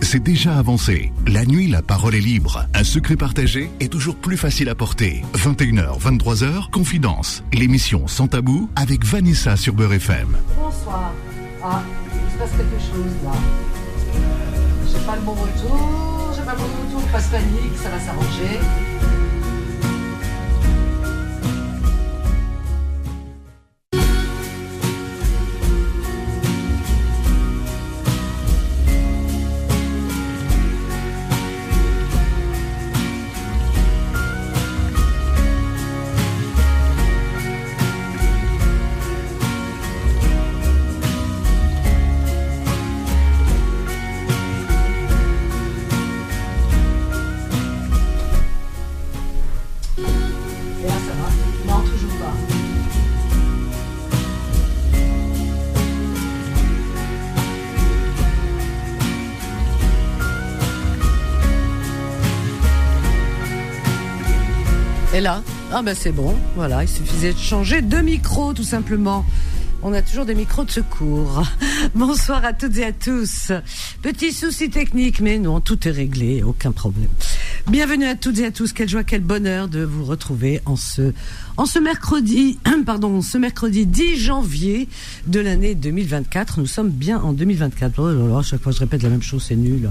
c'est déjà avancé. La nuit, la parole est libre. Un secret partagé est toujours plus facile à porter. 21h, 23h, Confidence. L'émission Sans Tabou avec Vanessa sur Beurre FM. Bonsoir. Ah, il se passe quelque chose là. J'ai pas le bon retour, j'ai pas le bon retour, pas de panique, ça va s'arranger. Ah ben c'est bon, voilà, il suffisait de changer de micro tout simplement. On a toujours des micros de secours. Bonsoir à toutes et à tous. Petit souci technique, mais non, tout est réglé, aucun problème. Bienvenue à toutes et à tous. Quelle joie, quel bonheur de vous retrouver en ce, en ce mercredi, pardon, ce mercredi 10 janvier de l'année 2024. Nous sommes bien en 2024. Oh là là, chaque fois je répète la même chose, c'est nul.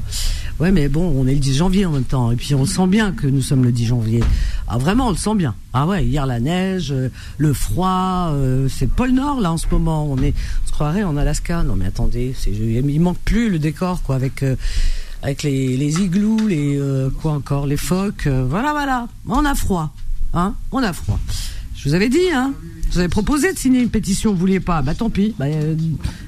Ouais, mais bon, on est le 10 janvier en même temps. Et puis on sent bien que nous sommes le 10 janvier. Ah, vraiment, on le sent bien. Ah ouais, hier la neige, euh, le froid, euh, c'est le pôle Nord là en ce moment. On est, on se croirait en Alaska. Non mais attendez, il manque plus le décor quoi avec. euh, avec les, les igloos, les euh, quoi encore, les phoques, euh, voilà, voilà. On a froid, hein On a froid. Je vous avais dit, hein Je vous avais proposé de signer une pétition, vous vouliez pas, bah tant pis, bah, euh,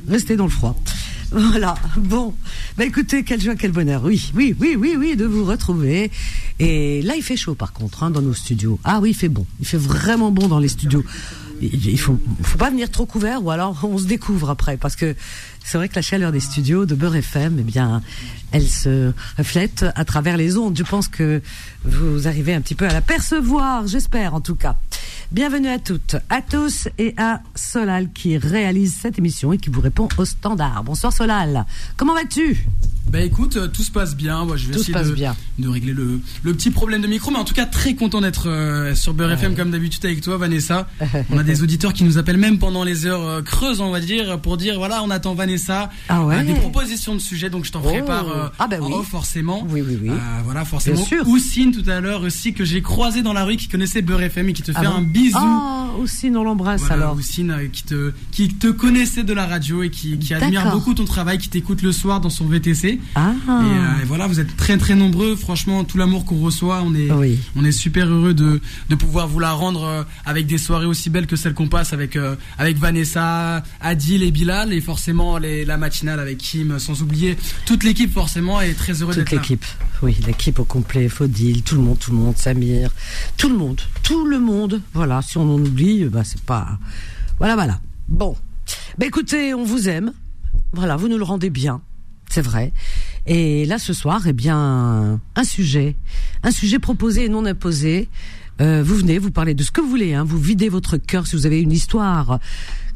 restez dans le froid. Voilà, bon. Bah écoutez, quelle joie, quel bonheur. Oui, oui, oui, oui, oui, de vous retrouver. Et là, il fait chaud par contre, hein, dans nos studios. Ah oui, il fait bon. Il fait vraiment bon dans les studios. Il faut, faut pas venir trop couvert ou alors on se découvre après parce que c'est vrai que la chaleur des studios de Beurre FM, eh bien, elle se reflète à travers les ondes. Je pense que vous arrivez un petit peu à la percevoir, j'espère en tout cas. Bienvenue à toutes, à tous et à Solal qui réalise cette émission et qui vous répond au standard. Bonsoir Solal, comment vas-tu? Bah écoute, euh, tout se passe bien. Moi, je vais Tout se essayer passe de, bien. de régler le, le petit problème de micro, mais en tout cas très content d'être euh, sur Beurre FM comme d'habitude avec toi, Vanessa. On a des auditeurs qui nous appellent même pendant les heures euh, creuses, on va dire, pour dire voilà, on attend Vanessa. Ah ouais. Euh, des propositions de sujets, donc je t'en Oh. euh, Ah bah oui. off, forcément. Oui, oui, oui. Voilà, forcément. Bien sûr. Oussine tout à l'heure aussi que j'ai croisé dans la rue qui connaissait Beurre FM et qui te fait Ah bon un bisou. Ah, aussi, on l'embrasse Voilà, alors. Oussine, qui te qui te connaissait de la radio et qui, qui admire beaucoup ton travail, qui t'écoute le soir dans son VTC. Ah, Et, euh, et voilà, vous êtes très très nombreux. Franchement, tout l'amour qu'on reçoit, on est, Oui. on est super heureux de, de pouvoir vous la rendre euh, avec des soirées aussi belles que celles qu'on passe avec, euh, avec Vanessa, Adil et Bilal, et forcément les, la matinale avec Kim, sans oublier toute l'équipe forcément est très heureux Toute d'être là. l'équipe, oui, l'équipe au complet, Faudil, tout le monde, tout le monde, Samir, tout le monde, tout le monde. Voilà, si on en oublie, bah c'est pas. Voilà, voilà. Bon, bah écoutez, on vous aime. Voilà, vous nous le rendez bien, c'est vrai. Et là, ce soir, eh bien, un sujet, un sujet proposé et non imposé. Euh, vous venez, vous parlez de ce que vous voulez, hein, vous videz votre cœur si vous avez une histoire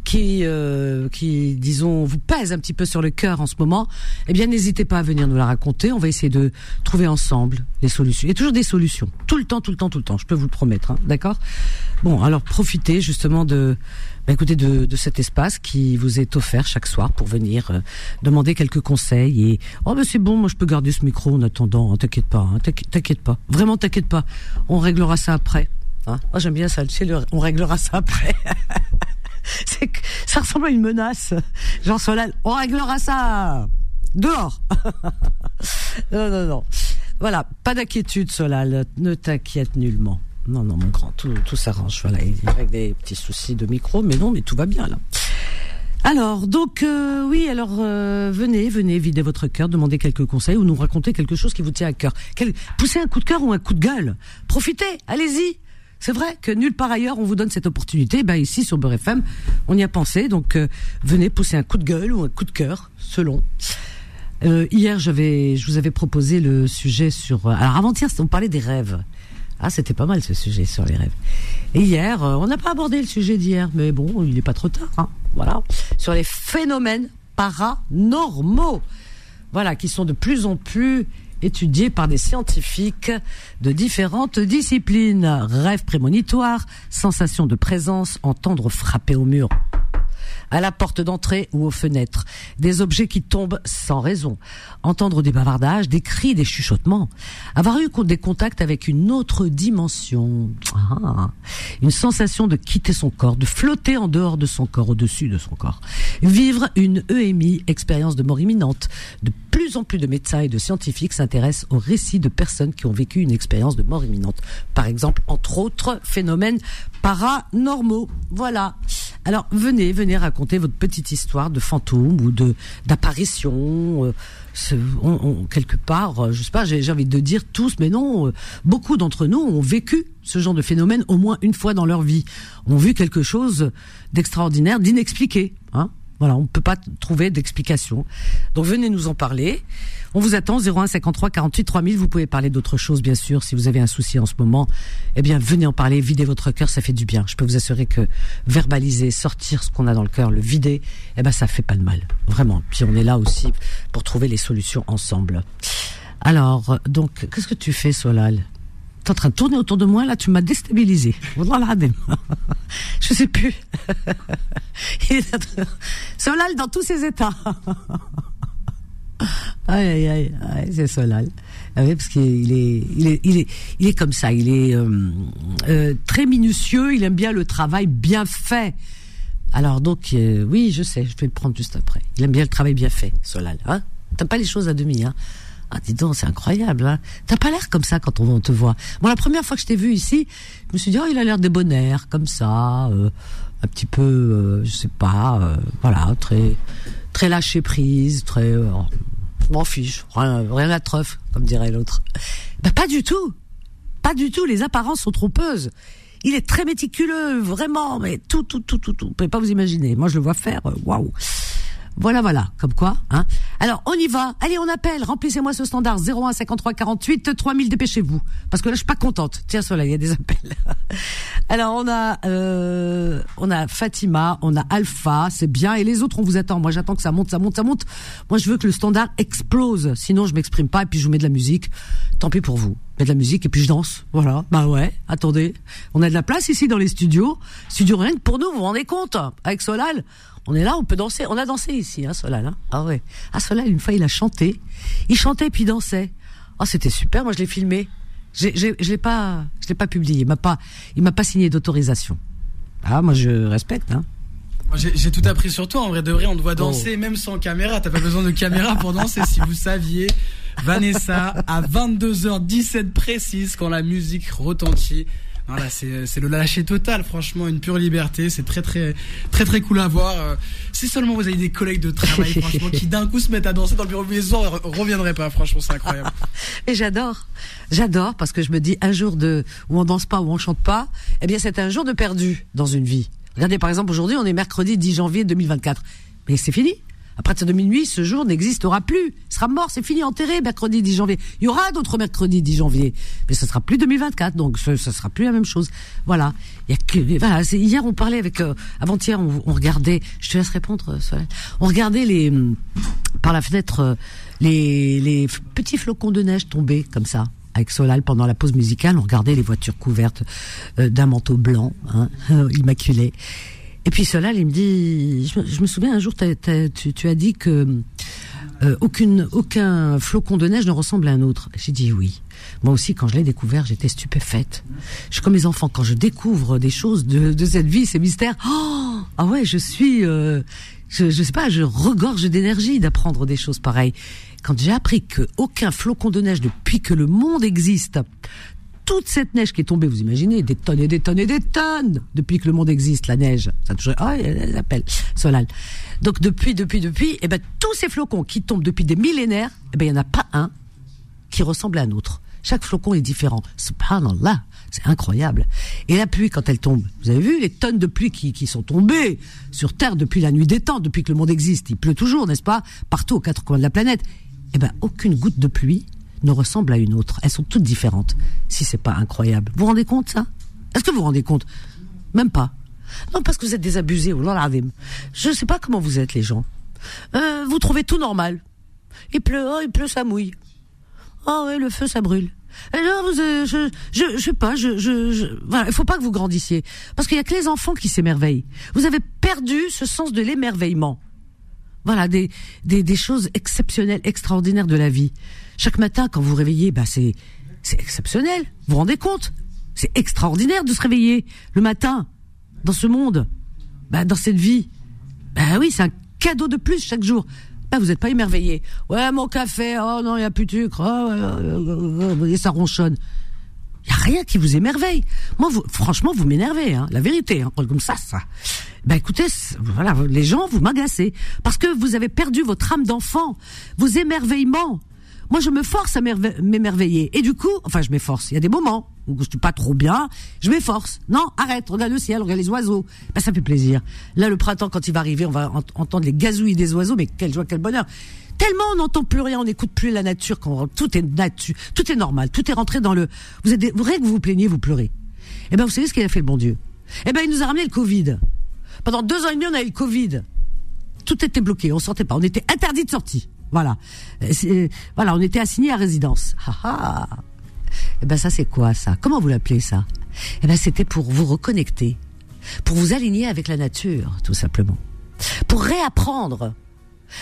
qui, euh, qui, disons, vous pèse un petit peu sur le cœur en ce moment, eh bien, n'hésitez pas à venir nous la raconter. On va essayer de trouver ensemble les solutions. Il y a toujours des solutions, tout le temps, tout le temps, tout le temps. Je peux vous le promettre, hein, d'accord? Bon, alors profitez justement de, bah, écoutez, de, de cet espace qui vous est offert chaque soir pour venir euh, demander quelques conseils. Et oh, ben c'est bon, moi je peux garder ce micro en attendant. hein, t'inquiète pas, hein, t'inquiète pas. Vraiment, t'inquiète pas. On réglera ça après. Hein moi j'aime bien ça. Tu sais, on réglera ça après. c'est que ça ressemble à une menace. Jean Solal, on réglera ça dehors. non, non, non. Voilà, pas d'inquiétude, Solal. Ne t'inquiète nullement. Non, non, mon grand, tout, tout s'arrange. Voilà, il y a des petits soucis de micro, mais non, mais tout va bien là. Alors, donc, euh, oui, alors, euh, venez, venez, videz votre cœur, demandez quelques conseils ou nous racontez quelque chose qui vous tient à cœur. Poussez un coup de cœur ou un coup de gueule. Profitez, allez-y. C'est vrai que nulle part ailleurs on vous donne cette opportunité. Ben ici sur Beurre FM, on y a pensé. Donc euh, venez pousser un coup de gueule ou un coup de cœur, selon. Euh, hier, j'avais, je vous avais proposé le sujet sur. euh, Alors avant-hier, on parlait des rêves. Ah, c'était pas mal ce sujet sur les rêves. Et hier, on n'a pas abordé le sujet d'hier, mais bon, il n'est pas trop tard. Hein, voilà, sur les phénomènes paranormaux. voilà, qui sont de plus en plus étudiés par des scientifiques de différentes disciplines. Rêve prémonitoire, sensation de présence, entendre frapper au mur à la porte d'entrée ou aux fenêtres, des objets qui tombent sans raison, entendre des bavardages, des cris, des chuchotements, avoir eu des contacts avec une autre dimension, ah, une sensation de quitter son corps, de flotter en dehors de son corps, au-dessus de son corps, vivre une EMI, expérience de mort imminente. De plus en plus de médecins et de scientifiques s'intéressent aux récits de personnes qui ont vécu une expérience de mort imminente. Par exemple, entre autres phénomènes paranormaux. Voilà. Alors venez, venez raconter votre petite histoire de fantôme ou de d'apparition. Euh, quelque part, euh, je sais pas, j'ai envie de dire tous, mais non, euh, beaucoup d'entre nous ont vécu ce genre de phénomène au moins une fois dans leur vie, ont vu quelque chose d'extraordinaire, d'inexpliqué. Hein voilà, on ne peut pas trouver d'explication. Donc venez nous en parler. On vous attend 01 53 48 3000. Vous pouvez parler d'autre chose, bien sûr, si vous avez un souci en ce moment. Eh bien, venez en parler, videz votre cœur, ça fait du bien. Je peux vous assurer que verbaliser, sortir ce qu'on a dans le cœur, le vider, eh ben, ça fait pas de mal, vraiment. Puis on est là aussi pour trouver les solutions ensemble. Alors, donc, qu'est-ce que tu fais, Solal? T'es en train de tourner autour de moi, là, tu m'as déstabilisé. Je sais plus. Solal dans tous ses états. Aïe, aïe, aïe, c'est Solal. Ah oui, parce qu'il est, il est, il est, il est comme ça. Il est euh, euh, très minutieux. Il aime bien le travail bien fait. Alors donc, euh, oui, je sais, je vais le prendre juste après. Il aime bien le travail bien fait, Solal. Hein T'as pas les choses à demi, hein ah, dis donc, c'est incroyable. Hein T'as pas l'air comme ça quand on, te voit. Moi, la première fois que je t'ai vu ici, je me suis dit, oh, il a l'air débonnaire, comme ça, euh, un petit peu, je sais pas, voilà, très, très lâché prise, très, m'en fiche, rien, rien à truffe, comme dirait l'autre. Bah, pas du tout, pas du tout. Les apparences sont trompeuses. Il est très méticuleux, vraiment, mais tout, tout, tout, tout, tout. Vous pouvez pas vous imaginer. Moi, je le vois faire. Euh, waouh. Voilà, voilà, comme quoi. Hein. Alors, on y va. Allez, on appelle. Remplissez-moi ce standard 01 53 48 3000. Dépêchez-vous, parce que là, je suis pas contente. Tiens, cela, il y a des appels. Alors, on a, euh, on a Fatima, on a Alpha, c'est bien. Et les autres, on vous attend. Moi, j'attends que ça monte, ça monte, ça monte. Moi, je veux que le standard explose. Sinon, je m'exprime pas et puis je vous mets de la musique. Tant pis pour vous. Mets de la musique et puis je danse. Voilà. Bah ouais. Attendez, on a de la place ici dans les studios. Studio rien que pour nous. Vous vous rendez compte avec Solal on est là, on peut danser. On a dansé ici, hein, Solal. Hein ah ouais. Ah Solal, une fois, il a chanté. Il chantait puis dansait. Oh, c'était super. Moi, je l'ai filmé. Je l'ai pas, je l'ai pas publié. Il m'a pas, il m'a pas signé d'autorisation. Ah, moi, je respecte. Hein. J'ai tout appris sur toi. En vrai de vrai, on te voit oh. danser même sans caméra. T'as pas besoin de caméra pour danser. si vous saviez, Vanessa à 22h17 précise quand la musique retentit. Voilà, c'est le lâcher total, franchement, une pure liberté. C'est très très très très cool à voir. Euh, si seulement vous avez des collègues de travail, franchement, qui d'un coup se mettent à danser dans le bureau de maison, reviendraient pas. Franchement, c'est incroyable. Et j'adore, j'adore parce que je me dis un jour de où on danse pas, où on chante pas, eh bien c'est un jour de perdu dans une vie. Regardez par exemple aujourd'hui, on est mercredi 10 janvier 2024, mais c'est fini. À partir de minuit, ce jour n'existera plus. Il sera mort, c'est fini, enterré, mercredi 10 janvier. Il y aura d'autres mercredis 10 janvier. Mais ce sera plus 2024, donc ce, ce sera plus la même chose. Voilà. Il y a que, voilà, hier on parlait avec, euh, avant-hier on, regardait, je te laisse répondre, euh, On regardait les, hum, par la fenêtre, euh, les, les petits flocons de neige tombés, comme ça avec Solal pendant la pause musicale, on regardait les voitures couvertes d'un manteau blanc, hein, immaculé. Et puis cela, il me dit, je, me souviens un jour, tu, as dit que euh, aucune, aucun flocon de neige ne ressemble à un autre. J'ai dit oui. Moi aussi, quand je l'ai découvert, j'étais stupéfaite. Je suis comme les enfants, quand je découvre des choses de, cette vie, ces mystères, oh, ah ouais, je suis, euh, je, je sais pas, je regorge d'énergie d'apprendre des choses pareilles. Quand j'ai appris que aucun flocon de neige depuis que le monde existe toute cette neige qui est tombée, vous imaginez, des tonnes et des tonnes et des tonnes depuis que le monde existe, la neige. Ça toujours, ah, elle appelle Solal. Donc depuis, depuis, depuis, eh ben tous ces flocons qui tombent depuis des millénaires, eh ben il y en a pas un qui ressemble à un autre. Chaque flocon est différent. Subhanallah, c'est incroyable. Et la pluie, quand elle tombe, vous avez vu les tonnes de pluie qui, qui sont tombées sur Terre depuis la nuit des temps, depuis que le monde existe. Il pleut toujours, n'est-ce pas Partout aux quatre coins de la planète. Eh ben aucune goutte de pluie ne ressemble à une autre. Elles sont toutes différentes. Si c'est pas incroyable. Vous vous rendez compte ça? Est-ce que vous vous rendez compte? Même pas. Non, parce que vous êtes désabusés. Je ne sais pas comment vous êtes les gens. Euh, vous trouvez tout normal. Il pleut, oh, il pleut, ça mouille. Oh ouais, le feu, ça brûle. Euh, je, sais pas, je, je, je voilà, il faut pas que vous grandissiez, parce qu'il y a que les enfants qui s'émerveillent. Vous avez perdu ce sens de l'émerveillement. Voilà, des, des, des choses exceptionnelles, extraordinaires de la vie. Chaque matin, quand vous réveillez, bah c'est, c'est exceptionnel. Vous vous rendez compte C'est extraordinaire de se réveiller le matin dans ce monde, bah, dans cette vie. Bah oui, c'est un cadeau de plus chaque jour. Bah, vous n'êtes pas émerveillé. Ouais, mon café, oh non, il n'y a plus de sucre, oh, et ça ronchonne. Il y a rien qui vous émerveille. Moi, vous, franchement, vous m'énervez, hein, la vérité, hein, comme ça, ça. Ben écoutez, voilà, les gens, vous m'agacez parce que vous avez perdu votre âme d'enfant, vos émerveillements. Moi, je me force à m'émerveiller. Et du coup, enfin, je m'efforce. Il y a des moments où je suis pas trop bien, je m'efforce. Non, arrête, regarde le ciel, regarde les oiseaux. Ben, ça fait plaisir. Là, le printemps, quand il va arriver, on va entendre les gazouilles des oiseaux, mais quelle joie, quel bonheur. Tellement on n'entend plus rien, on n'écoute plus la nature, tout est nature, tout est normal, tout est rentré dans le. Vous êtes, rien que vous vous plaignez, vous pleurez. Eh ben, vous savez ce qu'il a fait le bon Dieu? Eh ben, il nous a ramené le Covid. Pendant deux ans et demi, on a eu le Covid. Tout était bloqué, on sortait pas, on était interdit de sortie. Voilà. Euh, voilà, on était assigné à résidence. Eh ben ça c'est quoi ça? Comment vous l'appelez ça? Eh ben c'était pour vous reconnecter, pour vous aligner avec la nature, tout simplement. Pour réapprendre,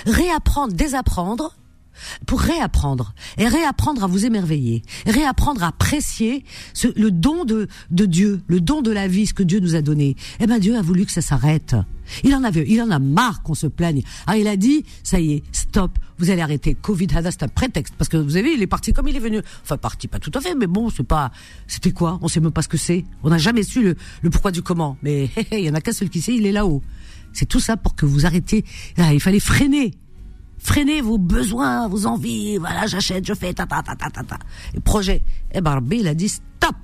réapprendre, désapprendre pour réapprendre et réapprendre à vous émerveiller, réapprendre à apprécier ce, le don de, de Dieu, le don de la vie, ce que Dieu nous a donné. Eh ben Dieu a voulu que ça s'arrête. Il en avait, il en a marre qu'on se plaigne. Ah, il a dit, ça y est, stop, vous allez arrêter. Covid, c'est un prétexte parce que vous avez, il est parti comme il est venu. Enfin, parti pas tout à fait, mais bon, c'est pas, c'était quoi? On sait même pas ce que c'est. On n'a jamais su le, le pourquoi du comment. Mais il y en a qu'un seul qui sait, il est là-haut. C'est tout ça pour que vous arrêtiez. Ah, il fallait freiner freinez vos besoins, vos envies, voilà, j'achète, je fais, ta, ta, ta, ta, ta, ta. Et projet. Et eh ben, il a dit stop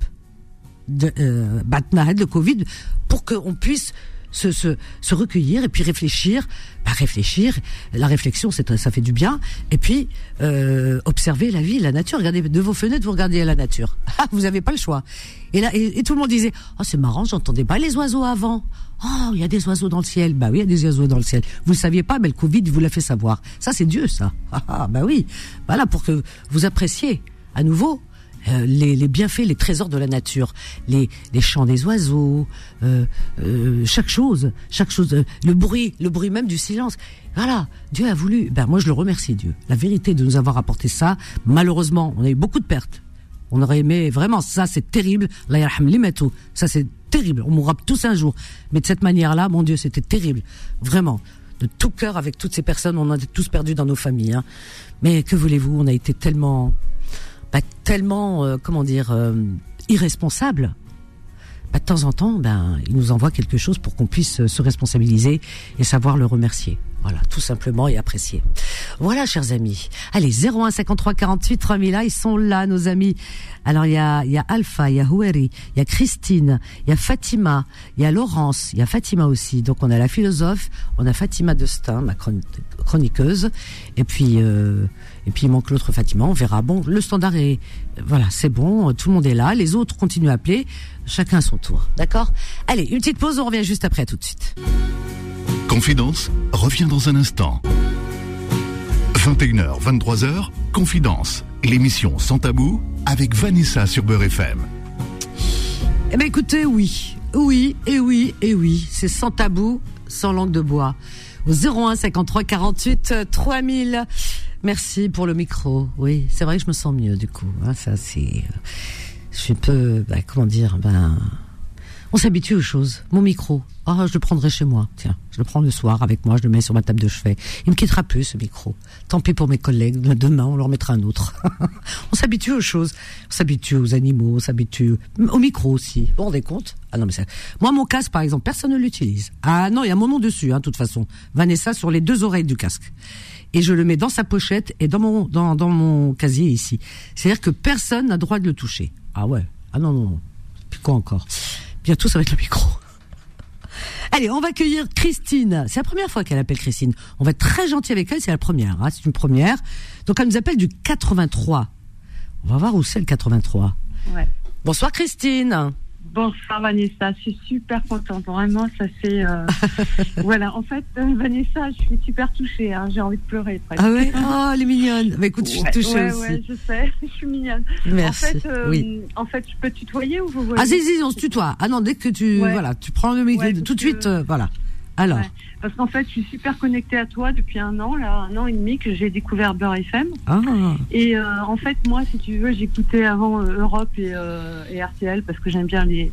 de, euh, le Covid, pour qu'on puisse se, se, se recueillir et puis réfléchir, bah réfléchir. La réflexion, c'est ça fait du bien. Et puis euh, observer la vie, la nature. Regardez de vos fenêtres, vous regardez la nature. Ah, vous n'avez pas le choix. Et là, et, tout le monde disait, oh c'est marrant, j'entendais pas les oiseaux avant. Oh, il y a des oiseaux dans le ciel. Bah oui, il y a des oiseaux dans le ciel. Vous le saviez pas, mais le Covid vous l'a fait savoir. Ça, c'est Dieu, ça. Ah, ah bah oui. Voilà pour que vous appréciez à nouveau euh, les, les, bienfaits, les trésors de la nature, les, les chants des oiseaux, euh, euh, chaque chose, chaque chose, euh, le bruit, le bruit même du silence. Voilà, Dieu a voulu. Ben moi je le remercie Dieu. La vérité de nous avoir apporté ça. Malheureusement, on a eu beaucoup de pertes. On aurait aimé vraiment ça, c'est terrible. Ça c'est terrible. On mourra tous un jour. Mais de cette manière-là, mon Dieu, c'était terrible, vraiment. De tout cœur avec toutes ces personnes, on a tous perdu dans nos familles. Hein. Mais que voulez-vous? On a été tellement pas tellement, euh, comment dire, euh, irresponsable. Bah, de temps en temps, ben, il nous envoie quelque chose pour qu'on puisse euh, se responsabiliser et savoir le remercier. Voilà, tout simplement et apprécier. Voilà, chers amis. Allez, 01 53 48 3000, là, ils sont là, nos amis. Alors, il y a, il y a Alpha, il y a Houeri, il y a Christine, il y a Fatima, il y a Laurence, il y a Fatima aussi. Donc, on a la philosophe, on a Fatima Destin, ma chroniqueuse, et puis, euh, et puis il manque l'autre Fatima, on verra. Bon, le standard est, voilà, c'est bon, tout le monde est là, les autres continuent à appeler, chacun à son tour. D'accord? Allez, une petite pause, on revient juste après, tout de suite. Confidence revient dans un instant. 21h, 23h, Confidence, l'émission sans tabou avec Vanessa sur Beurre FM. Eh bien écoutez, oui, oui, et oui, et oui, c'est sans tabou, sans langue de bois. Au 01 53 48 3000. Merci pour le micro. Oui, c'est vrai que je me sens mieux du coup. Hein, ça c'est, euh, je suis peu, ben, comment dire, ben on s'habitue aux choses. Mon micro, oh, je le prendrai chez moi. Tiens, je le prends le soir avec moi, je le mets sur ma table de chevet. Il me quittera plus ce micro. Tant pis pour mes collègues. Demain, on leur mettra un autre. on s'habitue aux choses. On s'habitue aux animaux, on s'habitue au micro aussi. Vous vous rendez compte? Ah non, mais ça... Moi, mon casque, par exemple, personne ne l'utilise. Ah non, il y a mon nom dessus, hein, de toute façon. Vanessa sur les deux oreilles du casque. Et je le mets dans sa pochette et dans mon dans, dans mon casier ici. C'est-à-dire que personne n'a droit de le toucher. Ah ouais. Ah non non non. Puis quoi encore? Bientôt, ça va être le micro. Allez, on va accueillir Christine. C'est la première fois qu'elle appelle Christine. On va être très gentil avec elle, c'est la première. Hein. c'est une première. Donc elle nous appelle du 83. On va voir où c'est le 83. Ouais. Bonsoir Christine. Bonsoir Vanessa, je suis super contente. Vraiment, ça fait. Euh, voilà, en fait, euh, Vanessa, je suis super touchée. Hein. J'ai envie de pleurer. Presque. Ah ouais? Oh, elle est mignonne. Bah écoute, je suis touchée ouais, aussi. Ouais, je sais, je suis mignonne. Merci. En fait, euh, oui. en fait, je peux tutoyer ou vous voyez? Ah si, si, on se tutoie. Ah non, dès que tu, Ouais. voilà, tu prends le micro tout de suite, euh, voilà. Alors. Parce qu'en fait, je suis super connectée à toi depuis un an, là, un an et demi que j'ai découvert Beurre FM. ah, Et euh, en fait, moi, si tu veux, j'écoutais avant euh, Europe et, euh, et RTL parce que j'aime bien les,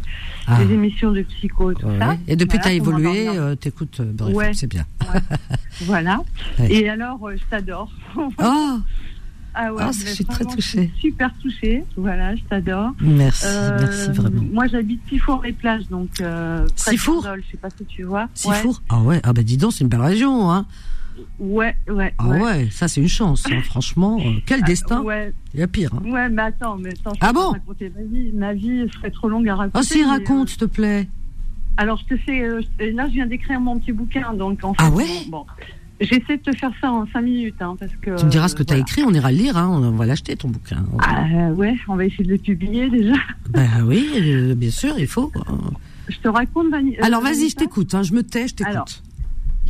ah. les émissions de psycho et tout Ouais. ça. Et depuis, Voilà, t'as pour évolué, m'endormir. euh, t'écoutes euh, Bref, Ouais. c'est bien. Voilà. Ouais. Et alors, euh, je t'adore. Oh, Ah ouais, Ah, je suis très touchée. Super touchée. Voilà, je t'adore. merci, Euh, merci vraiment. Moi, j'habite Sifour les plages, donc euh, Sifour Je sais pas si tu vois. Sifour Ah ouais, ah bah dis donc, c'est une belle région, hein. Ouais, ouais. Ah ouais, ça c'est une chance, hein, franchement. euh, quel destin Ouais, Il y a pire. Hein. ouais, mais attends, mais attends, je Ah bon raconter ma vie. Ma vie serait trop longue à raconter. Oh si, raconte, euh, s'il te plaît. alors, je te fais. euh, là, je viens d'écrire mon petit bouquin, donc en fait. Ah ouais Bon, j'essaie de te faire ça en cinq minutes, hein, parce que. Tu me diras ce que euh, tu as voilà. écrit, on ira le lire, hein, on va l'acheter ton bouquin. Ah ouais, on va essayer de le publier déjà. Ben oui, euh, bien sûr, il faut. euh. Je te raconte, euh, Alors vas-y, je t'écoute, hein, je me tais, je t'écoute.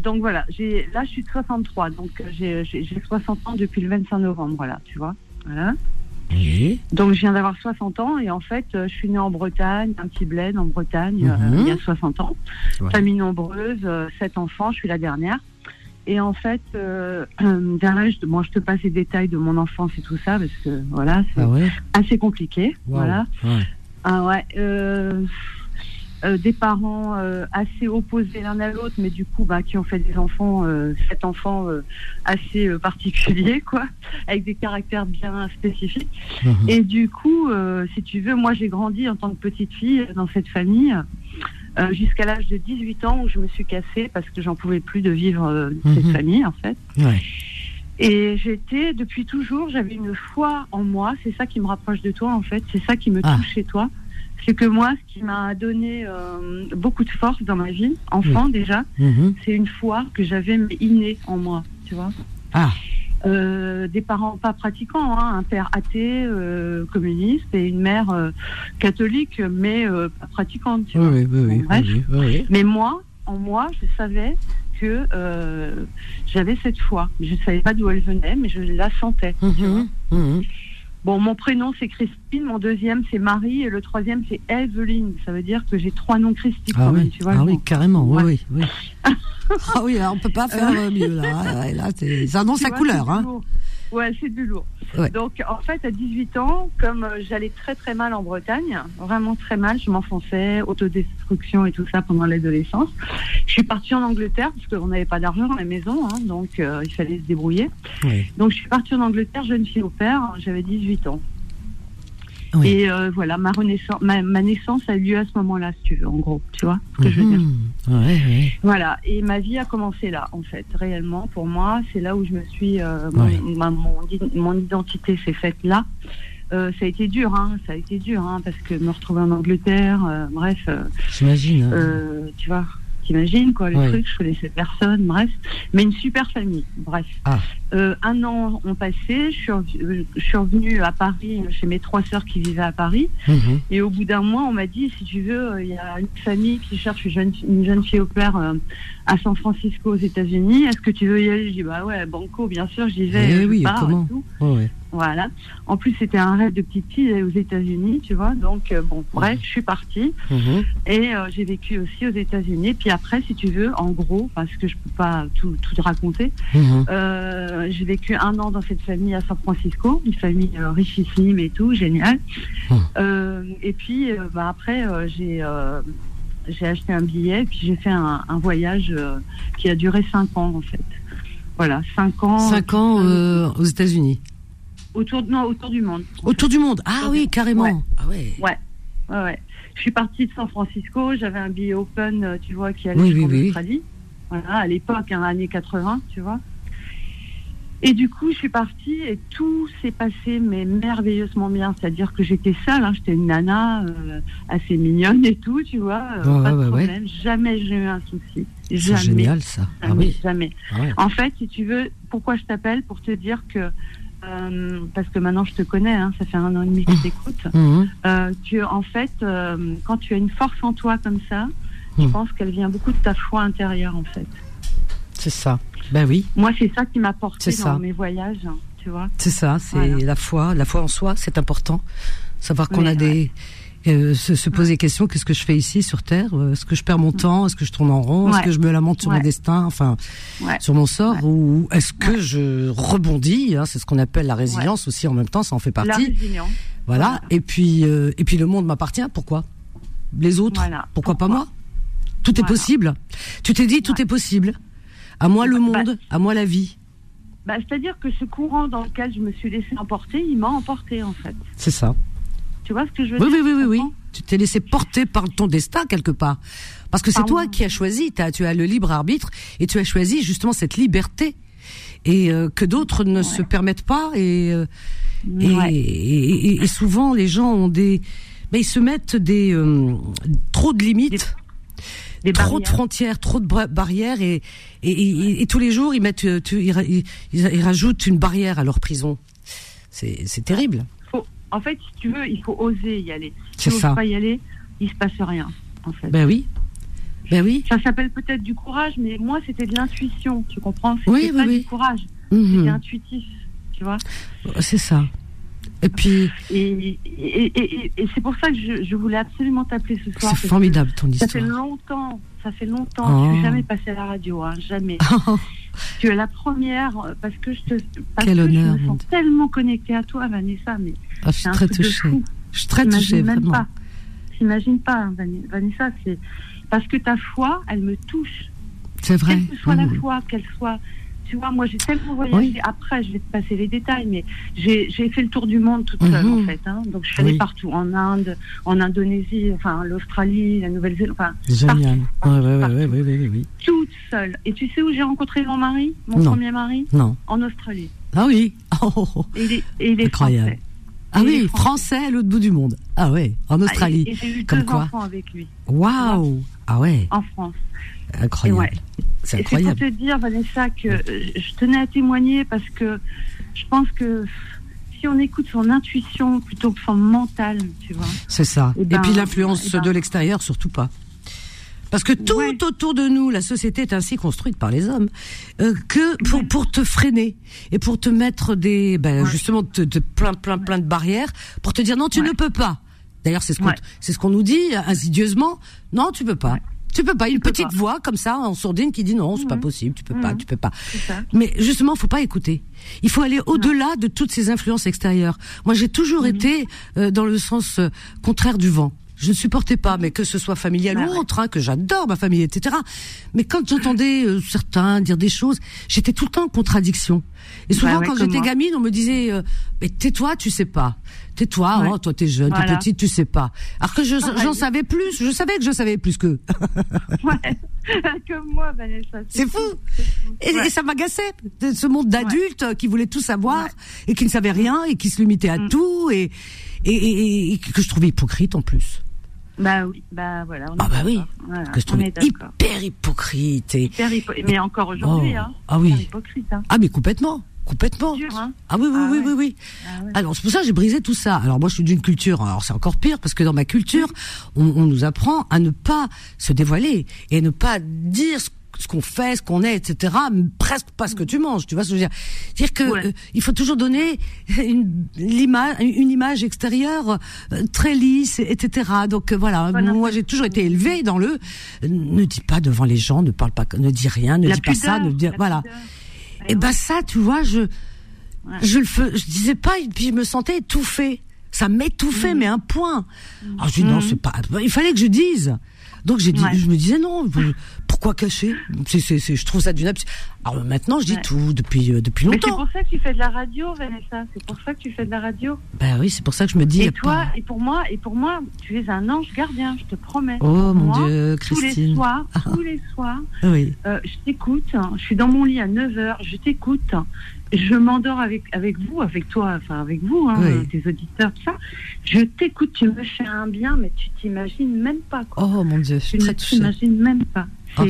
Donc voilà, j'ai là je suis de 63, donc euh, j'ai j'ai j'ai 60 ans depuis le 25 novembre, voilà, tu vois. Voilà. Oui. Donc je viens d'avoir 60 ans et en fait euh, je suis née en Bretagne, un petit bled en Bretagne euh, Mhm. il y a 60 ans. Ouais. Famille nombreuse, euh, sept enfants, je suis la dernière. Et en fait, euh, vers l'âge bon, je te passe les détails de mon enfance et tout ça parce que voilà, c'est Ah ouais assez compliqué, voilà. Ouais. Ah ouais, euh, euh, des parents euh, assez opposés l'un à l'autre, mais du coup, bah, qui ont fait des enfants, sept enfants assez particuliers, quoi, avec des caractères bien spécifiques. Mhm. Et du coup, si tu veux, moi, j'ai grandi en tant que petite fille dans cette famille. Euh, jusqu'à l'âge de 18 ans où je me suis cassée parce que j'en pouvais plus de vivre euh, cette Mhm. famille en fait. Ouais. Et j'étais, depuis toujours, j'avais une foi en moi. C'est ça qui me rapproche de toi, en fait. C'est ça qui me Ah. touche chez toi. C'est que moi, ce qui m'a donné euh, beaucoup de force dans ma vie, enfant déjà, Mhm. c'est une foi que j'avais innée en moi, tu vois. Ah, Euh, des parents pas pratiquants, hein, un père athée, euh, communiste, et une mère euh, catholique, mais euh, pas pratiquante, tu oui, vois. oui, oui. Mais moi, en moi, je savais que euh, j'avais cette foi. Je ne savais pas d'où elle venait, mais je la sentais. tu vois. Mhm. Bon, mon prénom c'est Christine, mon deuxième c'est Marie et le troisième c'est Evelyne. Ça veut dire que j'ai trois noms christiques Ah oui, même, tu vois. ah oui, m'en- carrément, oui, Ouais. oui, oui. ah oui, alors on peut pas faire euh, mieux là. Là, c'est- ça annonce sa couleur, hein. Ouais, c'est du lourd. Ouais. Donc, en fait, à 18 ans, comme euh, j'allais très très mal en Bretagne, vraiment très mal, je m'enfonçais, autodestruction et tout ça pendant l'adolescence. Je suis partie en Angleterre parce qu'on n'avait pas d'argent à la maison, hein, donc euh, il fallait se débrouiller. Oui. Donc, je suis partie en Angleterre, jeune fille au père, j'avais 18 ans. Oui. Et euh, voilà, ma, renaissance, ma, ma naissance a eu lieu à ce moment-là, si tu veux, en gros, tu vois ce que je veux dire. Mhm. Ouais, ouais. Voilà, et ma vie a commencé là, en fait, réellement, pour moi, c'est là où je me suis, euh, mon, ma- mon, mon identité s'est faite là. Euh, ça a été dur, hein, ça a été dur, hein, parce que me retrouver en Angleterre, bref, J'imagine. hein. tu vois, t'imagines quoi, le Ouais. truc, je connaissais personne, bref, mais une super famille, bref. Ah. Euh, un an ont passé, je suis, euh, je suis revenue à Paris chez mes trois sœurs qui vivaient à Paris. Mhm. Et au bout d'un mois, on m'a dit, si tu veux, euh, il y a une famille qui cherche une jeune, une jeune fille au père euh, à San Francisco aux États-Unis. Est-ce que tu veux y aller? Je dis, bah ouais, banco, bien sûr, j'y vais. Eh je oui, pars et comment? tout. Ouais. Voilà. En plus, c'était un rêve de petite fille aux États-Unis, tu vois. Donc, euh, bon, bref, je suis partie Mhm. et euh, j'ai vécu aussi aux États-Unis. Puis après, si tu veux, en gros, parce que je peux pas tout, tout raconter, Mhm. euh, j'ai vécu un an dans cette famille à San Francisco, une famille richissime et tout, génial. Euh, et puis bah, après, j'ai j'ai acheté un billet, puis j'ai fait un, un voyage qui a duré cinq ans en fait. Voilà, cinq ans. Cinq ans aux États-Unis. Autour, non, autour du monde. Autour du monde. Ah oui, carrément. Ouais. Ah ouais. Ouais, ouais. Je suis partie de San Francisco, j'avais un billet open, euh, tu vois, qui allait Oui, oui, oui. Australie. Voilà, à l'époque, hein, années 80, tu vois. Et du coup, je suis partie et tout s'est passé mais merveilleusement bien. C'est-à-dire que j'étais seule, hein, j'étais une nana euh, assez mignonne et tout, tu vois. euh, pas de ouais, problème. Jamais j'ai eu un souci. C'est génial ça. Ah Jamais, oui. jamais. Ah ouais. En fait, si tu veux, pourquoi je t'appelle? Pour te dire que euh, parce que maintenant je te connais, hein, ça fait un an et demi que je t'écoute, Mhm. euh, que en fait, euh, quand tu as une force en toi comme ça, je Mhm. pense qu'elle vient beaucoup de ta foi intérieure en fait. C'est ça. Ben oui, Moi, c'est ça qui m'a porté dans ça. mes voyages, hein, tu vois. c'est ça. C'est Voilà. la foi, la foi en soi, c'est important. Savoir qu'on Oui, a des euh, se, se poser des questions. Qu'est-ce que je fais ici sur Terre? Euh, Est-ce que je perds mon temps? Est-ce que je tourne en rond? Est-ce que je me lamente sur mon destin? Enfin, sur mon sort? Ou est-ce que je rebondis? Hein, C'est ce qu'on appelle la résilience aussi. En même temps, ça en fait La partie. résilience. Voilà. Voilà. Et puis, euh, et puis le monde m'appartient. Pourquoi? Les autres? Voilà. Pourquoi, pas moi? Tout est possible. Tu t'es dit, tout est possible. À moi le Bah, monde, à moi la vie. Bah, C'est-à-dire que ce courant dans lequel je me suis laissé emporter, il m'a emporté en fait. C'est ça. Tu vois ce que je veux Oui, dire oui, oui, oui, tu oui. Tu t'es laissé porter par ton destin quelque part. Parce que c'est toi qui as choisi, tu as le libre arbitre et tu as choisi justement cette liberté et euh, que d'autres ne se permettent pas et, euh, et, Ouais. et, et- et souvent les gens ont des, ben, ils se mettent des euh, trop de limites. Des trop de frontières, trop de barrières et, tous les jours ils mettent, tu- ils, ra- ils- ils rajoutent une barrière à leur prison. C'est terrible. En fait, si tu veux, il faut oser y aller. Si tu n'oses pas y aller, il se passe rien, en fait. Ben oui, ben oui. Ça s'appelle peut-être du courage, mais moi, c'était de l'intuition, tu comprends? C'était Oui, oui, pas oui. du courage, Mhm. c'était intuitif, tu vois? C'est ça. Et puis, Et, et, et, et- et c'est pour ça que je, je voulais absolument t'appeler ce soir. c'est formidable ton Ça fait histoire. longtemps, ça fait longtemps. Oh. Je suis jamais passée à la radio, hein, jamais. tu es la première parce que je te, parce Quel que honneur, je me sens tellement connectée à toi, Vanessa. Mais Ah, je suis très touchée. Je suis très touchée, même vraiment. pas. T'imagines pas, Van- Vanessa, c'est parce que ta foi, elle me touche. C'est vrai. Quelle que soit la Mhm. foi, qu'elle soit. Tu vois, moi, j'ai tellement voyagé. Oui. Après, je vais te passer les détails, mais j'ai fait le tour du monde toute seule, Mhm. en fait. hein. Donc, je suis allée Oui. partout, en Inde, en Indonésie, enfin, l'Australie, la Nouvelle-Zélande, enfin, Génial. partout, Ouais, ouais, ouais, partout. ouais, ouais, ouais, ouais, ouais. toute seule. Et tu sais où j'ai rencontré mon mari, mon Non. premier mari? Non. En Australie. Ah oui. Oh, oh, oh. Et il est, et il est Incroyable. français. Ah Et oui, français à l'autre bout du monde. Ah ouais, en Ah, Australie. Et, et j'ai eu Comme deux quoi. enfants avec lui, Waouh. Ah ouais, en France. incroyable. ouais. C'est c'est pour incroyable. te dire, Vanessa, que je tenais à témoigner parce que je pense que si on écoute son intuition plutôt que son mental, tu vois. C'est ça. Eh Et ben, puis l'influence eh ben. de l'extérieur, surtout pas. Parce que tout Ouais. autour de nous, la société est ainsi construite par les hommes, euh, que pour, pour te freiner et pour te mettre des, ben, Ouais. justement, te, te- plein, plein, plein de barrières, pour te dire non, tu ne peux pas. D'ailleurs, c'est ce qu'on, c'est ce qu'on nous dit insidieusement. Non, tu peux pas. Tu peux pas. Une peux petite pas. voix comme ça en sourdine qui dit non, c'est pas Mhm. possible, tu peux pas, Mhm. tu peux pas. Mais justement, faut pas écouter. Il faut aller au-delà de toutes ces influences extérieures. Moi, j'ai toujours Mhm. été euh, dans le sens euh, contraire du vent. Je ne supportais pas, mais que ce soit familial Ah ou autre, hein, que j'adore ma famille, etc. Mais quand j'entendais euh, certains dire des choses, j'étais tout le temps en contradiction. Et souvent, Ouais, ouais, quand j'étais gamine, on me disait euh, "Mais tais-toi, tu sais pas. Tais-toi, Ouais. oh, toi t'es jeune, t'es petite, tu sais pas." Alors que je- Pareil. j'en savais plus. Je savais que je savais plus qu'eux. Ouais. Comme moi, Vanessa. C'est fou. Et, Ouais. et ça m'agaçait, ce monde d'adultes qui voulaient tout savoir et qui ne savaient rien et qui se limitaient à Mm. tout et, et, et- et que je trouvais hypocrite en plus. Bah oui, bah voilà. On Ah bah oui. Voilà, Que je d'accord. hyper hypocrite. Et... Hyper hypo- Mais encore aujourd'hui, Oh. hein. Ah oui. Hypocrite, hein. Ah mais complètement, complètement. Dur, hein. Ah oui, oui, Ah oui, ouais. oui, oui. Ah ouais. Alors c'est pour ça que j'ai brisé tout ça. Alors moi je suis d'une culture, alors c'est encore pire parce que dans ma culture, on, on nous apprend à ne pas se dévoiler et ne pas dire ce ce qu'on fait, ce qu'on est, etc. Presque pas ce que tu manges, tu vois ce que je veux dire? C'est-à-dire que Ouais. euh, il faut toujours donner une, l'image, une image extérieure euh, très lisse, etc. Donc euh, voilà, Voilà. moi j'ai toujours été élevée dans le ne dis pas devant les gens, ne parle pas, ne dis rien, ne La dis pas ça, ne dis voilà. pudeur. Et ben ça, tu vois, je Ouais. je le fais, je disais pas, et puis je me sentais étouffée. Ça m'étouffait, Mhm. mais un point. Alors je dis non, Mhm. c'est pas. Il fallait que je dise. Donc j'ai dit, Ouais. je me disais non. Pourquoi cacher? Je trouve ça d'une abs- Alors maintenant, je dis Ouais. tout depuis euh, depuis Mais c'est longtemps. pour ça que tu fais de la radio, Vanessa. C'est pour ça que tu fais de la radio. Ben oui, c'est pour ça que je me dis. Et toi, pas- et pour moi, et pour moi, tu es un ange gardien, je te promets. Oh mon Moi, Dieu, Tous les Christine. soirs, tous les soirs, Oui. euh, je t'écoute. Je suis dans mon lit à 9h, je t'écoute. Je m'endors avec, avec vous, avec toi, enfin avec vous, hein, Oui. tes auditeurs, tout ça. Je t'écoute, tu me fais un bien, mais tu t'imagines même pas. Quoi. Oh mon Dieu, je tu suis ne très touchée. t'imagines même pas. Oh,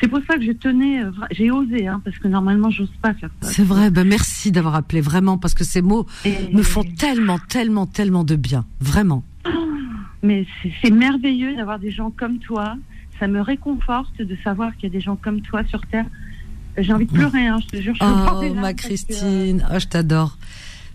C'est pour ça que je tenais, euh, j'ai osé, hein, parce que normalement, j'ose pas faire ça. c'est vrai. Ben merci d'avoir appelé vraiment parce que ces mots Et- me font tellement, tellement, tellement de bien. Vraiment. Mais c'est- c'est merveilleux d'avoir des gens comme toi. Ça me réconforte de savoir qu'il y a des gens comme toi sur Terre. J'ai envie de pleurer, hein, je te jure. Je Oh, ma que, euh, Christine. Oh, je t'adore.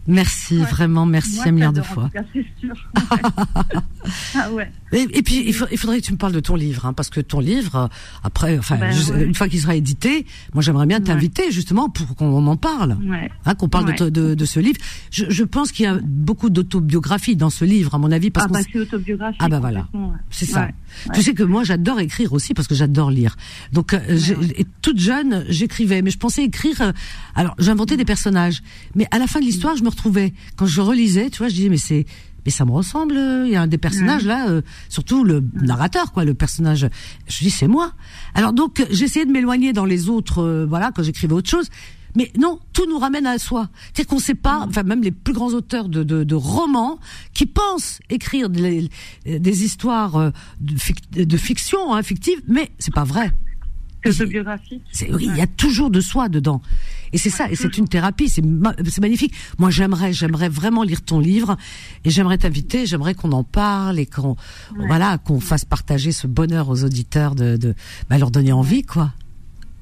Merci, Ouais. vraiment, merci moi, un milliard de fois. cas, c'est sûr. ah ouais. Et, et puis, il, faut- il faudrait que tu me parles de ton livre, hein, parce que ton livre, euh, après, enfin, Ben, je- ouais. une fois qu'il sera édité, moi, j'aimerais bien Ouais. t'inviter justement pour qu'on en parle, hein, qu'on parle de ce livre. Je, je pense qu'il y a beaucoup d'autobiographie dans ce livre, à mon avis, parce Ah, qu'on bah, c'est autobiographique. Ah, bah, voilà. c'est ça. Ouais. Tu sais que moi, j'adore écrire aussi parce que j'adore lire. Donc, euh, ouais. toute jeune, j'écrivais, mais je pensais écrire. euh, alors, j'inventais des personnages, mais à la fin de l'histoire, je me retrouvais quand je relisais, tu vois, je disais mais c'est mais ça me ressemble. Il y a un des personnages là, euh, surtout le narrateur, quoi, le personnage. Je dis c'est moi. Alors donc, j'essayais de m'éloigner dans les autres, euh, voilà, quand j'écrivais autre chose. Mais non, tout nous ramène à soi. C'est-à-dire qu'on sait pas, enfin même les plus grands auteurs de, de, de romans qui pensent écrire des, des histoires euh, de, fic- de fiction, hein, fictive, mais c'est pas vrai. C'est autobiographique. Oui, il y a toujours de soi dedans. Et c'est ça, et c'est une thérapie, c'est, ma- c'est magnifique. Moi, j'aimerais, j'aimerais vraiment lire ton livre, et j'aimerais t'inviter, j'aimerais qu'on en parle et qu'on, voilà, qu'on fasse partager ce bonheur aux auditeurs de, de, bah, leur donner envie, quoi.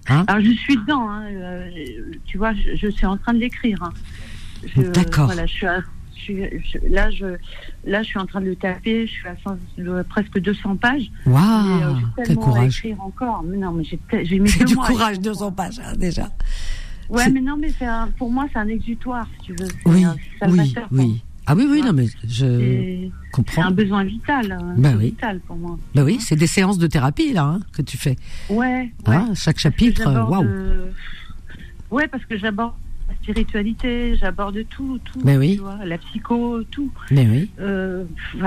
Hein Alors, je suis dedans, hein, euh, tu vois, je, je suis en train de l'écrire. hein. D'accord. Voilà, je suis, à- je suis- je- là, je, là, je suis en train de le taper, je suis à 100 le- presque 200 pages. Waouh, Et, euh, quel à courage. écrire encore. Mais non, mais j'ai, mis C'est deux du mois à courage, écrire. 200 pages, hein, déjà. Ouais, mais non, mais c'est un- pour moi, c'est un exutoire, si tu veux. Oui, un oui, oui. Ah oui, oui, non, mais je C'est, c'est comprends. un besoin vital, un Bah oui. vital pour moi. Bah oui, c'est des séances de thérapie, là, hein, que tu fais. Ouais, ouais. Hein, chaque chapitre, J'aborde, waouh. euh, Ouais, parce que j'aborde la spiritualité, j'aborde tout, tout. Mais oui. tu vois, la psycho, tout. Mais oui. Euh,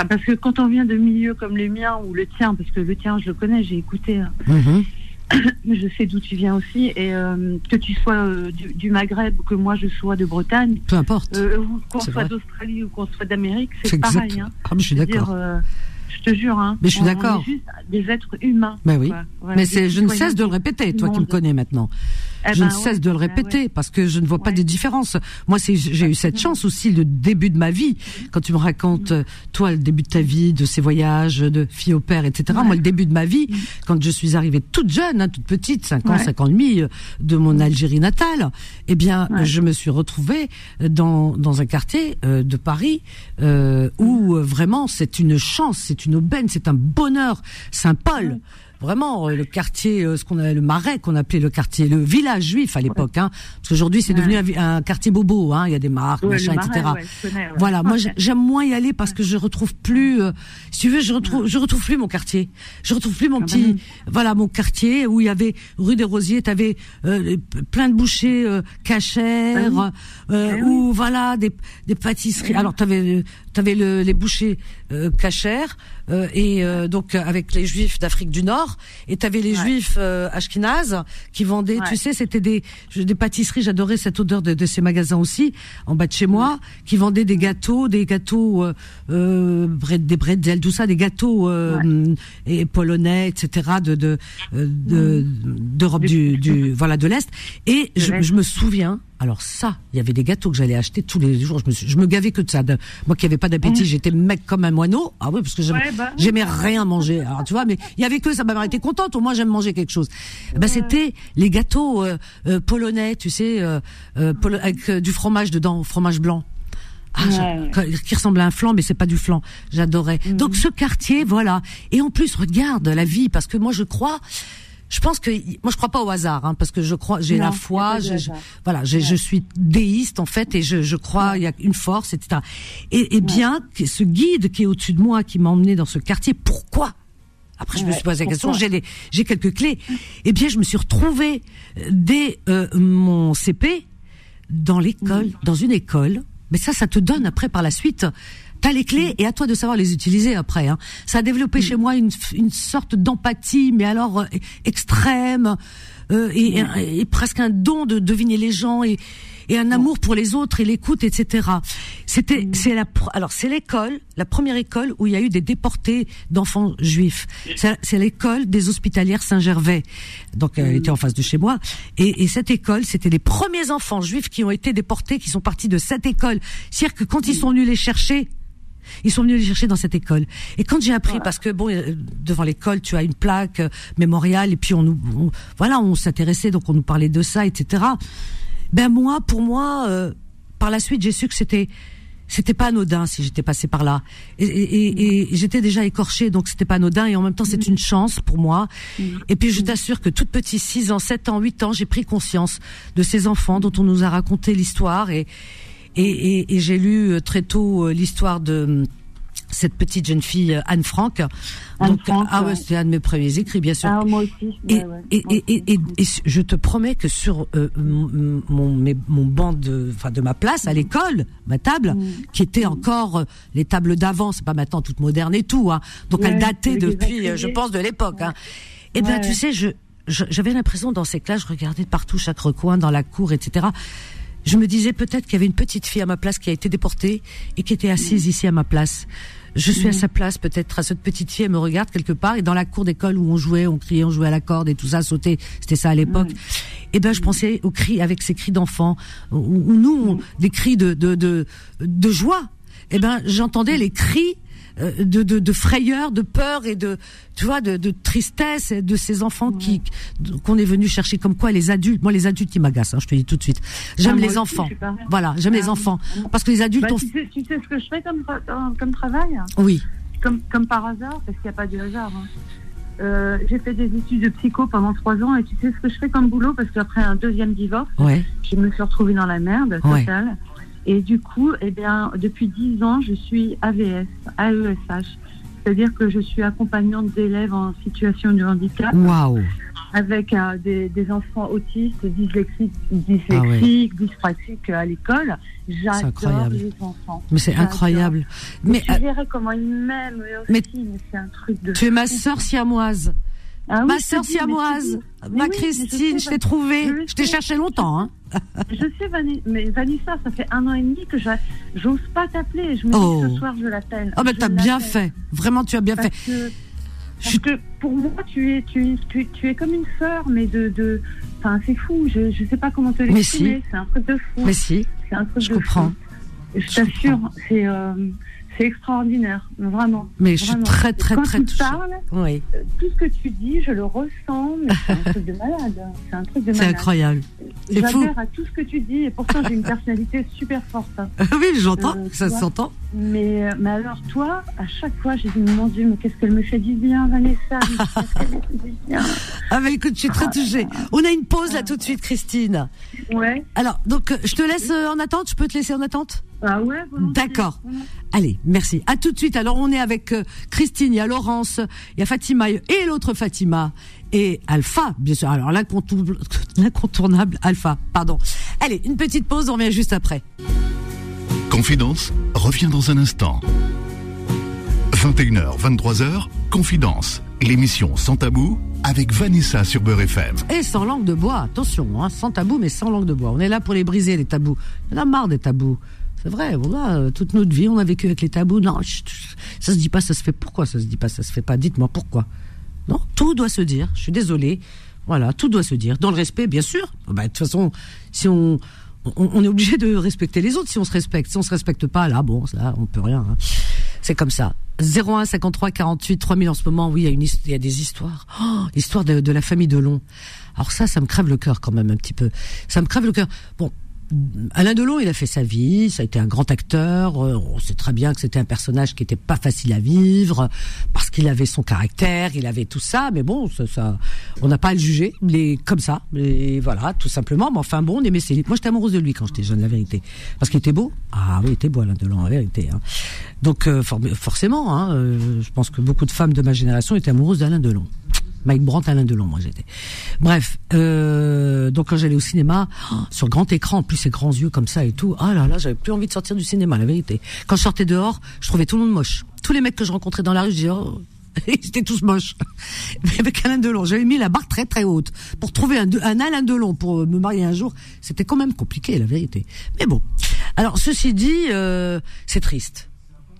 parce que quand on vient de milieux comme le mien ou le tien, parce que le tien, je le connais, j'ai écouté, hein, Mhm. je sais d'où tu viens aussi, et euh, que tu sois euh, du, du Maghreb ou que moi je sois de Bretagne, Peu importe. euh, ou qu'on soit d'Australie ou qu'on soit d'Amérique, C'est pareil. Hein. Ah, mais je suis d'accord. je te jure, hein, Mais je suis d'accord. Des êtres humains. Ben oui. Voilà, Mais c'est, je ne cesse de le répéter, toi qui me connais maintenant. Eh je ben ne cesse ouais, de le ben répéter ouais. parce que je ne vois pas de différence. Moi, j'ai eu cette chance aussi, le début de ma vie, quand tu me racontes, euh, toi, le début de ta vie, de ces voyages, de fille au père, etc. Moi, le début de ma vie, quand je suis arrivée toute jeune, hein, toute petite, 5 ans, Ouais. 5 ans et demi, euh, de mon Algérie natale, eh bien, je me suis retrouvée dans, dans un quartier euh, de Paris euh, où euh, vraiment c'est une chance, c'est une aubaine, c'est un bonheur. Saint-Paul. Vraiment, euh, le quartier, euh, ce qu'on a, le marais qu'on appelait le quartier, le village juif à l'époque, hein, parce qu'aujourd'hui c'est Ouais. devenu un, un quartier bobo, hein, il y a des marques, Ouais, machin, marais, etc. ouais, connais. Voilà, moi j'aime moins y aller parce que je retrouve plus, euh, si tu veux, je retrouve, je retrouve plus mon quartier, je retrouve plus mon Ah bah petit, voilà, mon quartier où il y avait rue des Rosiers, t'avais euh, plein de bouchers euh, cachères, Ah euh, Ah voilà des, des pâtisseries. Alors t'avais t'avais le, les bouchers euh, cachères euh, et euh, donc avec les juifs d'Afrique du Nord et t'avais les Ouais. juifs euh, ashkénazes qui vendaient, tu sais, c'était des des pâtisseries. J'adorais cette odeur de, de ces magasins aussi en bas de chez moi qui vendaient des gâteaux, des gâteaux euh, euh, des bretzels, tout ça, des gâteaux euh, et polonais, etc. de de de d'Europe du, du voilà de l'est. Et je, je me souviens. Alors ça, il y avait des gâteaux que j'allais acheter tous les jours. Je me, suis- je me gavais que de ça. De- moi qui avais pas d'appétit, j'étais mec comme un moineau. Ah oui, parce que j'aimais Ouais, bah oui. j'aimais rien manger. Alors tu vois, mais il y avait que ça m'avait été contente. Au moins j'aime manger quelque chose. Ben c'était les gâteaux euh, euh, polonais, tu sais, euh, euh, polo- avec euh, du fromage dedans, fromage blanc. Ah, Ouais, qui ressemble à un flan, mais c'est pas du flan. J'adorais. Mhm. Donc ce quartier, voilà. Et en plus, regarde la vie, parce que moi je crois. Je pense que moi je crois pas au hasard, hein, parce que je crois j'ai la foi, je- voilà, j'ai- je suis déiste en fait et je, je crois il y a une force, etc. Et, et bien ce guide qui est au-dessus de moi, qui m'a emmené dans ce quartier, pourquoi? Après je me Ouais, suis posé la question, j'ai les- j'ai quelques clés. Et bien je me suis retrouvée euh, dès euh, mon CP dans l'école, dans une école. Mais ça, ça te donne après par la suite. T'as les clés et à toi de savoir les utiliser après. Hein. Ça a développé chez moi une, une sorte d'empathie, mais alors euh, extrême euh, et, et- et presque un don de deviner les gens et, et un amour pour les autres et l'écoute, etc. C'était, c'est la, alors c'est l'école, la première école où il y a eu des déportés d'enfants juifs. C'est l'école des hospitalières Saint-Gervais. Donc elle était en face de chez moi. Et, et cette école, c'était les premiers enfants juifs qui ont été déportés, qui sont partis de cette école. C'est-à-dire que quand ils sont venus les chercher, ils sont venus les chercher dans cette école. Et quand j'ai appris, parce que bon, euh, devant l'école, tu as une plaque euh, mémoriale, et puis on nous, voilà, on s'intéressait, donc on nous parlait de ça, etc. Ben moi, pour moi, euh, par la suite, j'ai su que c'était c'était pas anodin si j'étais passé par là. Et, et, et, j'étais déjà écorchée, donc c'était pas anodin. Et en même temps, c'est une chance pour moi. Et puis, je t'assure que toute petite, 6 ans, 7 ans, 8 ans, j'ai pris conscience de ces enfants dont on nous a raconté l'histoire. Et, et, et, j'ai lu euh, très tôt euh, l'histoire de euh, cette petite jeune fille Anne Frank. Donc, ah ouais, c'était un de mes premiers écrits, bien sûr. Ah, moi aussi. Et, et, et, et, je te promets que sur mon, mon banc de, enfin, de ma place à l'école, ma table, mm. qui était encore les tables d'avant, c'est pas maintenant toute moderne et tout, hein. Donc elle datait depuis, je pense, de l'époque. Hein. Et ben, tu sais, je, j'avais l'impression dans ces classes, je regardais partout chaque recoin, dans la cour, etc je me disais peut-être qu'il y avait une petite fille à ma place qui a été déportée et qui était assise ici à ma place. Je suis à sa place, peut-être à cette petite fille, elle me regarde quelque part, et dans la cour d'école où on jouait, on criait, on jouait à la corde et tout ça, sauter, c'était ça à l'époque. Et eh ben, je pensais aux cris, avec ces cris d'enfants, où, nous, des cris de, de, de, de joie. Et eh ben, j'entendais les cris de, de, de, frayeur, de peur et de, tu vois, de, de tristesse de ces enfants qui qu'on est venu chercher. Comme quoi, les adultes, moi les adultes ils m'agacent. Hein, je te dis tout de suite. J'aime ah, les enfants. Voilà, j'aime les ah, enfants parce que les adultes. Bah, tu, sais, tu, sais, ce que je fais comme comme travail Oui. Comme comme par hasard, parce qu'il n'y a pas de hasard. Hein. Euh, j'ai fait des études de psycho pendant trois ans et tu sais ce que je fais comme boulot? Parce qu'après un deuxième divorce, ouais. je me suis retrouvée dans la merde totale. Et du coup, eh bien, depuis 10 ans, je suis AVS, AESH. C'est-à-dire que je suis accompagnante d'élèves en situation de handicap. Waouh avec euh, des, des, enfants autistes, dyslexiques, dyslexiques, ah dyspraxiques à l'école. J'adore les enfants. Mais c'est incroyable. Mais, tu verrais comment ils m'aiment aussi. Mais, c'est un truc de. Tu es ma sœur siamoise. Ah ma sœur siamoise, ma Christine, je t'ai trouvée. Je t'ai cherché longtemps. Hein. je sais, mais Vanessa, ça fait un an et demi que j'ose pas t'appeler. Je me dis oh. ce soir, je l'appelle. Oh, ben t'as bien fait. Vraiment, tu as bien fait. parce que pour moi, tu es, tu, tu, tu es comme une sœur, mais de. de enfin, c'est fou. Je ne sais pas comment te l'exprimer. C'est un truc de fou. Mais si. C'est un truc je comprends. Je t'assure, c'est. Euh, c'est extraordinaire, vraiment. Mais je suis très, très, Quand très tu parles, oui. Euh, tout ce que tu dis, je le ressens, mais c'est un truc de malade. C'est un truc de malade. C'est incroyable. J'adhère à tout ce que tu dis, et pourtant j'ai une personnalité super forte. oui, j'entends, euh, ça s'entend. Mais, euh, mais alors, toi, à chaque fois, j'ai dit, mon Dieu, mais qu'est-ce qu'elle me fait du bien, Vanessa du bien Ah, bah écoute, je suis très touchée. On a une pause là tout de suite, Christine. Ouais. Alors, donc, je te laisse en attente, je peux te laisser en attente? Ah ouais, D'accord. Allez, merci. À tout de suite. Alors on est avec euh, Christine, il y a Laurence, il y a Fatima et l'autre Fatima et Alpha, bien sûr. Alors l'incontournable Alpha, pardon. Allez, une petite pause, on revient juste après. Confidence revient dans un instant. 21h, 23h, Confidence, l'émission sans tabou avec Vanessa sur Beurre FM. Et sans langue de bois, attention, hein, sans tabou mais sans langue de bois. On est là pour les briser les tabous. On a marre des tabous. C'est vrai, voilà, toute notre vie, on a vécu avec les tabous. Non, ça se dit pas, ça se fait. Pourquoi ça se dit pas, ça se fait pas? Dites-moi pourquoi. Non, tout doit se dire. Je suis désolée. Voilà, tout doit se dire. Dans le respect, bien sûr. Bah, de toute façon, si on, on, est obligé de respecter les autres si on se respecte. Si on se respecte pas, là, bon, ça, on peut rien. Hein. C'est comme ça. 01 53 48 3000 en ce moment. Oui, il y a une, il y a des histoires. Oh, l'histoire de, de la famille Delon. Alors ça, ça me crève le cœur quand même un petit peu. Ça me crève le cœur. Bon, Alain Delon, il a fait sa vie, ça a été un grand acteur. Euh, on sait très bien que c'était un personnage qui était pas facile à vivre parce qu'il avait son caractère, il avait tout ça. Mais bon, ça, ça on n'a pas à le juger. Il comme ça, mais voilà, tout simplement. Mais enfin bon, on aimait ses Moi, j'étais amoureuse de lui quand j'étais jeune, la vérité, parce qu'il était beau. Ah oui, il était beau Alain Delon, la vérité. Hein. Donc euh, forcément, hein, euh, je pense que beaucoup de femmes de ma génération étaient amoureuses d'Alain Delon. Mike Brandt, Alain Delon, moi j'étais. Bref, euh, donc quand j'allais au cinéma, sur grand écran, en plus ces grands yeux comme ça et tout, ah là là, j'avais plus envie de sortir du cinéma, la vérité. Quand je sortais dehors, je trouvais tout le monde moche. Tous les mecs que je rencontrais dans la rue, je disais, oh, ils étaient tous moches. Mais avec Alain Delon, j'avais mis la barre très très haute. Pour trouver un, un Alain Delon pour me marier un jour, c'était quand même compliqué, la vérité. Mais bon. Alors, ceci dit, euh, c'est triste.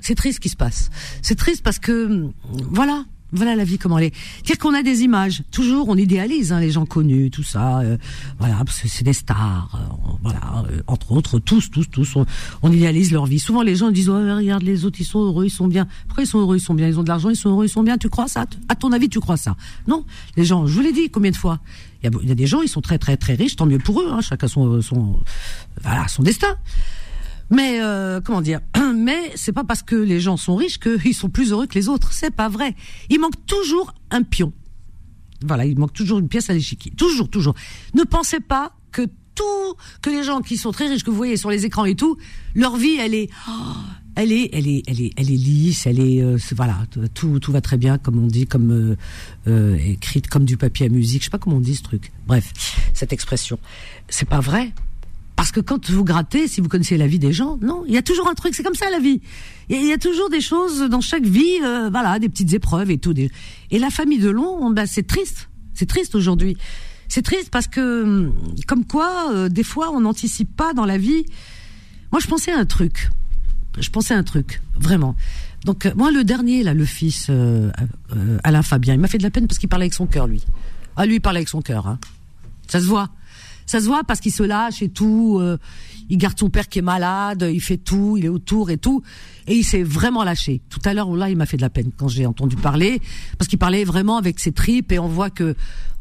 C'est triste ce qui se passe. C'est triste parce que, voilà, voilà la vie comment elle est. Dire qu'on a des images. Toujours, on idéalise hein, les gens connus, tout ça. Euh, voilà, parce que c'est des stars. euh, voilà, euh, entre autres, tous, tous, tous, on, on idéalise leur vie. Souvent, les gens disent ouais, regarde les autres, ils sont heureux, ils sont bien. Pourquoi ils sont heureux, ils sont bien, ils ont de l'argent, ils sont heureux, ils sont bien. Tu crois ça? À ton avis, tu crois ça? Non, les gens. Je vous l'ai dit combien de fois? Il y, a, il y a des gens, ils sont très, très, très riches. Tant mieux pour eux. Hein, chacun son, son, voilà, son destin. Mais euh, comment dire? Mais c'est pas parce que les gens sont riches qu'ils sont plus heureux que les autres. C'est pas vrai. Il manque toujours un pion. Voilà, il manque toujours une pièce à l'échiquier. Toujours, toujours. Ne pensez pas que tout, que les gens qui sont très riches, que vous voyez sur les écrans et tout, leur vie, elle est, oh, elle est, elle est, elle est, elle est lisse, elle est, euh, voilà, tout, tout va très bien, comme on dit, comme euh, euh, écrite comme du papier à musique. Je sais pas comment on dit ce truc. Bref, cette expression, c'est pas vrai. Parce que quand vous grattez, si vous connaissez la vie des gens, non, il y a toujours un truc, c'est comme ça la vie. Il y, a toujours des choses dans chaque vie, euh, voilà, des petites épreuves et tout. Et la famille de Long, ben, c'est triste. C'est triste aujourd'hui. C'est triste parce que, comme quoi, euh, des fois, on n'anticipe pas dans la vie. Moi, je pensais à un truc. Je pensais à un truc, vraiment. Donc, euh, moi, le dernier, là, le fils, Alain Fabien, il m'a fait de la peine parce qu'il parlait avec son cœur, lui. Ah, lui, il parlait avec son cœur. Hein. Ça se voit. Ça se voit parce qu'il se lâche et tout. Euh, il garde son père qui est malade, il fait tout, il est autour et tout. Et il s'est vraiment lâché. Tout à l'heure, là, il m'a fait de la peine quand j'ai entendu parler, parce qu'il parlait vraiment avec ses tripes et on voit que,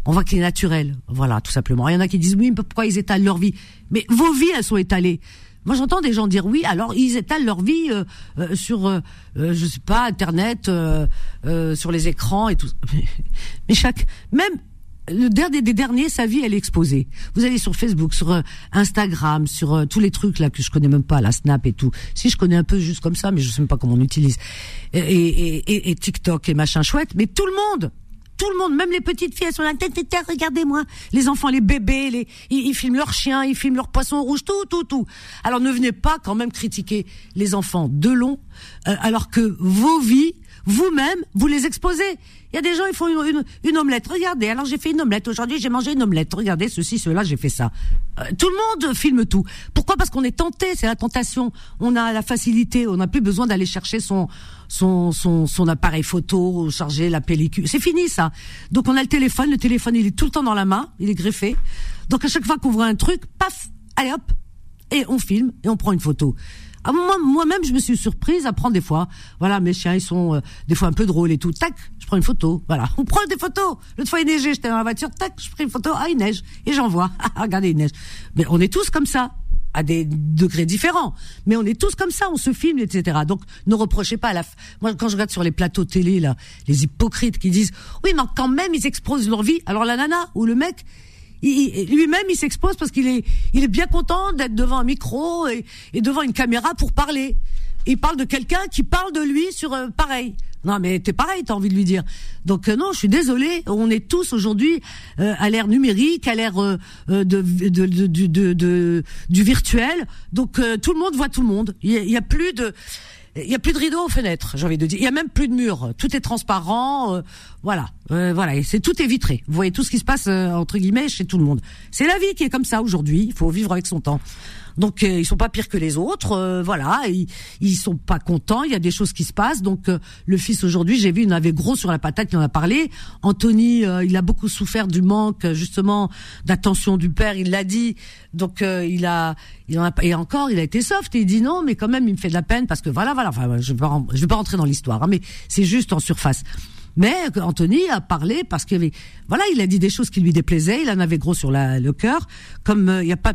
on voit qu'il est naturel. Voilà, tout simplement. Il y en a qui disent oui, mais pourquoi ils étalent leur vie? Mais vos vies, elles sont étalées. Moi, j'entends des gens dire oui, alors ils étalent leur vie euh, euh, sur, euh, je sais pas, Internet, sur les écrans et tout. Mais chaque, même le dernier derniers, sa vie, elle est exposée. Vous allez sur Facebook, sur euh, Instagram, sur euh, tous les trucs là que je connais même pas, la Snap et tout. Si je connais un peu juste comme ça, mais je sais même pas comment on utilise. Et, TikTok et machin chouette, mais tout le monde. Tout le monde, même les petites filles, elles sont là, regardez-moi. Les enfants, les bébés, les, ils, ils, filment leurs chiens, ils filment leurs poissons rouges, tout, tout, tout. Alors ne venez pas quand même critiquer les enfants de long, euh, alors que vos vies, vous-même, vous les exposez. Il y a des gens, ils font une, une, une omelette. Regardez, alors j'ai fait une omelette. Aujourd'hui, j'ai mangé une omelette. Regardez, ceci, cela, j'ai fait ça. Euh, tout le monde filme tout. Pourquoi? Parce qu'on est tenté, c'est la tentation. On a la facilité, on n'a plus besoin d'aller chercher son, son, son, son appareil photo, charger la pellicule. C'est fini, ça. Donc on a le téléphone. Le téléphone, il est tout le temps dans la main. Il est greffé. Donc à chaque fois qu'on voit un truc, paf, allez hop, et on filme et on prend une photo. Ah, moi, moi-même, je me suis surprise à prendre des fois. Voilà, mes chiens, ils sont euh, des fois un peu drôles et tout. Tac, je prends une photo. Voilà, on prend des photos. L'autre fois, il neigeait, j'étais dans la voiture. Tac, je prends une photo. Ah, il neige. Et j'envoie. Regardez, il neige. Mais on est tous comme ça à des degrés différents, mais on est tous comme ça, on se filme, etc. Donc, ne reprochez pas à la. F... Moi, quand je regarde sur les plateaux télé là, les hypocrites qui disent, oui, mais quand même, ils exposent leur vie. Alors la nana ou le mec, lui-même, il s'expose parce qu'il est, il est bien content d'être devant un micro et, et, devant une caméra pour parler. Il parle de quelqu'un qui parle de lui sur euh, pareil. Non, mais t'es pareil, t'as envie de lui dire. Donc euh, non, je suis désolée. On est tous aujourd'hui euh, à l'ère numérique, à l'ère euh, de, de, de, de, du virtuel. Donc tout le monde voit tout le monde. Il y a, a plus de il y a plus de rideaux aux fenêtres, j'ai envie de dire. Il y a même plus de murs. Tout est transparent. Euh, voilà, euh, voilà. Et c'est tout est vitré. Vous voyez tout ce qui se passe euh, entre guillemets chez tout le monde. C'est la vie qui est comme ça aujourd'hui. Il faut vivre avec son temps. Donc euh, ils sont pas pires que les autres, euh, voilà. Ils, ils sont pas contents. Il y a des choses qui se passent. Donc euh, le fils aujourd'hui, j'ai vu, il en avait gros sur la patate. Il en a parlé. Anthony, il a beaucoup souffert du manque justement d'attention du père. Il l'a dit. Donc il a, il en a et encore, il a été soft. Et il dit non, mais quand même, il me fait de la peine parce que voilà, voilà. Enfin, je vais pas, je vais pas rentrer dans l'histoire, hein, mais c'est juste en surface. Mais Anthony a parlé parce qu'il avait, voilà, il a dit des choses qui lui déplaisaient. Il en avait gros sur la, le cœur. Comme il n'y a pas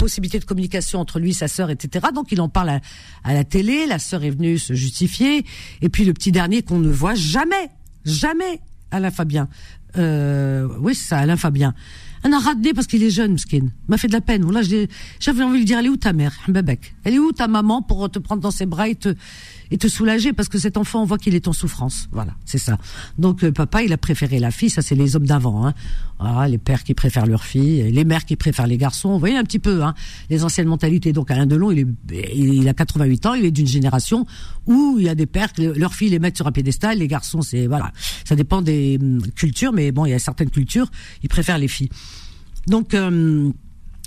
possibilité de communication entre lui sa sœur, etc. Donc il en parle à, à la télé, la sœur est venue se justifier, et puis le petit dernier qu'on ne voit jamais, jamais, Alain Fabien. Euh, oui, c'est ça, Alain Fabien. Un a raté parce qu'il est jeune, skin. M'a fait de la peine. Là, j'avais envie de lui dire, elle est où ta mère, Elle est où ta maman pour te prendre dans ses bras et te, et te soulager parce que cet enfant, on voit qu'il est en souffrance. Voilà, c'est ça. Donc euh, papa, il a préféré la fille. Ça, c'est les hommes d'avant. Hein. Ah, les pères qui préfèrent leurs filles, les mères qui préfèrent les garçons. Vous voyez un petit peu hein, les anciennes mentalités. Donc Alain Delon, il, est, il a 88 ans. Il est d'une génération où il y a des pères que leurs filles les mettent sur un pédestal. Les garçons, c'est voilà. Ça dépend des hum, cultures, mais bon, il y a certaines cultures, ils préfèrent les filles. Donc euh,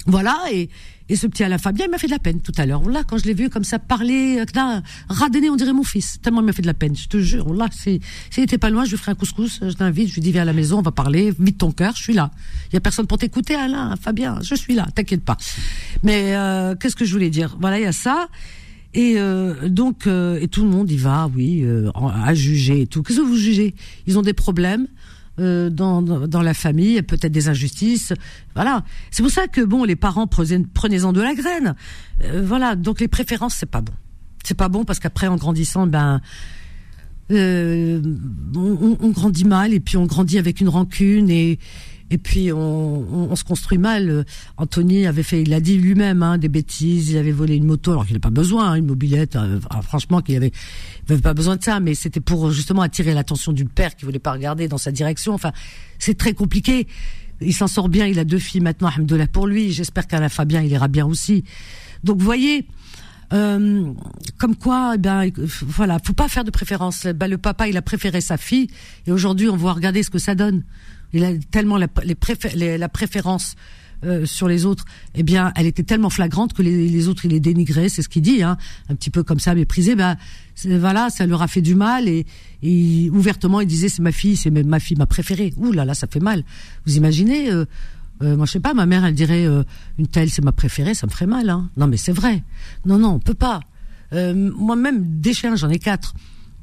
Voilà, et, et ce petit Alain Fabien, il m'a fait de la peine tout à l'heure. Là, quand je l'ai vu comme ça parler, euh, là, on dirait mon fils. Tellement il m'a fait de la peine, je te jure. Là, s'il était pas loin, je lui ferai un couscous, je t'invite, je lui dis viens à la maison, on va parler, vite ton cœur, je suis là. Il y a personne pour t'écouter, Alain, Fabien, je suis là, t'inquiète pas. Mais euh, qu'est-ce que je voulais dire? Voilà, il y a ça. Et euh, donc, euh, et tout le monde y va, oui, euh, à juger et tout. Qu'est-ce que vous jugez? Ils ont des problèmes. Euh, dans, dans, la famille, peut-être des injustices. Voilà. C'est pour ça que bon, les parents prenez-en de la graine. Euh, voilà. Donc les préférences, c'est pas bon. C'est pas bon parce qu'après, en grandissant, ben, euh, on, on, grandit mal et puis on grandit avec une rancune et et puis on, se construit mal. Anthony avait fait, il l'a dit lui-même, hein, des bêtises. Il avait volé une moto alors qu'il n'a pas besoin, hein, une mobilette. Euh, franchement, qu'il avait, il avait pas besoin de ça, mais c'était pour justement attirer l'attention du père qui voulait pas regarder dans sa direction. Enfin, c'est très compliqué. Il s'en sort bien. Il a deux filles maintenant, Alhamdoulilah pour lui. J'espère qu'à la Fabien, il ira bien aussi. Donc, vous voyez. Euh, comme quoi, eh ben, voilà, faut pas faire de préférence. Ben, le papa, il a préféré sa fille, et aujourd'hui, on va regarder ce que ça donne il a tellement la, préférence euh, sur les autres, eh bien, elle était tellement flagrante que les, les autres, il les dénigrait, c'est ce qu'il dit, hein, un petit peu comme ça, méprisé. Ben, voilà, ça leur a fait du mal et, et ouvertement, il disait c'est ma fille, c'est ma fille ma préférée. Ouh là là, ça fait mal. Vous imaginez euh, euh, Moi, je sais pas, ma mère, elle dirait euh, une telle, c'est ma préférée, ça me ferait mal. Hein. Non, mais c'est vrai. Non, non, on peut pas. Euh, moi-même, des chiens, j'en ai quatre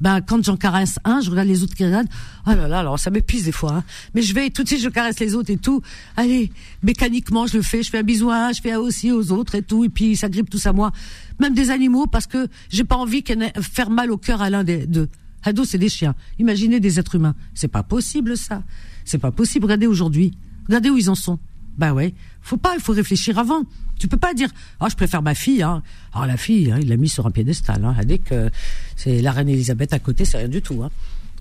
ben quand j'en caresse un, je regarde les autres qui regardent. Oh là là, alors ça m'épuise des fois. Hein. Mais je vais tout de suite, je caresse les autres et tout. Allez, mécaniquement, je le fais. Je fais un bisou à un, je fais aussi aux autres et tout. Et puis ça grippe tous à moi. Même des animaux parce que j'ai pas envie qu'elle faire mal au cœur à l'un des deux. Ado, c'est des chiens. Imaginez des êtres humains. C'est pas possible ça. C'est pas possible. Regardez aujourd'hui. Regardez où ils en sont. Ben ouais. Faut pas. Il faut réfléchir avant. Tu peux pas dire, ah, je préfère ma fille. Hein. Ah, la fille, hein, il l'a mis sur un piédestal. Hein. Dès que c'est la reine Elisabeth à côté, c'est rien du tout. Hein.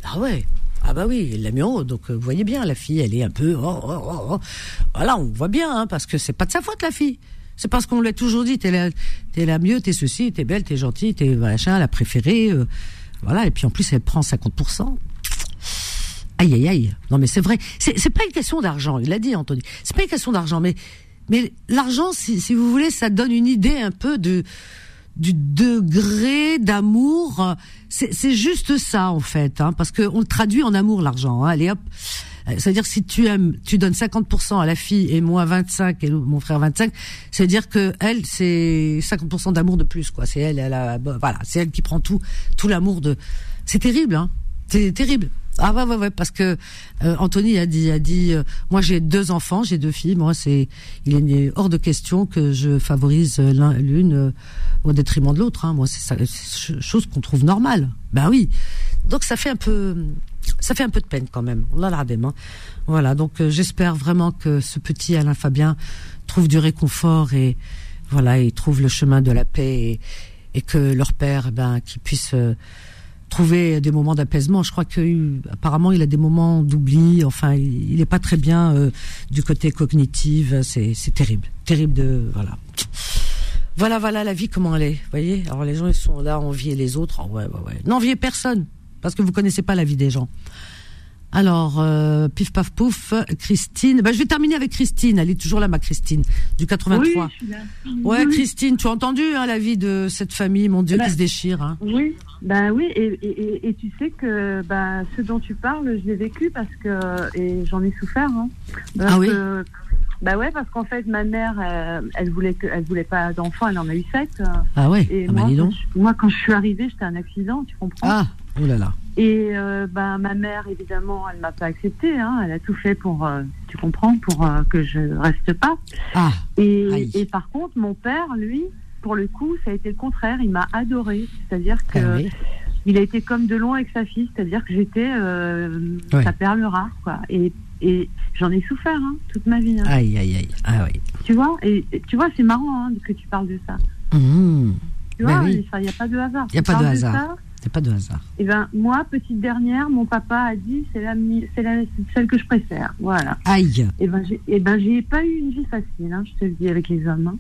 Ah ouais. Ah bah oui, il l'a mis en haut. Donc euh, vous voyez bien, la fille, elle est un peu. Oh, oh, oh, oh. voilà, on voit bien, hein, parce que c'est pas de sa faute la fille. C'est parce qu'on l'a toujours dit. T'es la, la mieux, t'es ceci, t'es belle, t'es gentille, t'es machin, la préférée. Euh, voilà. Et puis en plus, elle prend 50 Aïe aïe aïe. Non mais c'est vrai. C'est, pas une question d'argent. Il l'a dit Anthony. C'est pas une question d'argent, mais mais l'argent, si, si, vous voulez, ça donne une idée un peu de du degré d'amour. C'est juste ça en fait, hein, parce qu'on le traduit en amour l'argent. Hein. Allez hop. C'est-à-dire si tu aimes, tu donnes 50% à la fille et moi 25 et mon frère 25, c'est-à-dire que elle c'est 50% d'amour de plus quoi. C'est elle, elle a, voilà, c'est elle qui prend tout, tout l'amour de. C'est terrible, hein. C'est terrible. Ah ouais ouais ouais parce que euh, Anthony a dit a dit euh, moi j'ai deux enfants j'ai deux filles. Moi c'est il est hors de question que je favorise l'une euh, au détriment de l'autre hein. moi c'est chose qu'on trouve normale. Ben oui. Donc ça fait un peu ça fait un peu de peine quand même. Voilà donc j'espère vraiment que ce petit Alain Fabien trouve du réconfort et voilà il trouve le chemin de la paix et, et que leur père eh ben qui puisse trouver des moments d'apaisement. Je crois que apparemment il a des moments d'oubli. Enfin, il n'est pas très bien euh, du côté cognitif. C'est terrible, terrible de voilà. Voilà, voilà la vie comment elle est. Voyez Alors les gens ils sont là envier les autres. Oh, ouais, ouais, ouais. N'enviez personne parce que vous connaissez pas la vie des gens. Alors, euh, pif paf pouf, Christine. Ben, je vais terminer avec Christine. Elle est toujours là, ma Christine, du 83. Oui, je suis là. Ouais, Christine, tu as entendu hein, la vie de cette famille, mon Dieu, ben, qui se déchire. Hein. Oui, ben oui, et, et, et, tu sais que ben, ce dont tu parles, je l'ai vécu parce que et j'en ai souffert. Hein, ah oui. Que, bah ouais, parce qu'en fait, ma mère, euh, elle voulait que, elle voulait pas d'enfant, elle en a eu sept. Ah ouais. Et ah moi, bah, quand je, moi, quand je suis arrivée, j'étais un accident, tu comprends Ah, oh là là. Et euh, ben ma mère, évidemment, elle m'a pas accepté. Hein, elle a tout fait pour, euh, tu comprends, pour euh, que je reste pas. Ah. Et, et, par contre, mon père, lui, pour le coup, ça a été le contraire. Il m'a adoré. C'est-à-dire que ah oui. il a été comme de loin avec sa fille. C'est-à-dire que j'étais Ouais. sa perle rare, quoi. Et, et j'en ai souffert hein, toute ma vie. hein. Aïe, aïe, aïe. Ah oui. Tu vois Et et tu vois, c'est marrant hein, que tu parles de ça. Mmh. Tu Ben vois, oui. il n'y a pas de hasard. Y a Tu pas de hasard. ça, C'est pas de hasard. Eh ben, moi, petite dernière, mon papa a dit c'est la, c'est la, celle que je préfère. Voilà. Aïe. Eh ben, j'ai, eh ben, j'ai pas eu une vie facile, hein, je te le dis, avec les hommes. hein.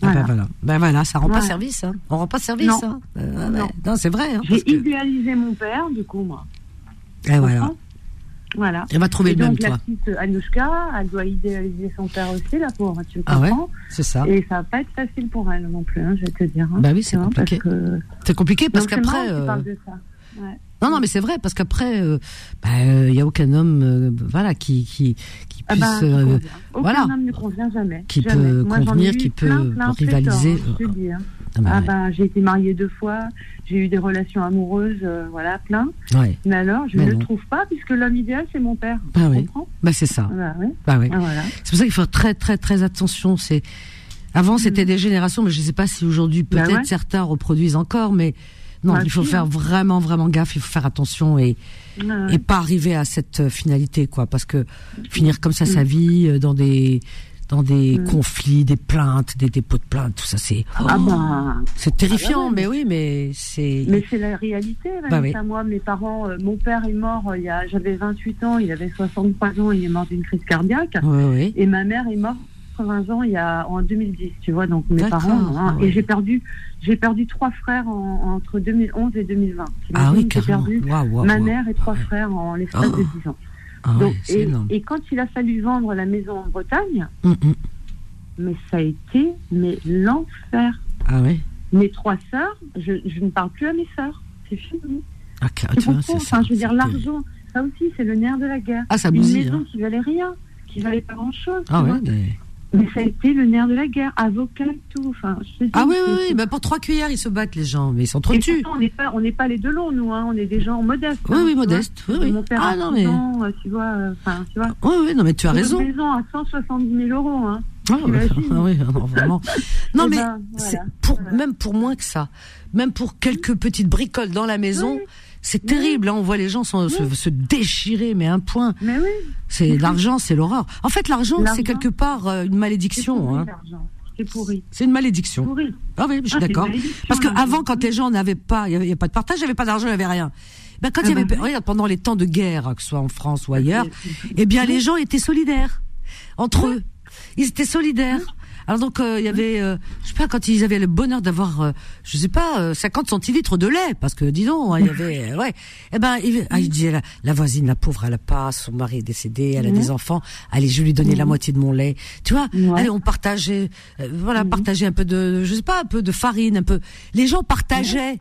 Ah Voilà. ben voilà. Ben voilà, ça rend pas service. Hein. On rend pas service. Non. Hein. Euh, ouais. Non. non c'est vrai. J'ai que- idéalisé mon père, du coup, moi. Et voilà. Comprends Voilà. Elle va trouver Et le même, donc, la toi. petite Anouchka, elle doit idéaliser son père aussi, la pauvre, tu me Ah ouais comprends C'est ça. Et ça va pas être facile pour elle non plus, hein, je vais te dire. hein. Bah oui, c'est compliqué. Que... C'est compliqué parce qu'après. euh. Ouais. Non, non, mais c'est vrai parce qu'après, il euh, n'y a aucun homme, euh, voilà, qui qui qui Ah puisse, bah, euh, convient. Aucun voilà. homme ne convient jamais. Qui Jamais. peut Moi, convenir, qui plein, peut plein rivaliser. hein, je te dis, hein. Ah bah Ah ouais. ben, j'ai été mariée deux fois, j'ai eu des relations amoureuses, euh, voilà, plein. Ouais. Mais alors, je Mais ne non. le trouve pas puisque l'homme idéal, c'est mon père. Bah tu oui. comprends Bah c'est ça. Bah, ouais. Bah oui. Ah, voilà. C'est pour ça qu'il faut faire très très très attention. C'est avant c'était des générations, mais je sais pas si aujourd'hui Mm. Bah peut-être ouais. certains reproduisent encore, mais non, Bah il faut si, faire hein. vraiment vraiment gaffe. Il faut faire attention et Ouais. et pas arriver à cette euh, finalité quoi, parce que finir comme ça Mm. sa vie euh, dans des dans des Mm. conflits, des plaintes, des dépôts de plaintes, tout ça c'est Ah ben, c'est terrifiant, Ah bah ouais, mais oui, mais c'est mais c'est la réalité. Bah. Moi, mes parents, euh, mon père est mort, euh, il y a, j'avais 28 ans, il avait 63 ans, il est mort d'une crise cardiaque. oui oui. Et ma mère est morte 80 ans il y a en 2010, tu vois. Donc mes parents, hein, ah et j'ai perdu, j'ai perdu trois frères en- entre 2011 et 2020. Ah oui, j'ai perdu ma mère et trois frères en l'espace Oh. de 10 ans. Ah Donc, et, quand il a fallu vendre la maison en Bretagne, Hum, hum. mais ça a été mais l'enfer. Ah ouais. Mes trois sœurs, je, je ne parle plus à mes sœurs. C'est fini. Ah, Tu vois, comprends c'est ça. Enfin, je veux dire, l'argent, ça aussi, c'est le nerf de la guerre. Ah, ça Une bousille. maison hein. qui valait rien, qui valait pas grand-chose. Ah tu ouais. mais- Mais ça a été le nerf de la guerre, avocat tout. Enfin, je dis, Ah oui, oui, oui. Bah, pour trois cuillères, ils se battent, les gens. Mais ils Et s'entretuent. on n'est pas, on n'est pas les deux longs, nous. Hein. On est des gens modestes. Oui, hein, oui, modestes. Oui, oui. Mon père Ah, a non, 6 mais- ans, euh, tu vois. euh, Enfin, tu vois. Oui, oui, non, mais tu as Une raison. maison à 170 000 euros. Hein. Ah, T'imagines ah oui, non, vraiment. Non, Eh mais ben, c'est voilà. pour, Voilà. même pour moins que ça. Même pour quelques petites bricoles dans la maison. Oui. C'est terrible, hein, on voit les gens se, Oui. se déchirer, mais un point. Mais oui. C'est Oui. l'argent, c'est l'horreur. En fait, l'argent, c'est quelque part euh, une C'est malédiction. pourri, Hein. l'argent. C'est pourri. C'est une malédiction. Pourri. Ah oui, je suis Ah, d'accord. Parce que l'argent. avant, quand les gens n'avaient pas, il y avait, pas de partage, il n'y avait pas d'argent, il n'y avait rien. Ben, quand Ah il y avait, bah oui. regarde, pendant les temps de guerre, que ce soit en France ou ailleurs, C'est- eh bien, les gens étaient solidaires entre eux. Ils étaient solidaires. Alors donc, euh, il y avait, euh, je sais pas, quand ils avaient le bonheur d'avoir, euh, je sais pas, euh, 50 centilitres de lait, parce que dis donc, hein, il y avait, ouais. Eh ben, il, ah, il disait, la, la voisine, la pauvre, elle a pas, son mari est décédé, elle a des enfants. Allez, je vais lui donner la moitié de mon lait. Tu vois, allez, on partageait, voilà, partageait un peu de, je sais pas, un peu de farine, un peu. Les gens partageaient.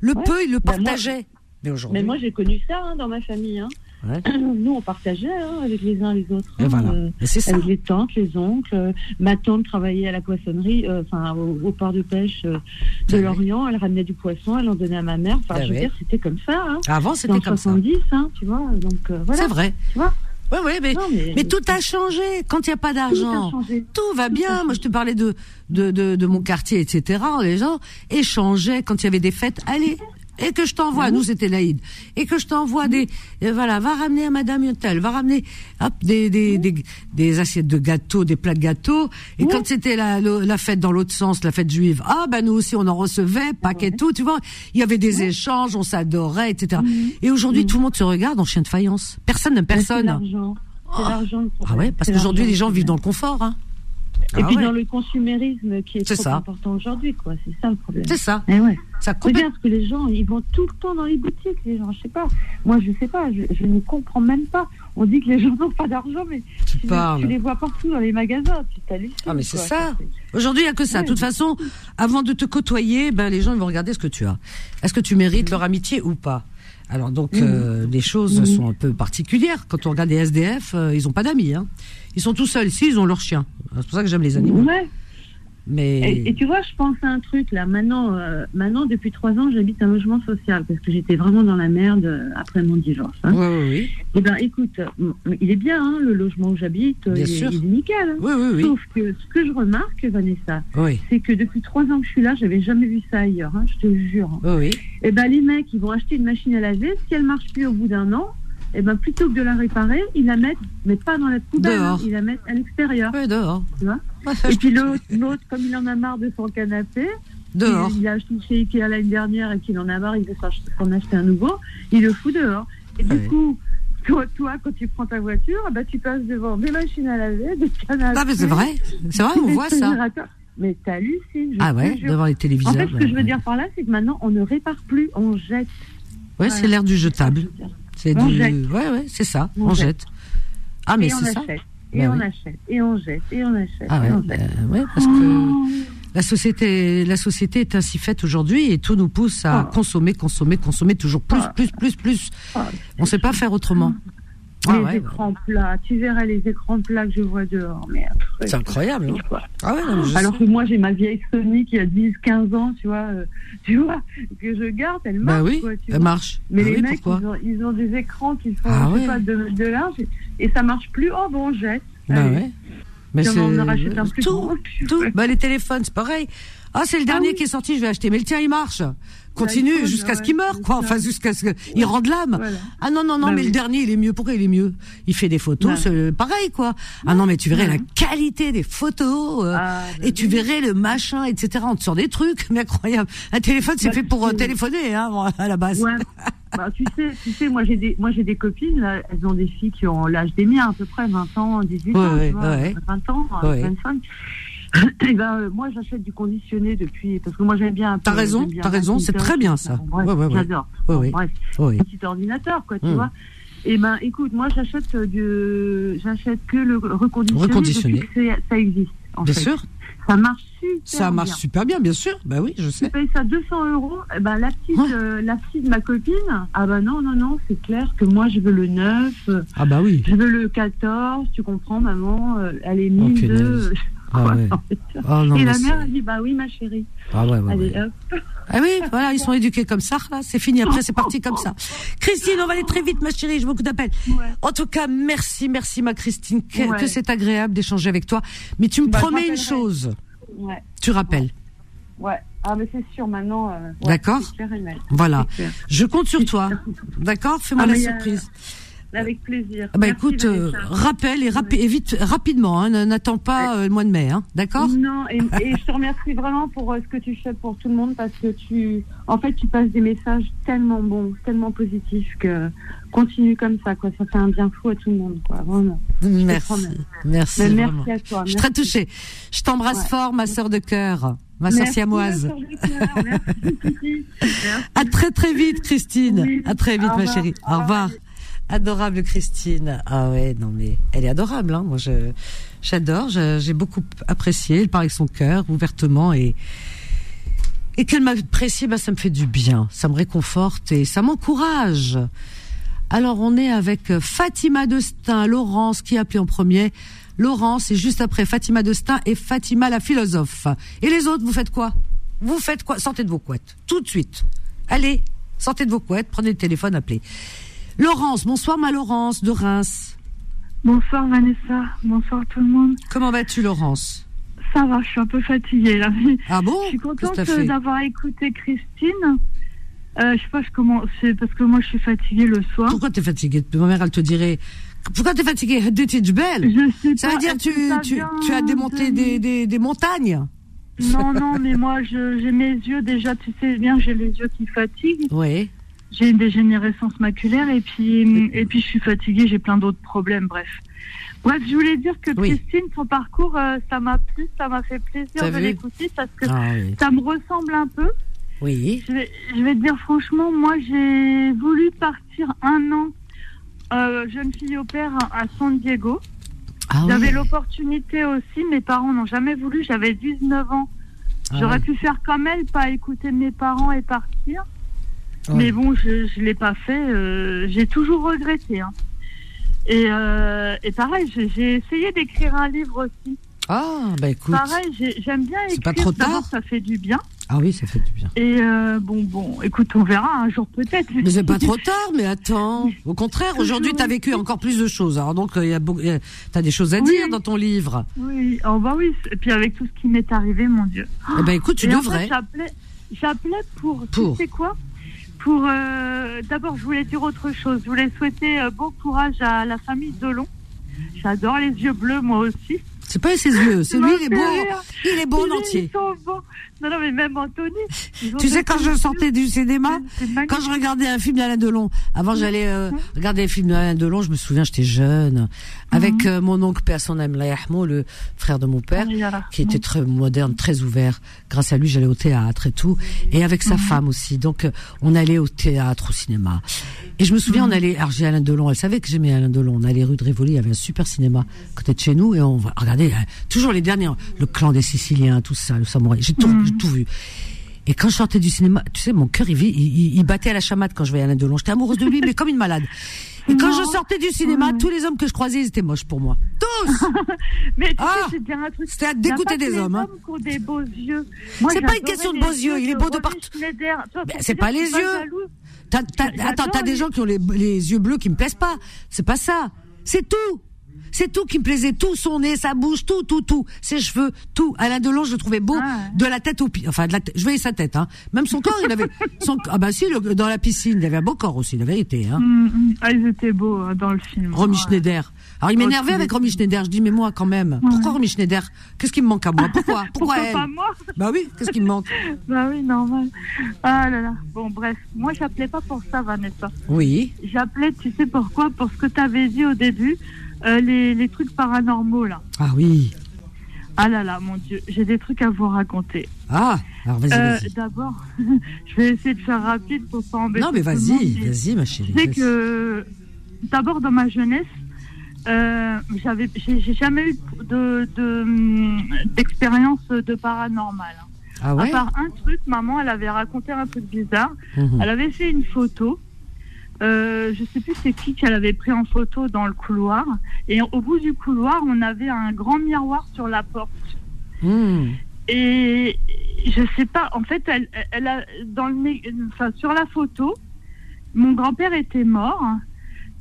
Le Ouais. peu, ils le Ben, moi- partageaient. Mais aujourd'hui. Mais moi, j'ai connu ça hein, dans ma famille. Hein. Ouais. Nous, on partageait hein, avec les uns les autres. Et hein, voilà. euh, c'est ça. avec les tantes, les oncles. Euh, Ma tante travaillait à la poissonnerie, euh, enfin au, au port de pêche euh, de Ah oui. Lorient. Elle ramenait du poisson, elle en donnait à ma mère. Enfin, Ah je veux oui. dire, c'était comme ça. Hein. Avant, Dans c'était comme ça. 70, hein, tu vois. Donc voilà. C'est vrai. Tu vois. Ouais, ouais, mais, Non, mais, mais tout a changé. Quand il n'y a pas d'argent, tout va Tout a bien. Moi, je te parlais de, de, de, de mon quartier, etc. Les gens échangeaient quand il y avait des fêtes. Allez, et que je t'envoie, nous c'était l'Aïd, et que je t'envoie des, euh, voilà, va ramener à Madame Yotel, va ramener, hop, des, des, des, des assiettes de gâteaux, des plats de gâteaux. Et quand c'était la, la fête dans l'autre sens, la fête juive, ah ben nous aussi on en recevait, paquet tout, tu vois. Il y avait des échanges, on s'adorait, etc. Et aujourd'hui tout le monde se regarde en chien de faïence. Personne n'aime personne. l'argent. C'est l'argent. le Ah ouais, parce qu'aujourd'hui l'argent les gens vivent dans le confort. Hein. Et Ah puis ouais. dans le consumérisme qui est, C'est trop ça. important aujourd'hui, quoi. C'est ça le problème. C'est ça. Eh ouais. Ça complète. Regarde que les gens, ils vont tout le temps dans les boutiques, les gens. Je sais pas. Moi, je sais pas. Je, je ne comprends même pas. On dit que les gens n'ont pas d'argent, mais Tu tu, parles. tu les vois partout dans les magasins. Tu. Ah, mais c'est ça. Aujourd'hui, il n'y a que ça. De toute façon, avant de te côtoyer, ben, les gens ils vont regarder ce que tu as. Est-ce que tu mérites leur amitié ou pas? Alors donc, euh, les choses sont un peu particulières. Quand on regarde les SDF, euh, ils ont pas d'amis. Hein. Ils sont tout seuls. Si, ils ont leur chien. C'est pour ça que j'aime les animaux. Ouais. Mais Et, et tu vois, je pense à un truc là. Maintenant, euh, maintenant depuis trois ans, j'habite un logement social parce que j'étais vraiment dans la merde euh, après mon divorce. hein. oui, oui, oui. Eh ben, écoute, euh, il est bien hein, le logement où j'habite. Bien il, il est nickel. hein. Oui, oui, oui. Sauf que ce que je remarque, Vanessa, Oui, c'est que depuis trois ans que je suis là, j'avais jamais vu ça ailleurs. hein, je te jure. oui, oui. Eh ben, les mecs, ils vont acheter une machine à laver. Si elle marche plus au bout d'un an, eh ben, plutôt que de la réparer, ils la mettent, mais pas dans la poubelle, hein, ils la mettent à l'extérieur. Oui, dehors. Tu vois Ouais, Et puis l'autre, l'autre, comme il en a marre de son canapé, dehors. il, il a acheté chez Ikea l'année dernière et qu'il en a marre, il veut s'en acheter un nouveau, il le fout dehors. Et du Ouais. coup, toi, toi, quand tu prends ta voiture, eh ben, tu passes devant des machines à laver, des canapés. Ah, mais c'est vrai. C'est vrai, on voit ça. Mais t'hallucines. je Ah ouais, devant les En téléviseurs. fait, ce que je veux ouais. dire par là, c'est que maintenant, on ne répare plus, on jette. Ouais, c'est l'air du jetable. C'est du, jette. ouais, ouais, c'est ça. On, On jette. Ah, mais et on c'est ça. achète. Et Bah on oui. achète. Et on jette. Et on achète. Ah et ouais, on jette. euh, ouais, parce que la société, la société est ainsi faite aujourd'hui et tout nous pousse à Oh. consommer, consommer, consommer toujours plus, Oh. plus, plus, plus. Ah, On sait pas faire autrement. Les Ah ouais, écrans plats. Tu verrais les écrans plats que je vois dehors. Mais c'est incroyable. hein. Ah ouais, non, Alors sais. que moi, j'ai ma vieille Sony qui a 10, 15 ans, tu vois, euh, tu vois, que je garde, elle marche, bah oui, quoi, elle vois. marche. Mais Bah les oui, mecs, ils ont, ils ont des écrans qui font, Ah ouais. pas, de, de linge, et, et ça marche plus. Oh, bon, on jette. Bah ouais. Mais on en rachète un plus tout, grand. tout. Bah les téléphones, c'est pareil. Ah, c'est le dernier oui. qui est sorti, je vais acheter. Mais le tien, il marche. Continue jusqu'à ce qu'il meure, quoi. Enfin, jusqu'à ce qu'il rende l'âme. Voilà. Ah non, non, non, Bah mais oui. le dernier, il est mieux. Pourquoi il est mieux? Il fait des photos, pareil, quoi. Ah non, mais tu verrais Ouais. la qualité des photos. euh, Ah, bah et tu verrais le machin, etc. On te sort des trucs, mais incroyable. Un téléphone, c'est Bah, fait pour euh, téléphoner, hein, à la base. Ouais. bah, tu sais, tu sais, moi j'ai des, moi j'ai des copines, là, elles ont des filles qui ont l'âge des miens, à peu près 20 ans, 18 Ouais, ans, ouais, tu vois, ouais. 20 ans, Ouais. 25. Et ben, euh, moi j'achète du conditionné depuis, parce que moi j'aime bien. un peu- T'as raison, t'as raison, c'est très bien, ça. bon, bref, Ouais, ouais, ouais. J'adore. Ouais, Bon. Bref, un petit ordinateur, quoi, tu Mm. vois. Et ben, écoute, moi j'achète du, j'achète que le reconditionné, Reconditionné. depuis que c'est- ça existe. En Bien fait. sûr, Ça marche super ça marche bien. super bien, bien sûr. Bah oui, je Tu sais. payes ça 200 euros, eh ben, la petite, Ouais. euh, la petite, ma copine, ah ben non, non, non, c'est clair que moi je veux le 9, euh, Ah bah oui. je veux le 14, tu comprends, maman, euh, elle est Oh, mine punaise. Ah ouais. Oh non, Et la mère, elle dit, bah oui, ma chérie. Ah ouais, ouais, Allez, hop. Ah oui, voilà, ils sont éduqués comme ça, là, c'est fini, après c'est parti comme ça. Christine, on va aller très vite, ma chérie, j'ai beaucoup d'appels. En tout cas, merci, merci, ma Christine, que, c'est agréable d'échanger avec toi. Mais tu me Bah, je promets une chose, tu rappelles. ouais. Ah, mais c'est sûr, maintenant. euh, D'accord. Voilà. Je compte sur toi. D'accord Fais-moi Ah, la a- surprise. Avec plaisir. Ah Bah Merci, écoute, euh, rappelle et, rapi- vite, rapidement, hein, n'attends pas euh, le mois de mai, hein, d'accord? Non, et, et je te remercie vraiment pour euh, ce que tu fais pour tout le monde parce que tu, en fait, tu passes des messages tellement bons, tellement positifs que continue comme ça, quoi. Ça fait un bien fou à tout le monde, quoi. Vraiment. Merci, merci. Mais vraiment. merci à toi. Je suis très touchée. Je t'embrasse Ouais. fort, ma sœur de cœur, ma sœur siamoise. Merci. À très très vite, Christine. Oui. À très vite, Au ma revoir. chérie. Au Au revoir. Adorable Christine. Ah ouais, non mais elle est adorable. Hein. Moi, je j'adore. J'ai beaucoup apprécié. Elle parle avec son cœur ouvertement et et qu'elle m'apprécie, bah ça me fait du bien. Ça me réconforte et ça m'encourage. Alors on est avec euh, Fatima Destin, Laurence qui a appelé en premier. Laurence et juste après Fatima Destin et Fatima la philosophe. Et les autres, vous faites quoi? Vous faites quoi? Sortez de vos couettes tout de suite. Allez, sortez de vos couettes, prenez le téléphone, appelez. Laurence, bonsoir ma Laurence de Reims. Bonsoir Vanessa, bonsoir tout le monde. Comment vas-tu Laurence? Ça va, je suis un peu fatiguée là. Ah bon? Je suis contente d'avoir écouté Christine. Euh, je sais pas, je commence, c'est parce que moi je suis fatiguée le soir. Pourquoi t'es fatiguée? Ma mère elle te dirait pourquoi t'es fatiguée? Belle Je sais Ça veut dire tu, que tu, tu as démonté de- des, des, des montagnes? Non, non, mais moi j'ai mes yeux déjà, tu sais bien, j'ai les yeux qui fatiguent. Oui. J'ai une dégénérescence maculaire et puis, et puis je suis fatiguée, j'ai plein d'autres problèmes, bref. Bref, je voulais dire que Oui. Christine, son parcours, euh, ça m'a plu, ça m'a fait plaisir de l'écouter parce que Ah oui. ça me ressemble un peu. Oui. Je vais, je vais te dire franchement, moi j'ai voulu partir un an euh, jeune fille au père à San Diego. Ah oui. J'avais l'opportunité aussi, mes parents n'ont jamais voulu, j'avais 19 ans. Ah J'aurais pu faire comme elle, pas écouter mes parents et partir. Ouais. Mais bon, je ne l'ai pas fait. euh, j'ai toujours regretté. hein. Et, euh, et pareil, j'ai essayé d'écrire un livre aussi. Ah bah écoute. Pareil, j'ai- j'aime bien C'est écrire. pas trop tard ça fait du bien. Ah oui, ça fait du bien. Et euh, bon, bon, écoute, on verra un jour peut-être. Mais c'est pas trop tard, mais attends. Au contraire, aujourd'hui, Toujours. t'as vécu encore plus de choses. Alors donc, il y a beaucoup, il y a- t'as des choses à Oui. dire dans ton livre. Oui, oh bah oui. Et puis avec tout ce qui m'est arrivé, mon Dieu. Eh ben écoute, tu Et devrais. j'appelais pour, Pour. tu sais quoi? Pour euh, d'abord, je voulais dire autre chose. Je voulais souhaiter euh, bon courage à la famille Delon. J'adore les yeux bleus, moi aussi. C'est pas ses yeux, c'est lui, il est beau. rire. Il est beau en Ils entier. sont beaux. Non, non, mais même Anthony. Tu sais, quand je sortais du cinéma, quand je regardais un film d'Alain Delon, avant j'allais euh, regarder les films d'Alain Delon, je me souviens, j'étais jeune, avec Mhm. euh, mon oncle Père son âme, le frère de mon père, alors. qui était très moderne, très ouvert. Grâce à lui, j'allais au théâtre et tout, et avec Mhm. sa femme aussi. Donc, euh, on allait au théâtre, au cinéma. Et je me souviens, Mhm. on allait, alors j'ai Alain Delon, elle savait que j'aimais Alain Delon. On allait rue de Rivoli, il y avait un super cinéma côté de chez nous, et on va regarder euh, toujours les derniers, le clan des Siciliens, tout ça, le samouraï. J'ai tout, Mhm. J'ai tout vu. Et quand je sortais du cinéma, tu sais, mon cœur, il, il, battait à la chamade quand je voyais Alain Delon. J'étais amoureuse de lui, mais comme une malade. Et quand je sortais du cinéma, tous les hommes que je croisais, ils étaient moches pour moi. Tous Mais tu Ah sais, un truc. C'était à dégoûter des hommes, hein. des beaux yeux. C'est pas une question de beaux yeux, il est beau de partout. Ben, c'est pas les yeux. attends, t'as des gens qui ont les, les yeux bleus qui me plaisent pas. C'est pas ça. C'est tout. C'est tout qui me plaisait. Tout, son nez, sa bouche, tout, tout, tout. Ses cheveux, tout. Alain Delon, je le trouvais beau Ah. de la tête au pied. Enfin, de la tête- je voyais sa tête, hein. Même son corps, il avait, son, ah bah si, le- dans la piscine, il avait un beau corps aussi, la vérité, hein. Hum, hum. Ah, ils étaient beaux euh, dans le film. Romy Ouais. Schneider. Alors il m'énervait avec Romy Schneider. Je dis mais moi quand même. Pourquoi Romy Schneider? Qu'est-ce qui me manque à moi? Pourquoi? Pourquoi Pourquoi elle? pas moi? Bah oui, qu'est-ce qui me manque? Bah oui, normal. Ah là là. Bon, bref. Moi, j'appelais pas pour ça, Vanessa. Oui. J'appelais, tu sais pourquoi? Pour ce que tu avais dit au début, euh, les, les trucs paranormaux, là. Ah oui. Ah là là, mon Dieu, j'ai des trucs à vous raconter. Ah. Alors vas-y, Euh. D'abord, je vais essayer de faire rapide pour pas embêter Non mais vas-y, vas-y ma chérie. Vas-y. que, d'abord, dans ma jeunesse, euh, j'avais, j'ai jamais eu de, de, hum, d'expérience de paranormal. hein. Ah À part un truc, maman, elle avait raconté un truc bizarre. Mhm. Elle avait fait une photo. Euh, je sais plus c'est qui qu'elle avait pris en photo dans le couloir. Et au bout du couloir, on avait un grand miroir sur la porte. Mhm. Et je sais pas, en fait, elle, elle a, dans le, enfin, sur la photo, mon grand-père était mort.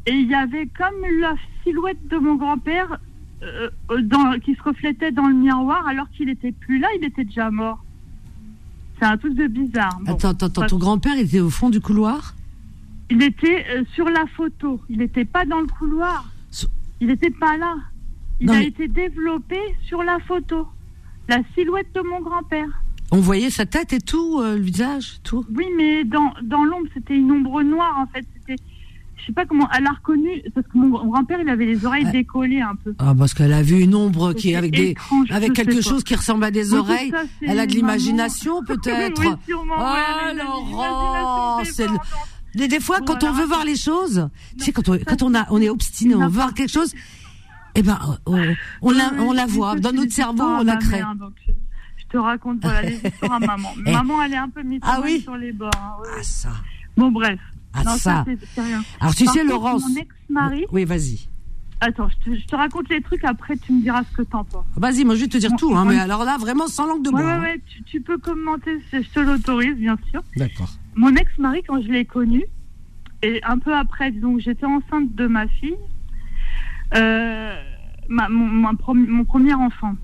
Et il y avait comme la silhouette de mon grand-père euh, dans- qui se reflétait dans le miroir alors qu'il était plus là, il était déjà mort. C'est un truc de bizarre. Bon. Attends, attends, attends, ton grand-père était au fond du couloir? Il était euh, sur la photo. Il n'était pas dans le couloir. Il n'était pas là. Il Non, a mais- été développé sur la photo. La silhouette de mon grand-père. On voyait sa tête et tout, euh, le visage, tout. Oui, mais dans, dans l'ombre, c'était une ombre noire, en fait. C'était, je sais pas comment, elle a reconnu, parce que mon grand-père, il avait les oreilles décollées un peu. Ah parce qu'elle a vu une ombre qui est avec des avec quelque chose qui ressemble à des Oui, oreilles. ça, Elle a de l'imagination peut-être. Oui, sûrement, ouais, Ah c'est. Des, des fois quand Voilà. on veut voir les choses, tu sais quand on quand on a on est obstiné, on veut voir quelque chose, eh ben on, on la on la voit dans notre cerveau, on la crée. mère, donc, je, te raconte voilà, les histoires à maman. Eh. Maman, elle est un peu mise Ah oui sur les bords. hein, oui. Ah ça. Bon, bref. Ah non, ça. Alors tu Par sais contre, Laurence. Mon ex-mari. Oui, vas-y. Attends, je te, je te raconte les trucs, après tu me diras ce que t'en penses. Vas-y, moi je vais te dire Bon, tout hein, mais alors là vraiment sans langue de bois. ouais, hein. ouais, tu, tu peux commenter, je te l'autorise, bien sûr. D'accord. Mon ex-mari, quand je l'ai connu, et un peu après, donc j'étais enceinte de ma fille, euh, ma- mon, ma mon premier enfant,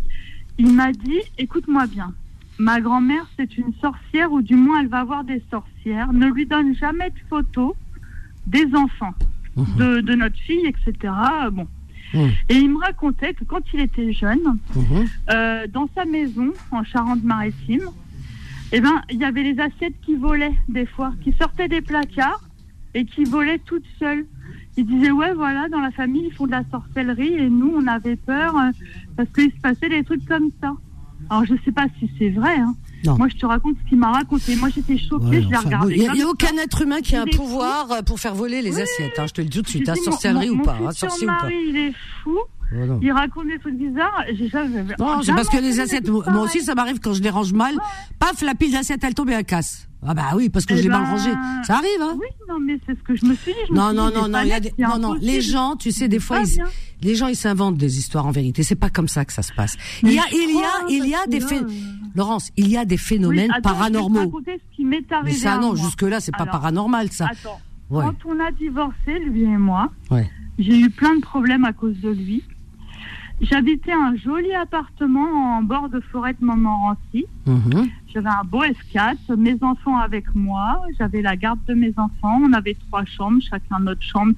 il m'a dit, écoute-moi bien, ma grand-mère c'est une sorcière, ou du moins elle va avoir des sorcières, ne lui donne jamais de photos des enfants, Mhm. de, de notre fille, etc. Bon. Mhm. Et il me racontait que quand il était jeune, Mhm. euh, dans sa maison en Charente-Maritime, eh ben, il y avait les assiettes qui volaient des fois, qui sortaient des placards et qui volaient toutes seules. Il disait ouais voilà dans la famille ils font de la sorcellerie et nous on avait peur euh, parce qu'il se passait des trucs comme ça. Alors je sais pas si c'est vrai. Hein. Non. Moi je te raconte ce qu'il m'a raconté. Moi j'étais choquée, Ouais, je l'ai enfin, regardé. Il n'y a, aucun être humain qui a un pouvoir euh, pour faire voler les assiettes. Hein, je te le dis tout de suite. Hein, sorcellerie mon- ou pas, mon futur sorcier ou pas. il est fou. Il raconte des trucs bizarres. Jamais. Non, c'est parce que les assiettes, moi aussi, ça m'arrive quand je les range mal. Paf, la pile d'assiettes, elle tombe et elle casse. Ah bah oui, parce que Eh je l'ai mal ben, rangée. Ça arrive, hein Oui, non, mais c'est ce que je me suis dit. Je me Non, suis non, non, non, pas il y a net, des, c'est non, non, les gens, tu sais, des fois, ils, bien. les gens, ils s'inventent des histoires en vérité. C'est pas comme ça que ça se passe. Il y a, il y a, il y a des faits, euh, Laurence, il y a des phénomènes oui, attends, Je vais paranormaux. te ce qui m'est arrivé. Mais ça, non, moi. jusque là, c'est pas paranormal, ça. Attends, Ouais. quand on a divorcé, lui et moi, Ouais. j'ai eu plein de problèmes à cause de lui. J'habitais un joli appartement en bord de forêt de Montmorency. Mhm. J'avais un beau S4, mes enfants avec moi, j'avais la garde de mes enfants, on avait trois chambres, chacun notre chambre.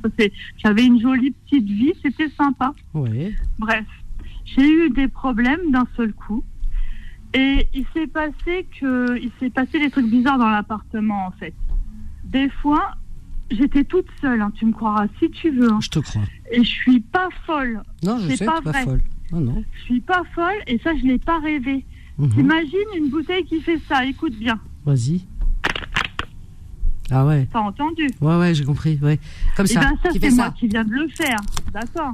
J'avais une jolie petite vie, c'était sympa. Ouais. Bref. j'ai eu des problèmes d'un seul coup. Et il s'est passé que, il s'est passé des trucs bizarres dans l'appartement en fait. Des fois, j'étais toute seule, hein, tu me croiras si tu veux. hein. Je te crois. Et je suis pas folle. Non, je sais, pas pas vrai. folle. Non, non. Je suis pas folle et ça, je l'ai pas rêvé. Mhm. T'imagines une bouteille qui fait ça? Écoute bien. Vas-y. Ah ouais. T'as entendu? Ouais, ouais, j'ai compris. Ouais. Comme Eh ça. ben ça, c'est moi ça. qui viens de le faire. D'accord.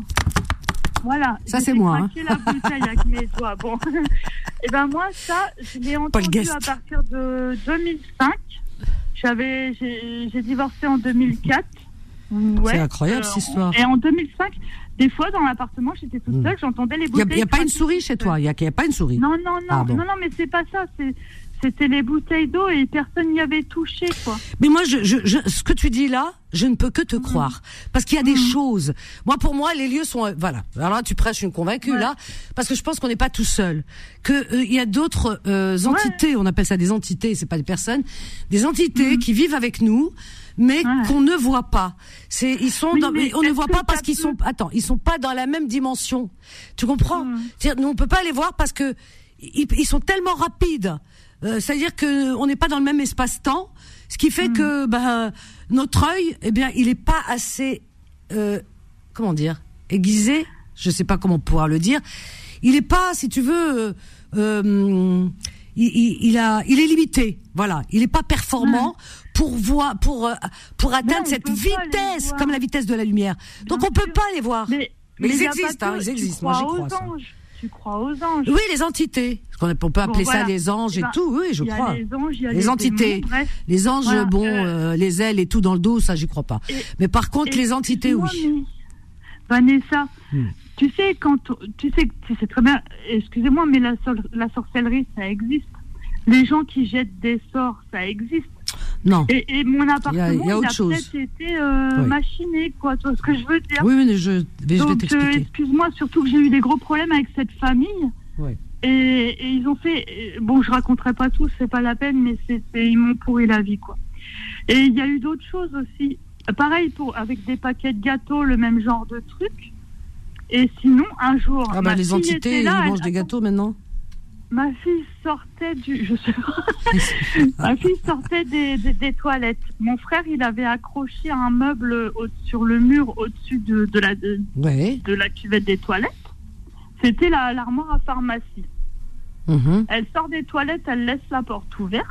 Voilà. Ça, c'est moi, hein. la bouteille avec mes doigts. Bon. Et ben moi, ça, je l'ai entendu à partir de 2005. J'avais, j'ai divorcé en 2004. Ouais. C'est incroyable, cette histoire. Et en 2005, des fois dans l'appartement, j'étais toute Mm. seule, j'entendais les Il n'y a, bouteilles. pas une souris chez toi. Il n'y a, pas une souris. Non, non, non, Pardon. non, non, mais c'est pas ça. c'est- C'était les bouteilles d'eau et personne n'y avait touché, quoi. Mais moi, je, je, je- ce que tu dis là, je ne peux que te croire. Parce qu'il y a des choses. Moi, pour moi, les lieux sont, euh, voilà. Alors là, tu prêches une convaincue, Ouais. là. Parce que je pense qu'on n'est pas tout seul. Que, euh, il y a d'autres, euh, entités, on appelle ça des entités, c'est pas des personnes. Des entités qui vivent avec nous, mais Ouais. qu'on ne voit pas. C'est, ils sont Oui, dans, on ne voit pas parce qu'ils sont, attends, ils sont pas dans la même dimension. Tu comprends? Mm. C'est-à-dire, nous, on peut pas les voir parce que ils, ils sont tellement rapides. Euh, C'est-à-dire que on n'est pas dans le même espace-temps, ce qui fait que ben notre œil, eh bien, il est pas assez, euh, comment dire, aiguisé. Je sais pas comment pouvoir le dire. Il est pas, si tu veux, euh, euh, il, il, il a, il est limité. Voilà, il est pas performant pour voir, pour euh, pour atteindre on cette vitesse, comme la vitesse de la lumière. Donc on peut pas les voir. Mais, Mais ils existent, hein, ils existent. Moi, j'y crois Tu crois aux anges. Oui, les entités. Parce qu'on on peut appeler Bon, ça les anges et ben, tout. Oui, je il y a crois. les anges, y a Les les entités. démons. Les anges, Voilà, bon, euh, euh, les ailes et tout dans le dos, ça, j'y crois pas. Et- mais par contre, les entités, oui. mais- Vanessa, Hmm. tu sais quand tu sais tu sais très bien. Excusez-moi, mais la, sor- la sorcellerie, ça existe. Les gens qui jettent des sorts, ça existe. Non. Et, et mon appartement, Il y a- il y a autre chose. peut-être été euh, Oui. machiné, quoi. Tu vois ce que je veux dire Oui, mais je, mais je vais Donc, euh, excuse-moi, surtout que j'ai eu des gros problèmes avec cette famille. Ouais. Et, et ils ont fait. euh, Bon, je raconterai pas tout, c'est pas la peine, mais c'est ils m'ont pourri la vie, quoi. Et il y a eu d'autres choses aussi. Pareil pour avec des paquets de gâteaux, le même genre de truc. Et sinon, un jour, Ah bah les entités, était ils là, mangent des gâteaux maintenant. Ma fille sortait du, je sais pas. Ma fille sortait des, des, des toilettes. Mon frère, il avait accroché un meuble au- sur le mur au-dessus de, de la de, Ouais. de la cuvette des toilettes. C'était la l'armoire à pharmacie. Mhm, Elle sort des toilettes, elle laisse la porte ouverte.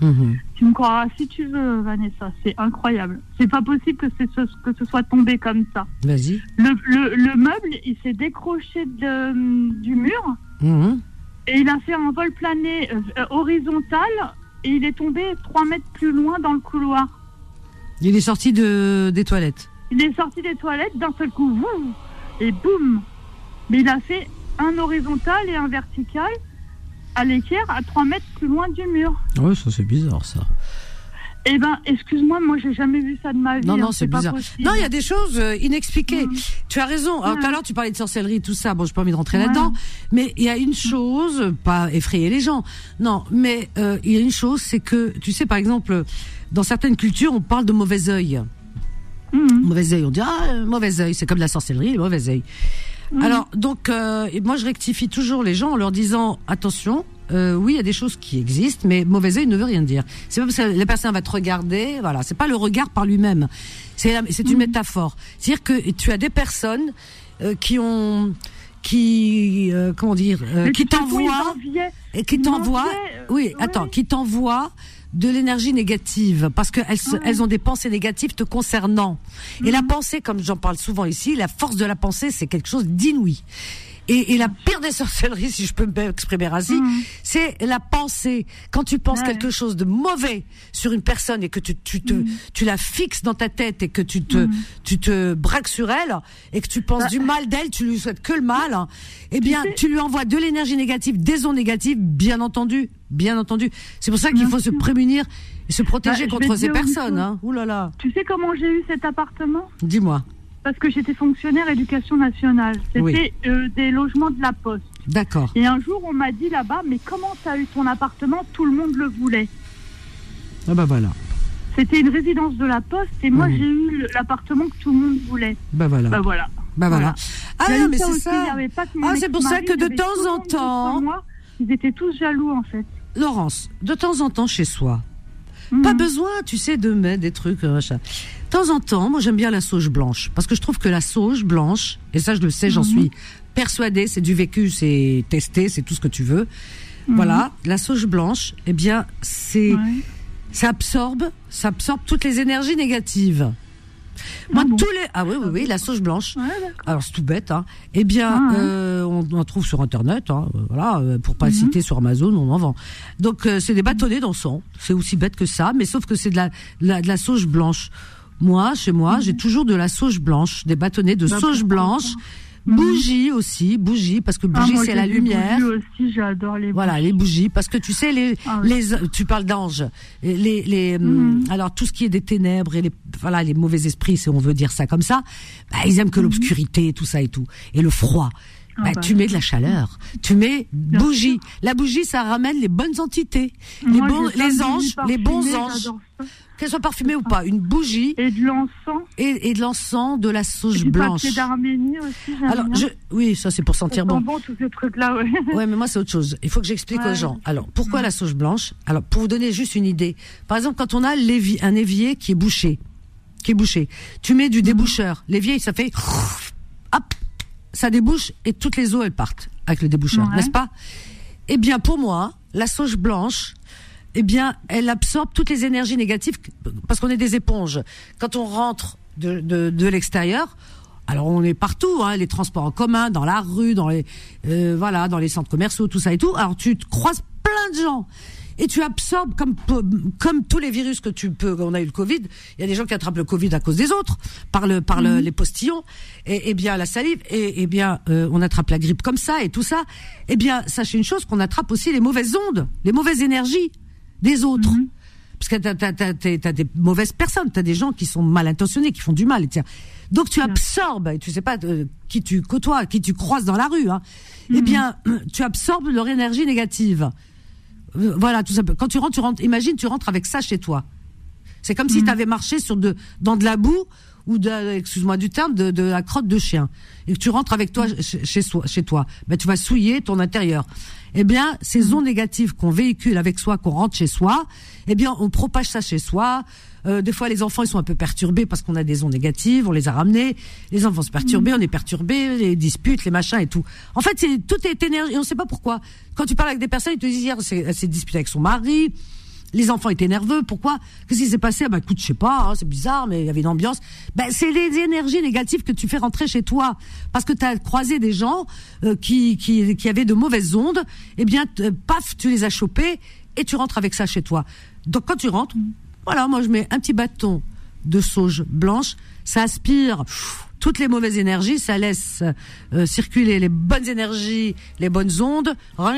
mhm. Tu me croiras si tu veux, Vanessa. C'est incroyable. C'est pas possible que, ce, que ce soit tombé comme ça. Vas-y. Le, le, le meuble, il s'est décroché de, du mur Mhm. Et il a fait un vol plané euh, euh, horizontal et il est tombé 3 mètres plus loin dans le couloir. Il est sorti de des toilettes. Il est sorti des toilettes d'un seul coup, voum, et boum. Mais il a fait un horizontal et un vertical à l'équerre à 3 mètres plus loin du mur. Ouais, ça c'est bizarre ça. Eh ben, excuse-moi, moi j'ai jamais vu ça de ma vie. Non, non, hein, c'est bizarre. possible. Non, il y a des choses euh, inexpliquées. Mm. Tu as raison. Alors, tout à l'heure, tu parlais de sorcellerie, tout ça. Bon, j'ai pas envie de rentrer Ouais. là-dedans. Mais il y a une chose, pas effrayer les gens. Non, mais euh, il y a une chose, c'est que, tu sais, par exemple, dans certaines cultures, on parle de mauvais œil. Mhm. Mauvais œil. On dit, ah, euh, mauvais œil. C'est comme la sorcellerie, le mauvais œil. Mhm. Alors, donc, euh, moi, je rectifie toujours les gens en leur disant, attention, euh, oui, il y a des choses qui existent, mais mauvais œil ne veut rien dire. C'est pas parce que la personne va te regarder, voilà, c'est pas le regard par lui-même. C'est c'est une métaphore. C'est-à-dire que tu as des personnes euh, qui ont, qui, euh, comment dire, euh, qui t'envoient, et qui t'envoient, euh, oui, attends, qui t'envoient de l'énergie négative parce qu'elles elles ont des pensées négatives te concernant. Et Mhm. la pensée, comme j'en parle souvent ici, la force de la pensée, c'est quelque chose d'inouï. Et, et la pire des sorcelleries, si je peux m'exprimer ainsi, Mhm. c'est la pensée. Quand tu penses Ouais. quelque chose de mauvais sur une personne et que tu, tu te, tu la fixes dans ta tête et que tu te, tu te braques sur elle et que tu penses Bah. du mal d'elle, tu lui souhaites que le mal, eh bien, sais- tu lui envoies de l'énergie négative, des ondes négatives, bien entendu, bien entendu. C'est pour ça qu'il faut se prémunir et se protéger Bah, vais contre ces personnes. Hein. Ouh là là. Tu sais comment j'ai eu cet appartement? Dis-moi. Parce que j'étais fonctionnaire éducation nationale. C'était Oui. euh, des logements de la poste. D'accord. Et un jour, on m'a dit là-bas, mais comment tu as eu ton appartement? Tout le monde le voulait. Ah bah voilà. C'était une résidence de la poste et moi, j'ai eu l'appartement que tout le monde voulait. Bah voilà. Bah voilà. Bah voilà. Voilà. Ah, eu mais c'est ça. Ah, c'est pour ça que de temps en temps-. Ils étaient tous jaloux, en fait. Laurence, de temps en temps chez soi. Pas Mhm. besoin, tu sais, de mettre des trucs, euh, machin. De temps en temps, moi j'aime bien la sauge blanche. Parce que je trouve que la sauge blanche, et ça je le sais, j'en Mhm. suis persuadée, c'est du vécu, c'est testé, c'est tout ce que tu veux. Voilà, la sauge blanche, eh bien, c'est, Mhm. Ouais. ça absorbe, ça absorbe toutes les énergies négatives. Moi, Ah bon tous les, ah oui, oui, oui, la sauge blanche. Ouais. Alors c'est tout bête, hein. Eh bien, Ah, euh, on, en trouve sur internet, hein, euh, voilà, euh, pour Mhm. pas le citer sur Amazon, on en vend. Donc euh, c'est des bâtonnets d'encens, c'est aussi bête que ça, mais sauf que c'est de la, de la, de la sauge blanche. Moi, chez moi, j'ai toujours de la sauge blanche, des bâtonnets de Mhm. Bah, sauge blanche, Mhm. bougie aussi, bougie parce que Ah, bougie moi, c'est la lumière. bougies aussi, j'adore les Voilà, les bougies, parce que tu sais, les, Ah oui. les, tu parles d'anges, les, les, Mhm. alors tout ce qui est des ténèbres et les, voilà, les mauvais esprits, si on veut dire ça comme ça, bah, ils aiment que l'obscurité, tout ça et tout, et le froid. Mhm. Ah Bah, bah. tu mets de la chaleur, tu mets Bien bougie. La bougie, ça ramène les bonnes entités, les bons, les bougies anges, les bons anges, qu'elles soient parfumées ou pas. Une bougie Et de l'encens. et, et de l'encens, de la Et sauge du blanche. papier d'Arménie aussi, Alors, je, oui, ça c'est pour sentir bon. bon, tous ces trucs-là, ouais. Ouais, mais moi c'est autre chose. Il faut que j'explique aux gens. Alors, pourquoi la sauge blanche? Alors, pour vous donner juste une idée. Par exemple, quand on a l'évi- un évier qui est bouché, qui est bouché, tu mets du déboucheur. L'évier, ça fait hop, ça débouche et toutes les eaux elles partent avec le déboucheur, Ouais. n'est-ce pas? Eh bien, pour moi, la sauge blanche, eh bien, elle absorbe toutes les énergies négatives parce qu'on est des éponges. Quand on rentre de, de, de l'extérieur, alors on est partout, hein, les transports en commun, dans la rue, dans les euh, voilà, dans les centres commerciaux, tout ça et tout. Alors tu te croises plein de gens et tu absorbes comme comme tous les virus que tu peux. On a eu le Covid. Il y a des gens qui attrapent le Covid à cause des autres, par le par le, les postillons et, et bien la salive et, et bien euh, on attrape la grippe comme ça et tout ça. Eh bien sachez une chose qu'on attrape aussi les mauvaises ondes, les mauvaises énergies des autres. Parce que t'as, t'as des mauvaises personnes, t'as des gens qui sont mal intentionnés, qui font du mal. Tiens. Donc tu absorbes, et tu sais pas euh, qui tu côtoies, qui tu croises dans la rue. Hein. Eh bien, tu absorbes leur énergie négative. Euh, Voilà, tout simplement. Quand tu rentres, tu rentres. Imagine, tu rentres avec ça chez toi. C'est comme si tu avais marché sur de, dans de la boue ou de, excuse-moi du terme, de, de la crotte de chien et que tu rentres avec toi chez, chez, chez toi. Ben, tu vas souiller ton intérieur. Eh bien, ces ondes négatives qu'on véhicule avec soi, qu'on rentre chez soi, eh bien, on propage ça chez soi. Euh, des fois, les enfants, ils sont un peu perturbés parce qu'on a des ondes négatives, on les a ramenés. Les enfants se perturbés, on est perturbés, les disputes, les machins et tout. En fait, c'est, tout est énergie, on sait pas pourquoi. Quand tu parles avec des personnes, ils te disent hier, c'est- elle s'est disputée avec son mari, les enfants étaient nerveux. Pourquoi? Qu'est-ce qui s'est passé? Ah Bah écoute, je sais pas, hein, c'est bizarre, mais il y avait une ambiance. Ben c'est les énergies négatives que tu fais rentrer chez toi parce que tu as croisé des gens euh, qui, qui qui avaient de mauvaises ondes. Eh bien, t- paf, tu les as chopés et tu rentres avec ça chez toi. Donc quand tu rentres, voilà, moi je mets un petit bâton de sauge blanche, ça aspire pff, toutes les mauvaises énergies, ça laisse euh, circuler les bonnes énergies, les bonnes ondes.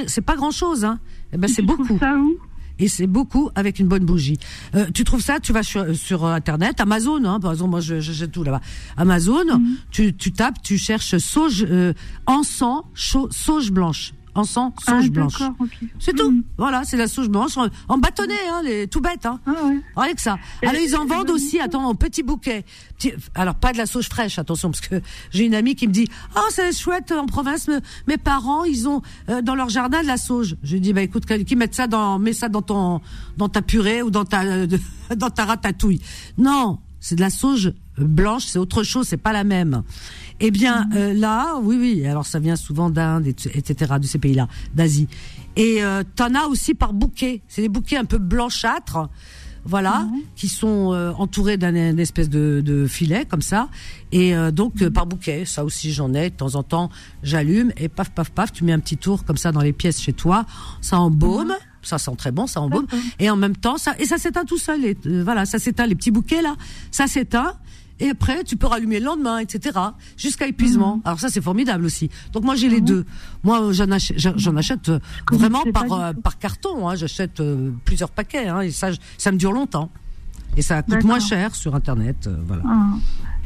C'est pas grand chose, hein. Eh ben c'est beaucoup ça où? Et c'est beaucoup avec une bonne bougie. Euh, tu trouves ça, tu vas sur, sur internet, Amazon, hein, par exemple, moi je, je, j'ai tout là-bas. Amazon, Mhm. tu, tu tapes, tu cherches sauge, euh, encens, sauge blanche, encens, Ah, sauge blanche. d'accord, ok. C'est tout. Mhm. Voilà, c'est la sauge blanche en, en bâtonnet, hein, les, tout bête, hein. Ah ouais. Que ça. Et- Alors ils en vendent aussi, attends, en petits bouquets. Petit- alors pas de la sauge fraîche, attention, parce que j'ai une amie qui me dit, oh c'est chouette en province, me- mes parents ils ont euh, dans leur jardin de la sauge. Je lui dis bah écoute, qui mettent ça dans, mets ça dans ton, dans ta purée ou dans ta, euh, dans ta ratatouille. Non, c'est de la sauge blanche, c'est autre chose, c'est pas la même. Eh bien euh, là, oui oui, alors ça vient souvent d'Inde, et- etc. de ces pays-là, d'Asie. Et euh, t'en as aussi par bouquet. C'est des bouquets un peu blanchâtres voilà, qui sont euh, entourés d'un espèce de, de filet comme ça, et euh, donc euh, par bouquet. Ça aussi j'en ai de temps en temps. J'allume et paf paf paf, tu mets un petit tour comme ça dans les pièces chez toi. Ça embaume, ça sent très bon, ça embaume. Et en même temps ça et ça s'éteint tout seul. Et, euh, voilà, ça s'éteint les petits bouquets là, ça s'éteint. Et après, tu peux rallumer le lendemain, etc. Jusqu'à épuisement. Alors ça, c'est formidable aussi. Donc moi, j'ai les deux. Moi, j'en achète, j'en j'en achète euh, vraiment connaissais par euh, par carton. Hein. J'achète euh, plusieurs paquets. Hein, et ça, je- ça me dure longtemps. Et ça coûte moins cher sur Internet. euh, voilà. Ah.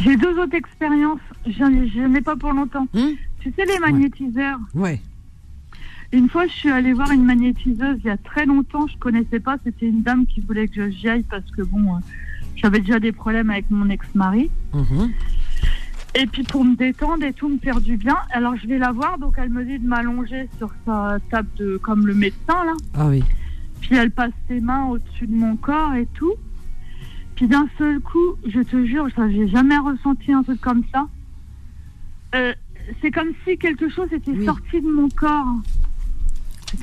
J'ai deux autres expériences. J'en ai, j'en ai pas pour longtemps. Hum Tu sais, les magnétiseurs. ouais. Une fois, je suis allée voir une magnétiseuse il y a très longtemps. Je connaissais pas. C'était une dame qui voulait que j'y aille parce que bon, j'avais déjà des problèmes avec mon ex-mari. Mhm. Et puis pour me détendre et tout, me faire du bien. Alors je vais la voir, donc elle me dit de m'allonger sur sa table de, comme le médecin là. Ah oui. Puis elle passe ses mains au-dessus de mon corps et tout. Puis d'un seul coup, je te jure, ça, j'ai jamais ressenti un truc comme ça. Euh, c'est comme si quelque chose était Oui. sorti de mon corps.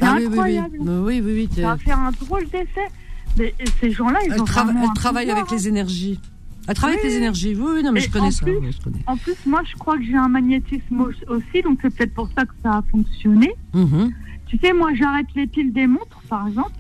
Ah oui, oui. incroyable. Oui, oui, oui. Ça va faire un drôle d'effet. Mais ces gens-là, ils Elle, ont trava- elle travaille pouvoir, avec hein. les énergies. Elle travaille Oui, avec les énergies. Oui, oui, non, mais je connais ça. plus- oui, je connais. En plus, moi, je crois que j'ai un magnétisme au- aussi, donc c'est peut-être pour ça que ça a fonctionné. Mhm. Tu sais, moi, j'arrête les piles des montres, par exemple.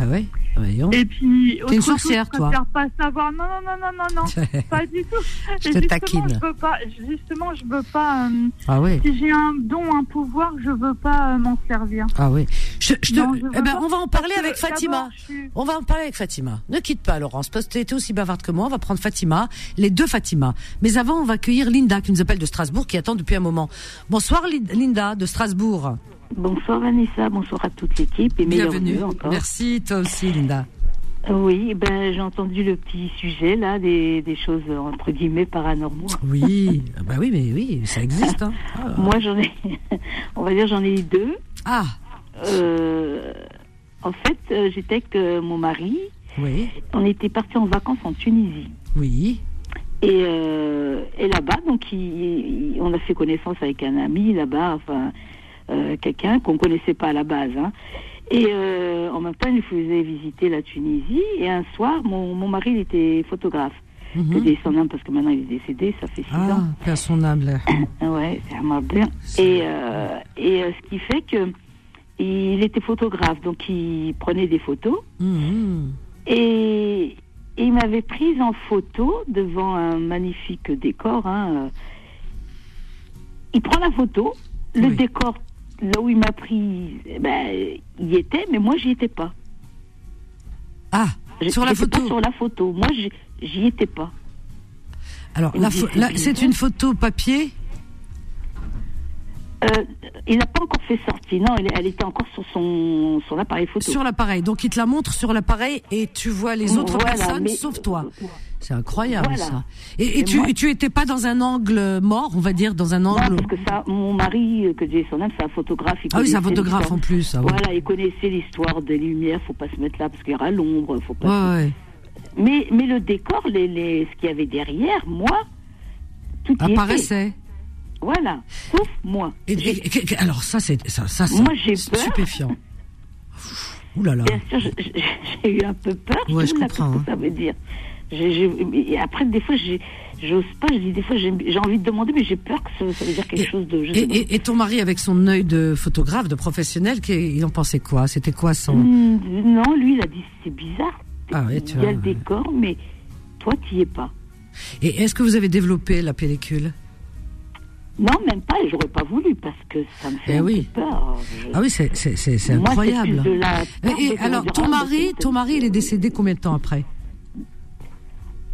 Ah ouais. Voyons. Et puis, autre une sorcière, je toi. préfère pas savoir. Non, non, non, non, non, non, pas du tout. Je te taquine. Je veux pas, justement, je veux pas. euh, Ah ouais. si j'ai un don, un pouvoir, je veux pas euh, m'en servir. Ah oui. Je, je te- Non, je veux eh ben, pas. on va en parler avec Fatima. je suis- On va en parler avec Fatima. Ne quitte pas, Laurence, parce que tu étais aussi bavarde que moi. On va prendre Fatima, les deux Fatima. Mais avant, on va accueillir Linda, qui nous appelle de Strasbourg, qui attend depuis un moment. Bonsoir, Lin- Linda, de Strasbourg. Bonsoir Vanessa, bonsoir à toute l'équipe et Bienvenue. encore. Merci, toi aussi, Linda. Oui, ben j'ai entendu le petit sujet là, des, des choses entre guillemets paranormaux. Oui, Ah bah oui, mais oui, ça existe. Hein. Ah. Moi j'en ai, on va dire j'en ai eu deux. Ah, Euh, en fait, euh, j'étais avec euh, mon mari, oui, on était partis en vacances en Tunisie. oui. Et, euh, et là-bas, donc, il- il- on a fait connaissance avec un ami là-bas, enfin, euh, quelqu'un qu'on connaissait pas à la base. hein. Et euh, en même temps, il nous faisait visiter la Tunisie. Et un soir, mon, mon mari, il était photographe. Que des son âme, parce que maintenant il est décédé, ça fait six Ah, ans. à son âme, là. Ah Ouais, c'est bien. Et, euh, et euh, ce qui fait que il était photographe, donc il prenait des photos. Mhm. Et, et il m'avait prise en photo devant un magnifique décor. hein. Il prend la photo, le Oui. décor, là où il m'a pris, eh ben, il y était, mais moi, j'y étais pas. Ah, sur la photo. sur la photo. Moi, j'y- étais pas. Alors, c'est une photo papier? Euh, il n'a pas encore fait sortir. Non, elle, elle était encore sur son, son appareil photo. Sur l'appareil. Donc, il te la montre sur l'appareil et tu vois les autres Voilà, personnes mais- sauf toi. C'est incroyable, Voilà. ça. Et, et Et tu, moi- tu étais pas dans un angle mort, on va dire, dans un Non, angle. parce que ça, mon mari, euh, que Dieu son âme, c'est un photographe. il Ah oui, c'est un photographe en plus. Ah ouais. Voilà, il connaissait l'histoire des lumières, faut pas se mettre là parce qu'il y aura l'ombre, faut pas. Ouais, ouais. Mais, mais le décor, les, les, ce qu'il y avait derrière, moi, tout. Apparaissait. Voilà, sauf moi. Et, et- alors, ça, c'est ça, ça, Moi, j'ai peur. stupéfiant. Ouh là là. Bien sûr, je- je- j'ai eu un peu peur. Ouais, je même comprends, hein. ce que ça veut dire. Et après, des fois, j'ose pas. Je dis des fois, j'ai envie de demander, mais j'ai peur que ça, ça veut dire quelque chose de. Je sais Et, et- et ton mari, avec son œil de photographe, de professionnel, il en pensait quoi? C'était quoi son. Hmm, Non, lui, il a dit c'est bizarre. Ah tu il y a le décor, mais toi, tu y es pas. Et est-ce que vous avez développé la pellicule? Non, même pas, et j'aurais pas voulu parce que ça me fait Eh oui. peur. Je- Ah oui, c'est Moi, incroyable. de la Et, alors, ton mari, ton mari, il est décédé combien de temps après?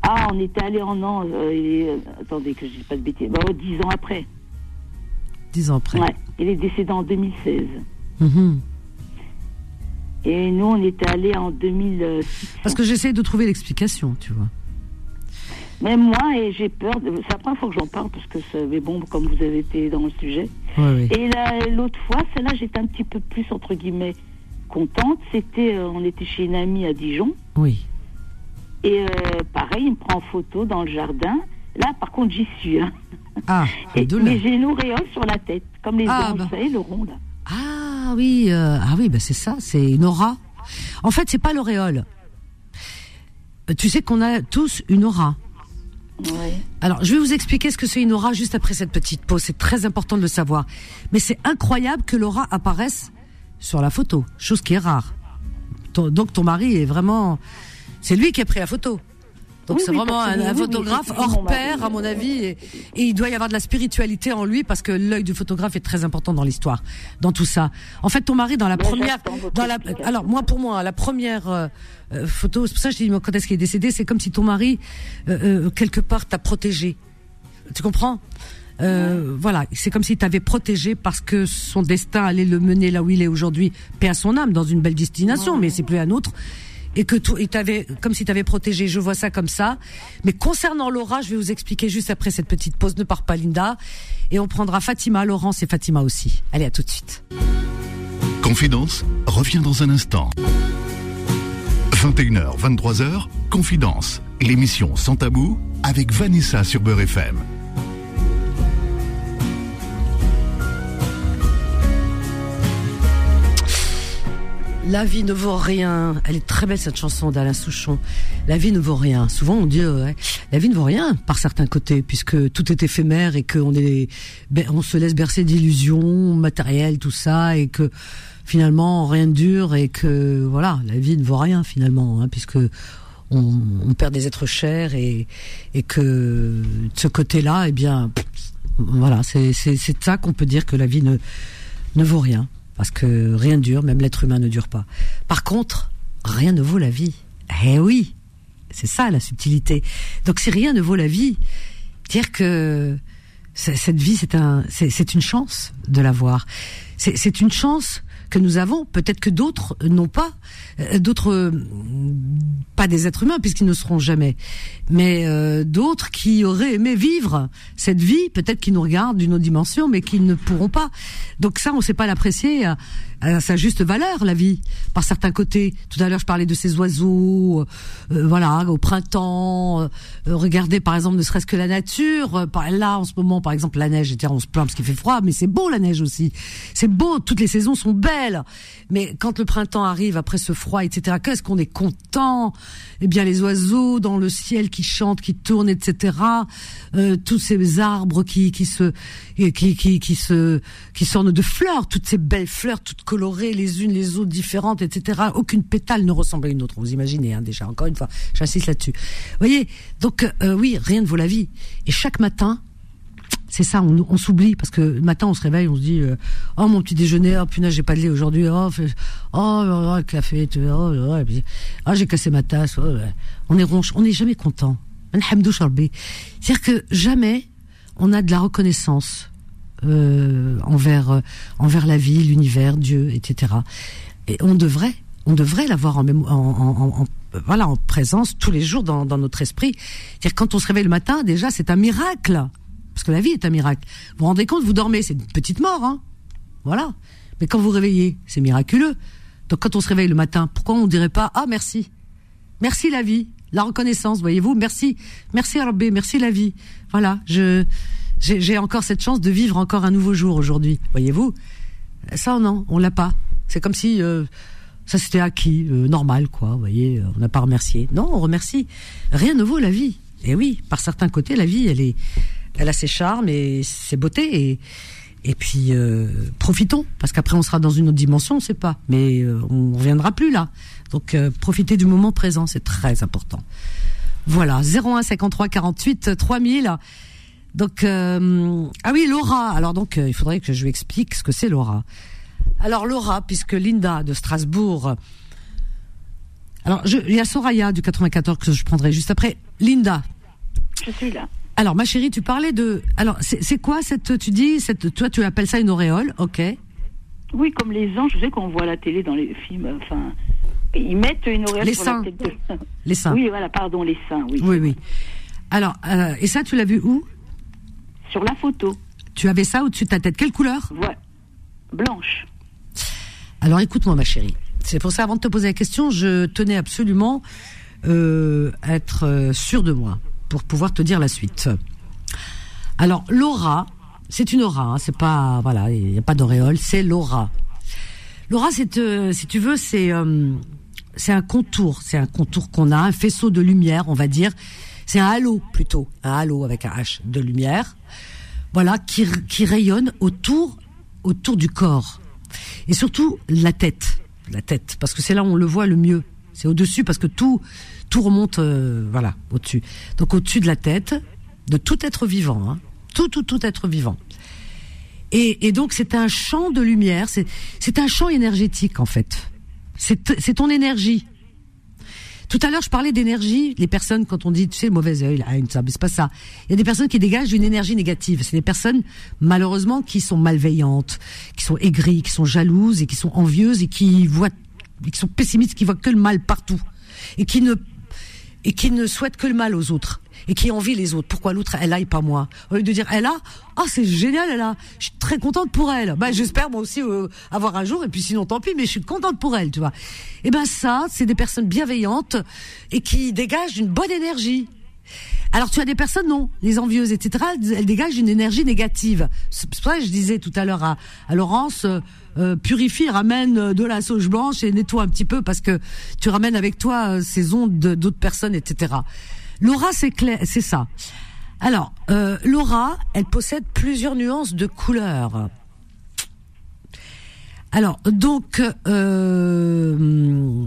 Ah, on était allé en an. euh, et, euh, attendez, que je dis pas de bêtises. Bah, ouais, dix ans après. Dix ans après. Ouais, il est décédé en 2016. Mhm. Et nous, on était allés en 2006. Parce que j'essaie de trouver l'explication, tu vois. Même moi, et j'ai peur. de- C'est la première fois que j'en parle parce que c'est mais bon, comme vous avez été dans le sujet. Ouais, ouais. Et l'autre fois, celle-là, j'étais un petit peu plus, entre guillemets, contente. C'était, euh, on était chez une amie à Dijon. Oui. Et euh, pareil, il me prend en photo dans le jardin. Là, par contre, j'y suis. hein. Ah, Et- là. mais j'ai une auréole sur la tête, comme les Ah, bah. vous savez, le rond, là. Ah oui, euh, ah oui, bah c'est ça, c'est une aura. En fait, c'est pas l'auréole. Euh, Tu sais qu'on a tous une aura. Ouais. Alors, je vais vous expliquer ce que c'est une aura juste après cette petite pause. C'est très important de le savoir. Mais c'est incroyable que l'aura apparaisse sur la photo, chose qui est rare. Ton- donc, ton mari est vraiment, c'est lui qui a pris la photo. Donc, Oui, c'est oui, vraiment un, photographe hors mari, pair, à mon avis, et, et il doit y avoir de la spiritualité en lui parce que l'œil du photographe est très important dans l'histoire, dans tout ça. En fait, ton mari dans la première, dans la, alors moi pour moi, la première euh, euh, photo, c'est pour ça que je dis quand est-ce qu'il est décédé, c'est comme si ton mari euh, euh, quelque part t'a protégé. Tu comprends? Euh, Voilà, c'est comme s'il t'avait protégé parce que son destin allait le mener là où il est aujourd'hui, paix à son âme, dans une belle destination, mais c'est plus un autre. Et que tout, il t'avait, comme si t'avait protégé. Je vois ça comme ça. Mais concernant Laura, je vais vous expliquer juste après cette petite pause. Ne pars pas, Linda. Et on prendra Fatima, Laurence et Fatima aussi. Allez, à tout de suite. Confidence revient dans un instant. 21h, 23h, Confidence, l'émission sans tabou avec Vanessa sur Beurre FM. La vie ne vaut rien. Elle est très belle cette chanson d'Alain Souchon. La vie ne vaut rien. Souvent on dit euh, la vie ne vaut rien par certains côtés puisque tout est éphémère et qu'on est ben, on se laisse bercer d'illusions matérielles tout ça et que finalement rien ne dure et que voilà la vie ne vaut rien finalement hein, puisque on, on, perd des êtres chers et et que de ce côté-là eh bien voilà c'est c'est ça qu'on peut dire que la vie ne ne vaut rien parce que rien ne dure, même l'être humain ne dure pas. Par contre, rien ne vaut la vie. Eh oui, c'est ça la subtilité. Donc si rien ne vaut la vie, dire que cette vie, c'est un, c'est une chance de l'avoir. C'est une chance que nous avons. Peut-être que d'autres n'ont pas, euh, d'autres euh, pas des êtres humains puisqu'ils ne seront jamais, mais euh, d'autres qui auraient aimé vivre cette vie, peut-être qui nous regardent d'une autre dimension, mais qui ne pourront pas. Donc ça, on ne sait pas l'apprécier à sa juste valeur la vie par certains côtés. Tout à l'heure je parlais de ces oiseaux, euh, euh, voilà, au printemps. Euh, regardez par exemple ne serait-ce que la nature. là en ce moment par exemple la neige, on se plaint parce qu'il fait froid, mais c'est beau la neige aussi. C'est beau, toutes les saisons sont belles. Mais quand le printemps arrive après ce froid, etc. Qu'est-ce qu'on est content? Eh bien les oiseaux dans le ciel qui chantent, qui tournent, etc. tous ces arbres qui qui se qui qui qui se qui sortent de fleurs, toutes ces belles fleurs, toutes colorées les unes les autres différentes, etc. Aucune pétale ne ressemble à une autre. Vous imaginez hein, déjà. Encore une fois, j'insiste là-dessus. Vous voyez. Donc euh, oui, rien ne vaut la vie. Et chaque matin, c'est ça, on, s'oublie parce que le matin on se réveille, on se dit euh, oh mon petit déjeuner, oh punaise j'ai pas de lait aujourd'hui, oh oh, oh, oh café, oh, oh, oh j'ai cassé ma tasse, oh, on est ronche, on n'est jamais content. C'est-à-dire que jamais on a de la reconnaissance euh, envers euh, envers la vie, l'univers, Dieu, etc. Et on devrait on devrait l'avoir en, en, en, voilà en présence tous les jours dans, notre esprit. dire quand on se réveille le matin, déjà c'est un miracle parce que la vie est un miracle. Vous vous rendez compte, vous dormez, c'est une petite mort, hein Voilà. Mais quand vous réveillez, c'est miraculeux. Donc quand on se réveille le matin, pourquoi on dirait pas ah merci, merci la vie, la reconnaissance, voyez-vous, merci, merci Rabbi, merci la vie. Voilà, je j'ai encore cette chance de vivre encore un nouveau jour aujourd'hui. Voyez-vous? Ça, non, on l'a pas. C'est comme si euh, ça s'était acquis, euh, normal, quoi. Vous voyez, on n'a pas remercié. Non, on remercie. Rien ne vaut la vie. Et oui, par certains côtés, la vie, elle est, elle a ses charmes et ses beautés. Et, et puis euh, profitons, parce qu'après on sera dans une autre dimension, on ne sait pas, mais on reviendra plus là. Donc profitez du moment présent, c'est très important. Voilà, 01 53 48 3000. Donc euh, ah oui Laura. Alors donc euh, il faudrait que je lui explique ce que c'est Laura. Alors Laura, puisque Linda de Strasbourg. Alors je, il y a Soraya du 94 que je prendrai juste après. Linda. Je suis là. Alors ma chérie, tu parlais de. Alors c'est quoi cette tu dis cette toi tu appelles ça une auréole, ok Oui, comme les anges, je sais qu'on voit à la télé dans les films. Enfin, ils mettent une auréole les sur seins. la tête de... Les seins. Oui, voilà, pardon, les seins. Oui. Oui oui. Alors euh, et ça tu l'as vu où? Sur la photo. Tu avais ça au-dessus de ta tête. Quelle couleur Ouais. Blanche. Alors écoute-moi, ma chérie. C'est pour ça, avant de te poser la question, je tenais absolument euh, à être euh, sûre de moi pour pouvoir te dire la suite. Alors, l'aura, c'est une aura, hein, c'est pas, voilà, il n'y a pas d'auréole, c'est l'aura. L'aura, c'est, euh, si tu veux, c'est, c'est un contour, c'est un contour qu'on a, un faisceau de lumière, on va dire, c'est un halo plutôt, un halo avec un H de lumière, voilà, qui, qui rayonne autour, autour du corps. Et surtout la tête, la tête, parce que c'est là où on le voit le mieux. C'est au-dessus parce que tout, tout remonte, euh, voilà, au-dessus. Donc au-dessus de la tête, de tout être vivant, hein, tout, tout, tout être vivant. Et, et donc c'est un champ de lumière, c'est, c'est un champ énergétique en fait. C'est, c'est ton énergie. Tout à l'heure, je parlais d'énergie. Les personnes, quand on dit, tu sais, le mauvais œil, là, c'est pas ça. Il y a des personnes qui dégagent une énergie négative. C'est des personnes, malheureusement, qui sont malveillantes, qui sont aigries, qui sont jalouses et qui sont envieuses et qui voient, qui sont pessimistes, qui voient que le mal partout. et qui ne et qui ne souhaite que le mal aux autres et qui envie les autres. Pourquoi l'autre elle a pas moi Au lieu de dire elle a, ah c'est génial elle a, je suis très contente pour elle. Bah j'espère moi aussi euh, avoir un jour et puis sinon tant pis, mais je suis contente pour elle, tu vois. Et ben ça, c'est des personnes bienveillantes et qui dégagent une bonne énergie. Alors tu as des personnes non, les envieuses, etc. Elles dégagent une énergie négative. C'est pour ça que je disais tout à l'heure à, à Laurence, euh, euh, purifie, ramène de la sauge blanche et nettoie un petit peu parce que tu ramènes avec toi euh, ces ondes d'autres personnes, etc. L'aura, c'est clair, c'est ça. Alors, euh, l'aura, elle possède plusieurs nuances de couleurs. Alors, donc, euh,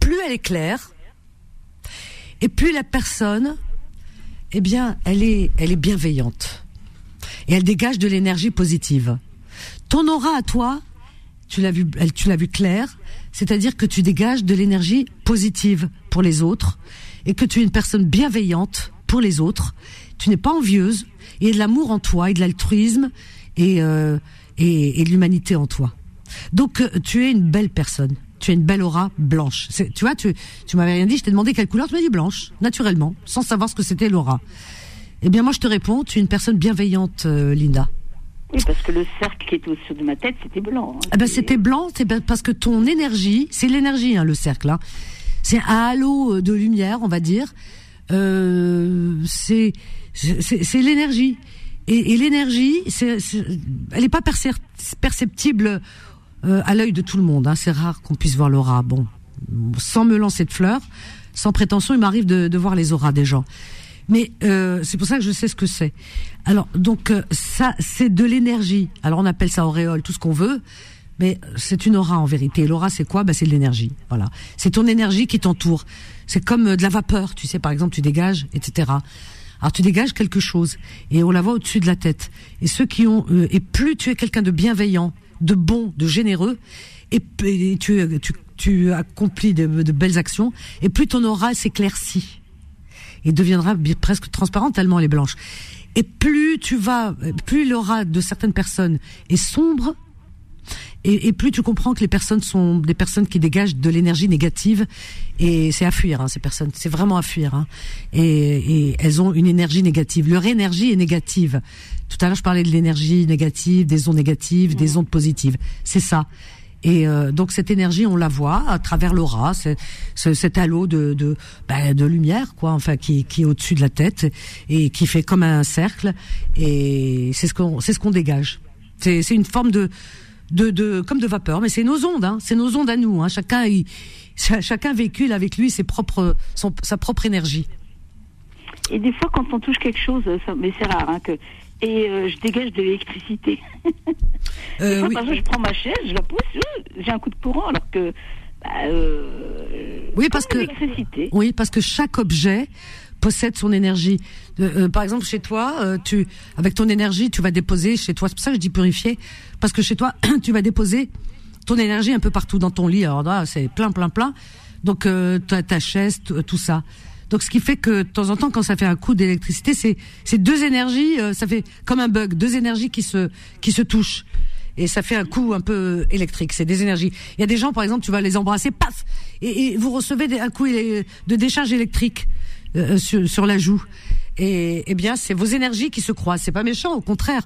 plus elle est claire, et plus la personne, eh bien, elle est, bienveillante, et elle dégage de l'énergie positive. Ton aura à toi, tu l'as vu, tu l'as vu clair, c'est-à-dire que tu dégages de l'énergie positive pour les autres et que tu es une personne bienveillante pour les autres. Tu n'es pas envieuse et il y a de l'amour en toi et de l'altruisme et, euh, et, et de l'humanité en toi. Donc euh, tu es une belle personne. Tu as une belle aura blanche. Tu vois, tu, tu m'avais rien dit, je t'ai demandé quelle couleur, tu m'as dit blanche, naturellement, sans savoir ce que c'était l'aura. Eh bien moi je te réponds, tu es une personne bienveillante, euh, Linda. Oui, parce que le cercle qui était au-dessus de ma tête, c'était blanc. hein. Ah ben c'était blanc, c'est ben parce que ton énergie, c'est l'énergie hein, le cercle. Hein. C'est un halo euh, de lumière, on va dire. Euh, c'est l'énergie. Et, l'énergie, elle n'est pas percep- perceptible euh, à l'œil de tout le monde. Hein. C'est rare qu'on puisse voir l'aura. Bon, sans me lancer de fleurs, sans prétention, il m'arrive de, voir les auras des gens. Mais c'est pour ça que je sais ce que c'est. Alors donc ça c'est de l'énergie. Alors on appelle ça auréole, tout ce qu'on veut, mais c'est une aura en vérité. L'aura c'est quoi? Ben c'est de l'énergie. Voilà, c'est ton énergie qui t'entoure. C'est comme euh, de la vapeur, tu sais par exemple tu dégages, etc. Alors tu dégages quelque chose et on la voit au-dessus de la tête. Et ceux qui ont euh, et plus tu es quelqu'un de bienveillant, de bon, de généreux, et, p- et tu, tu tu accomplis de, de belles actions, et plus ton aura s'éclaircit et deviendra presque transparente tellement elle est blanche. Et plus tu vas, plus l'aura de certaines personnes est sombre, et, et plus tu comprends que les personnes sont des personnes qui dégagent de l'énergie négative, et c'est à fuir hein, ces personnes, c'est vraiment à fuir. Hein. Et, et elles ont une énergie négative. Leur énergie est négative. Tout à l'heure, je parlais de l'énergie négative, des ondes négatives, des ondes positives. C'est ça. Et euh, donc cette énergie, on la voit à travers l'aura, c'est- ce- cet halo de de, bah, de lumière, quoi, enfin qui, qui est au-dessus de la tête et qui fait comme un cercle. Et c'est ce qu'on c'est ce qu'on dégage. C'est c'est une forme de de, de comme de vapeur, mais c'est nos ondes, hein, c'est nos ondes à nous. Hein. Chacun il, chacun véhicule avec lui ses propres son, sa propre énergie. Et des fois, quand on touche quelque chose, ça- mais c'est rare, hein, que et euh, je dégage de l'électricité. Euh, oui. par exemple, je prends ma chaise, je la pousse, euh, j'ai un coup de courant, alors que. Bah, euh, Oui, parce que- l'électricité. Oui, parce que chaque objet possède son énergie. Euh, euh, par exemple, chez toi, euh, tu, avec ton énergie, tu vas déposer chez toi. C'est pour ça que je dis purifier, parce que chez toi, tu vas déposer ton énergie un peu partout dans ton lit. Alors là, c'est plein, plein, plein. Donc euh, ta, chaise, t- tout ça. Donc ce qui fait que de temps en temps, quand ça fait un coup d'électricité, c'est c'est deux énergies, euh, ça fait comme un bug, deux énergies qui se qui se touchent. Et ça fait un coup un peu électrique. C'est des énergies. Il y a des gens, par exemple, tu vas les embrasser, paf, et, et vous recevez un coup élé- de décharge électrique euh, sur, sur la joue. Et eh bien, c'est vos énergies qui se croisent. C'est pas méchant, au contraire.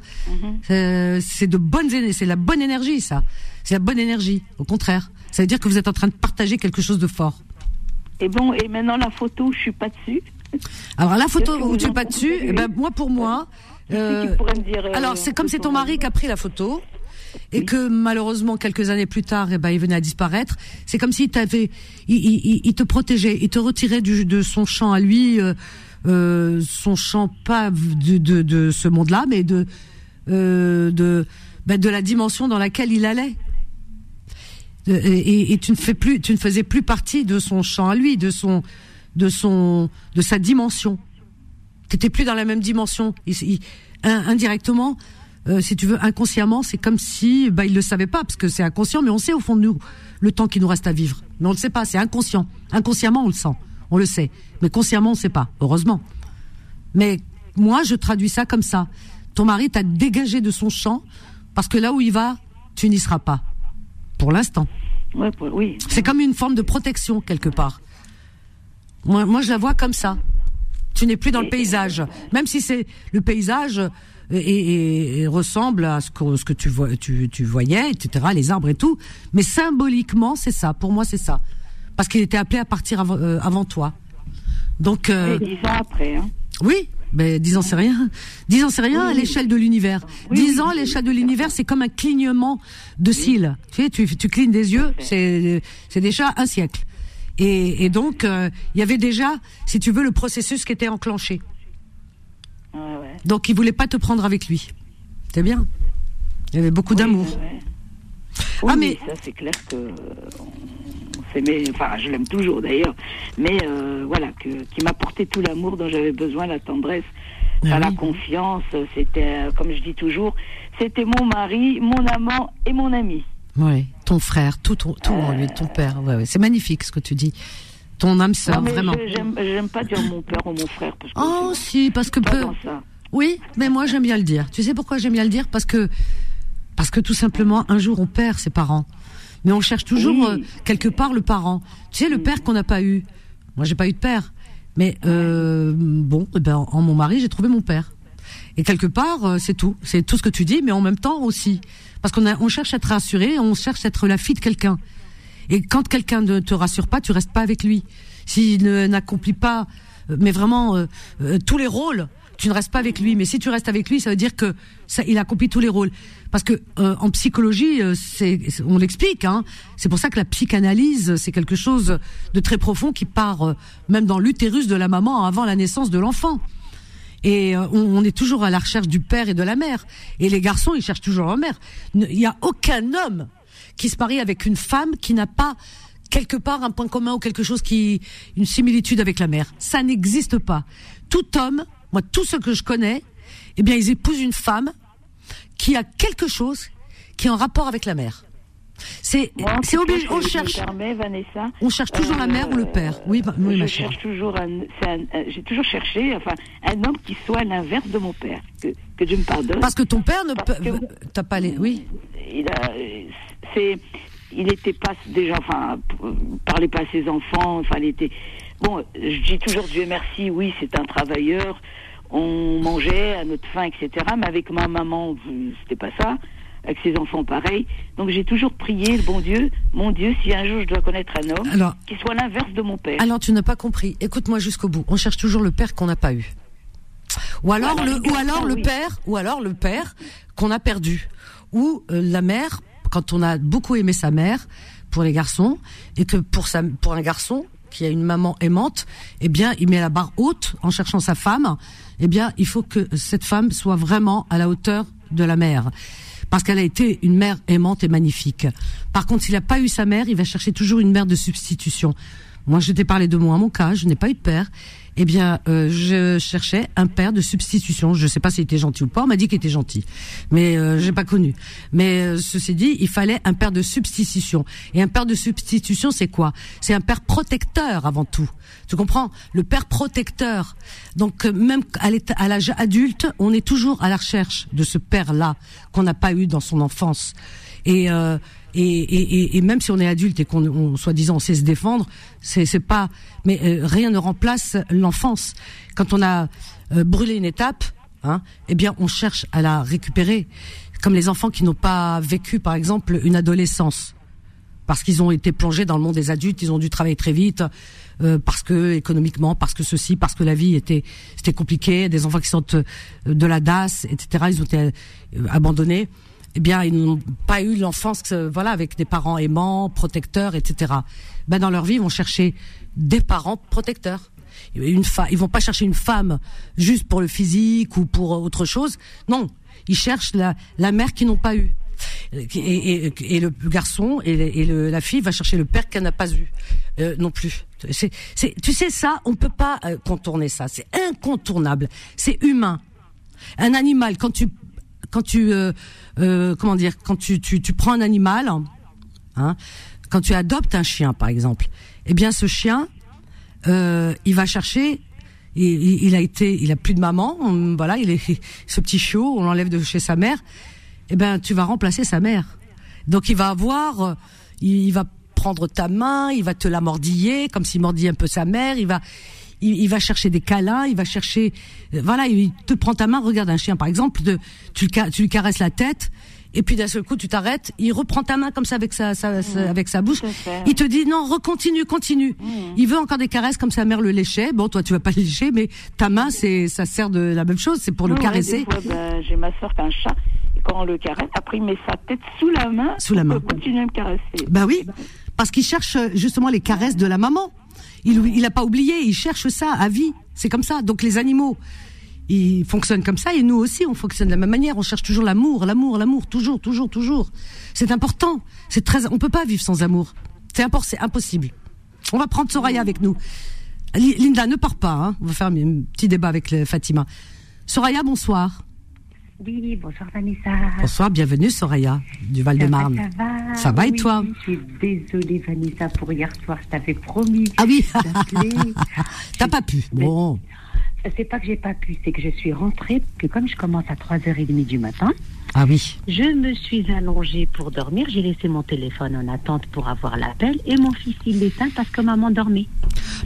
Euh, c'est de bonnes, c'est la bonne énergie, ça. C'est la bonne énergie. Au contraire, ça veut dire que vous êtes en train de partager quelque chose de fort. Et bon, et maintenant la photo, je suis pas dessus. Alors la photo où tu es pas dessus, eh ben moi pour moi. Euh, me dire, euh, alors c'est comme c'est ton mari qui a pris la photo et que malheureusement quelques années plus tard, eh ben il venait à disparaître. C'est comme s'il t'avait, il, il- il- il te protégeait, il te retirait du, de son champ à lui, euh, euh, son champ pas de, de, ce monde-là, mais de euh, de ben, de la dimension dans laquelle il allait. Et, tu ne fais plus, tu ne faisais plus partie de son champ à lui, de son, de son, de sa dimension. T'étais plus dans la même dimension. Indirectement, euh, si tu veux, inconsciemment, c'est comme si, bah, il le savait pas parce que c'est inconscient, mais on sait au fond de nous le temps qu'il nous reste à vivre. Mais on le sait pas, c'est inconscient. Inconsciemment, on le sent, on le sait, mais consciemment, on sait pas. Heureusement. Mais moi, je traduis ça comme ça. Ton mari t'a dégagé de son champ parce que là où il va, tu n'y seras pas. Pour l'instant. Ouais, oui. C'est comme une forme de protection quelque part. Moi, moi, je la vois comme ça. Tu n'es plus dans le paysage, même si c'est le paysage euh, et, et- et ressemble à ce que, ce que tu, vois, tu, tu voyais, etc., les arbres et tout. Mais symboliquement, c'est ça. Pour moi, c'est ça. Parce qu'il était appelé à partir avant, euh, avant toi. Donc, euh, dix ans après, hein. oui, mais dix ans c'est rien. Dix ans c'est rien à l'échelle de l'univers. Dix ans à l'échelle de l'univers, c'est comme un clignement de cils. Tu sais, tu, tu clignes des yeux, c'est c'est déjà un siècle. Et, et donc, euh, il y avait déjà, si tu veux, le processus qui était enclenché. Ouais, ouais. Donc, il voulait pas te prendre avec lui. C'est bien. Il y avait beaucoup d'amour. Ouais. Ah, Oui, mais- ça c'est clair que euh, on s'aimait, enfin je l'aime toujours d'ailleurs, mais euh, voilà, que, qui m'apportait tout l'amour dont j'avais besoin, la tendresse, Ah enfin, la oui. confiance, c'était, euh, comme je dis toujours, c'était mon mari, mon amant et mon ami. Ouais, ton frère, tout, ton, tout en lui, ton père. Ouais, ouais. C'est magnifique ce que tu dis. Ton âme sœur, mais vraiment. j'aime, pas dire mon père ou mon frère, parce que Oh, si, parce que peu. Oui, mais moi j'aime bien le dire. Tu sais pourquoi j'aime bien le dire? Parce que parce que tout simplement un jour on perd ses parents, mais on cherche toujours Oui. euh, quelque part le parent. Tu sais le père qu'on n'a pas eu. Moi j'ai pas eu de père, mais euh, bon, eh ben, en mon mari j'ai trouvé mon père. Et quelque part euh, c'est tout, c'est tout ce que tu dis, mais en même temps aussi parce qu'on a, on cherche à être rassuré, on cherche à être la fille de quelqu'un. Et quand quelqu'un ne te rassure pas, tu restes pas avec lui. S'il n'accomplit pas, mais vraiment tous les rôles, tu ne restes pas avec lui. Mais si tu restes avec lui, ça veut dire que ça, il accomplit tous les rôles. Parce que euh, en psychologie, euh, c'est, on l'explique. Hein, c'est pour ça que la psychanalyse, c'est quelque chose de très profond qui part euh, même dans l'utérus de la maman avant la naissance de l'enfant. Et euh, on, on est toujours à la recherche du père et de la mère. Et les garçons, ils cherchent toujours leur mère. Il n'y a aucun homme qui se marie avec une femme qui n'a pas quelque part un point commun ou quelque chose qui une similitude avec la mère. Ça n'existe pas. Tout homme, moi tous ceux que je connais, eh bien ils épousent une femme qui a quelque chose qui est en rapport avec la mère. C'est c'est obligé. On cherche permets, Vanessa, on cherche toujours la mère ou le père. Oui, bah- oui je ma chère. cherche toujours un- j'ai toujours cherché, enfin, un homme qui soit l'inverse de mon père, que, que Dieu me pardonne. Parce que ton père ne peut t'as pas les oui. il a, c'est, il était pas déjà, enfin, parlait pas à ses enfants, enfin, il était, bon, je dis toujours Dieu merci, oui, c'est un travailleur, on mangeait à notre faim, etc. Mais avec ma maman, c'était pas ça. Avec ses enfants, pareil. Donc j'ai toujours prié le bon Dieu, mon Dieu, si un jour je dois connaître un homme, Alors qui soit l'inverse de mon père. Alors tu n'as pas compris. Écoute-moi jusqu'au bout. On cherche toujours le père qu'on n'a pas eu. Ou alors le ou alors le oui. père ou alors le père qu'on a perdu. Ou euh, la mère quand on a beaucoup aimé sa mère pour les garçons et que pour sa pour un garçon qui a une maman aimante, eh bien, il met la barre haute en cherchant sa femme. Eh bien, il faut que cette femme soit vraiment à la hauteur de la mère parce qu'elle a été une mère aimante et magnifique. Par contre, s'il n'a pas eu sa mère, il va chercher toujours une mère de substitution. Moi, je t'ai parlé de moi, mon cas, je n'ai pas eu de père. Eh bien, euh, je cherchais un père de substitution. Je ne sais pas s'il était gentil ou pas. On m'a dit qu'il était gentil, mais euh, j'ai pas connu. Mais euh, ceci dit, il fallait un père de substitution. Et un père de substitution, c'est quoi? C'est un père protecteur avant tout. Tu comprends? Le père protecteur. Donc euh, même à l'âge adulte, on est toujours à la recherche de ce père-là qu'on n'a pas eu dans son enfance. Et, euh, et, et, et- et même si on est adulte et qu'on on, soi-disant on sait se défendre, c'est pas. Mais euh, rien ne remplace l'enfance. Quand on a euh, brûlé une étape, hein, eh bien on cherche à la récupérer. Comme les enfants qui n'ont pas vécu, par exemple, une adolescence parce qu'ils ont été plongés dans le monde des adultes, ils ont dû travailler très vite, euh, parce que économiquement, parce que ceci, parce que la vie était c'était compliqué, des enfants qui sont euh, de la DAS, etc. Ils ont été euh, abandonnés. Eh bien, ils n'ont pas eu l'enfance, euh, voilà, avec des parents aimants, protecteurs, etc. Ben dans leur vie, ils vont chercher des parents protecteurs. Une fa- ils vont pas chercher une femme juste pour le physique ou pour autre chose. Non, ils cherchent la, la mère qu'ils n'ont pas eue. Et, et, et le garçon et, le- et le- la fille va chercher le père qu'elle n'a pas eu euh, non plus. C'est, tu sais ça, on peut pas euh, contourner ça. C'est incontournable. C'est humain. Un animal, quand tu, quand tu, euh, euh, comment dire, quand tu, tu, tu prends un animal, hein, quand tu adoptes un chien par exemple, eh bien ce chien, euh, il va chercher. Il, a été, il a plus de maman, hum, voilà, il est ce petit chiot, on l'enlève de chez sa mère. Eh ben, tu vas remplacer sa mère. Donc il va avoir, euh, il, va prendre ta main, il va te la mordiller, comme s'il mordillait un peu sa mère, il va, il, va chercher des câlins, il va chercher, euh, voilà, il te prend ta main, regarde un chien par exemple, de, tu, tu lui caresses la tête, et puis d'un seul coup tu t'arrêtes, il reprend ta main comme ça avec sa, sa- sa- avec sa bouche, il te dit non, recontinue, continue. Il veut encore des caresses comme sa mère le léchait. Bon, toi tu vas pas le lécher, mais ta main c'est, ça sert de la même chose, c'est pour le caresser. ben, J'ai ma soeur qui a un chat. Et quand on le caresse, après il met sa tête sous la main. Sous la pour main. continuer à me caresser. Bah oui, parce qu'il cherche euh, justement les caresses de la maman. Il il a pas oublié, il cherche ça à vie. C'est comme ça. Donc les animaux, ils fonctionnent comme ça et nous aussi, on fonctionne de la même manière. On cherche toujours l'amour, l'amour, l'amour, toujours, toujours, toujours. C'est important. C'est très. On peut pas vivre sans amour. C'est impossible. On va prendre Soraya avec nous. Li- Linda, ne pars pas. Hein. On va faire un petit débat avec le- Fatima. Soraya, bonsoir. Oui, bonsoir Vanessa. Bonsoir, bienvenue Soraya du Val-de-Marne. Ça va, Ça va? Et Oui, toi? Je suis désolée Vanessa pour hier soir, je t'avais promis Ah oui, t'as pas pu. Bon. C'est pas que j'ai pas pu, c'est que je suis rentrée, que comme je commence à 3h30 du matin, Ah oui. je me suis allongée pour dormir, j'ai laissé mon téléphone en attente pour avoir l'appel et mon fils il l'éteint parce que maman dormait.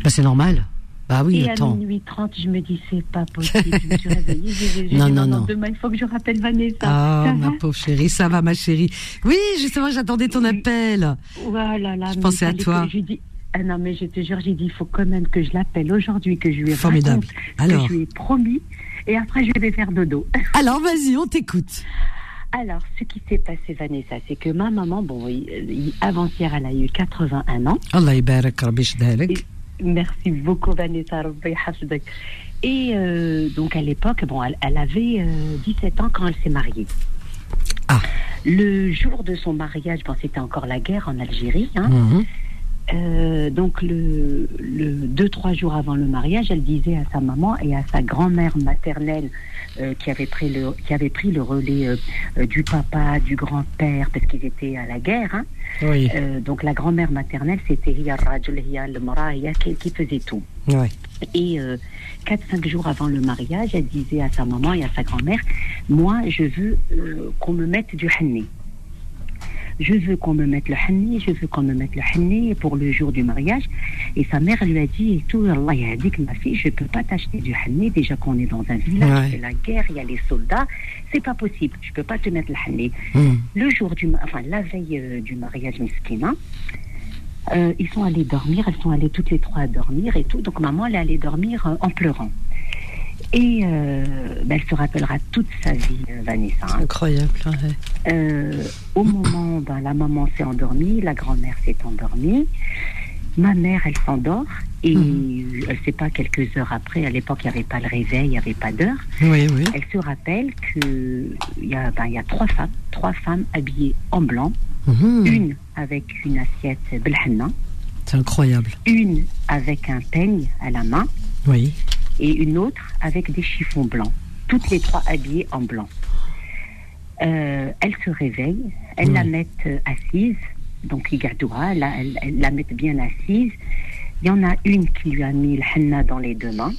Bah c'est normal. Bah oui, et à attends. minuit 30, je me dis c'est pas possible, je me suis réveillée, j'ai Non, non, non. demain il faut que je rappelle Vanessa. Ah, Ça ma pauvre chérie, ça va, ma chérie. Oui, justement, j'attendais ton Oui. appel. Voilà, là, Je pensais à toi. J'ai dit, ah non, mais je te jure, j'ai dit, il faut quand même que je l'appelle aujourd'hui, que je lui Formidable. raconte Alors. que je lui ai promis, et après je vais faire dodo. Alors, vas-y, on t'écoute. Alors, ce qui s'est passé, Vanessa, c'est que ma maman, bon, il- il- avant-hier, elle a eu 81 ans. Allah يبارك ربي يشدهلك. Merci beaucoup, Vanessa. Rabbi yahfazek. Et euh, donc, à l'époque, bon, elle, elle avait euh, 17 ans quand elle s'est mariée. Ah. Le jour de son mariage, bon, c'était encore la guerre en Algérie. Hein, Mhm. Euh, donc le, le deux trois jours avant le mariage, elle disait à sa maman et à sa grand-mère maternelle euh, qui avait pris le qui avait pris le relais euh, du papa, du grand-père parce qu'ils étaient à la guerre. hein. Oui, Euh, donc la grand-mère maternelle c'était Hiya Rajul, Hiya Hiya qui, qui faisait tout. ouais. Et euh, 4-5 jours avant le mariage, elle disait à sa maman et à sa grand-mère, moi, je veux euh, qu'on me mette du hanni. Je veux qu'on me mette le hanni, je veux qu'on me mette le hanni pour le jour du mariage. Et sa mère lui a dit, et tout, Allah a dit que ma fille, je peux pas t'acheter du hanni, déjà qu'on est dans un village, Ouais. c'est la guerre, il y a les soldats, c'est pas possible, je peux pas te mettre le hanni. Mhm. Le jour du, enfin la veille euh, du mariage miskina, euh, ils sont allés dormir, elles sont allées toutes les trois dormir et tout. Donc maman, elle est allée dormir euh, en pleurant. Et euh, ben, elle se rappellera toute sa vie, euh, Vanessa. hein. Incroyable. ouais. Euh, au moment, ben, la maman s'est endormie, la grand-mère s'est endormie. Ma mère, elle s'endort et Mhm. elle ne sait pas quelques heures après. À l'époque, il n'y avait pas le réveil, il n'y avait pas d'heure. Oui, oui. Elle se rappelle que il y a, ben, il y a trois femmes, trois femmes habillées en blanc, Mhm. une avec une assiette belhanna, C'est incroyable. une avec un peigne à la main Oui. et une autre avec des chiffons blancs. Toutes les trois habillées en blanc. Euh, elles se réveillent, elles Ouais. la mettent euh, assise, donc elles, la- elles- elles la mettent bien assise. Il y en a une qui lui a mis le henna dans les deux mains,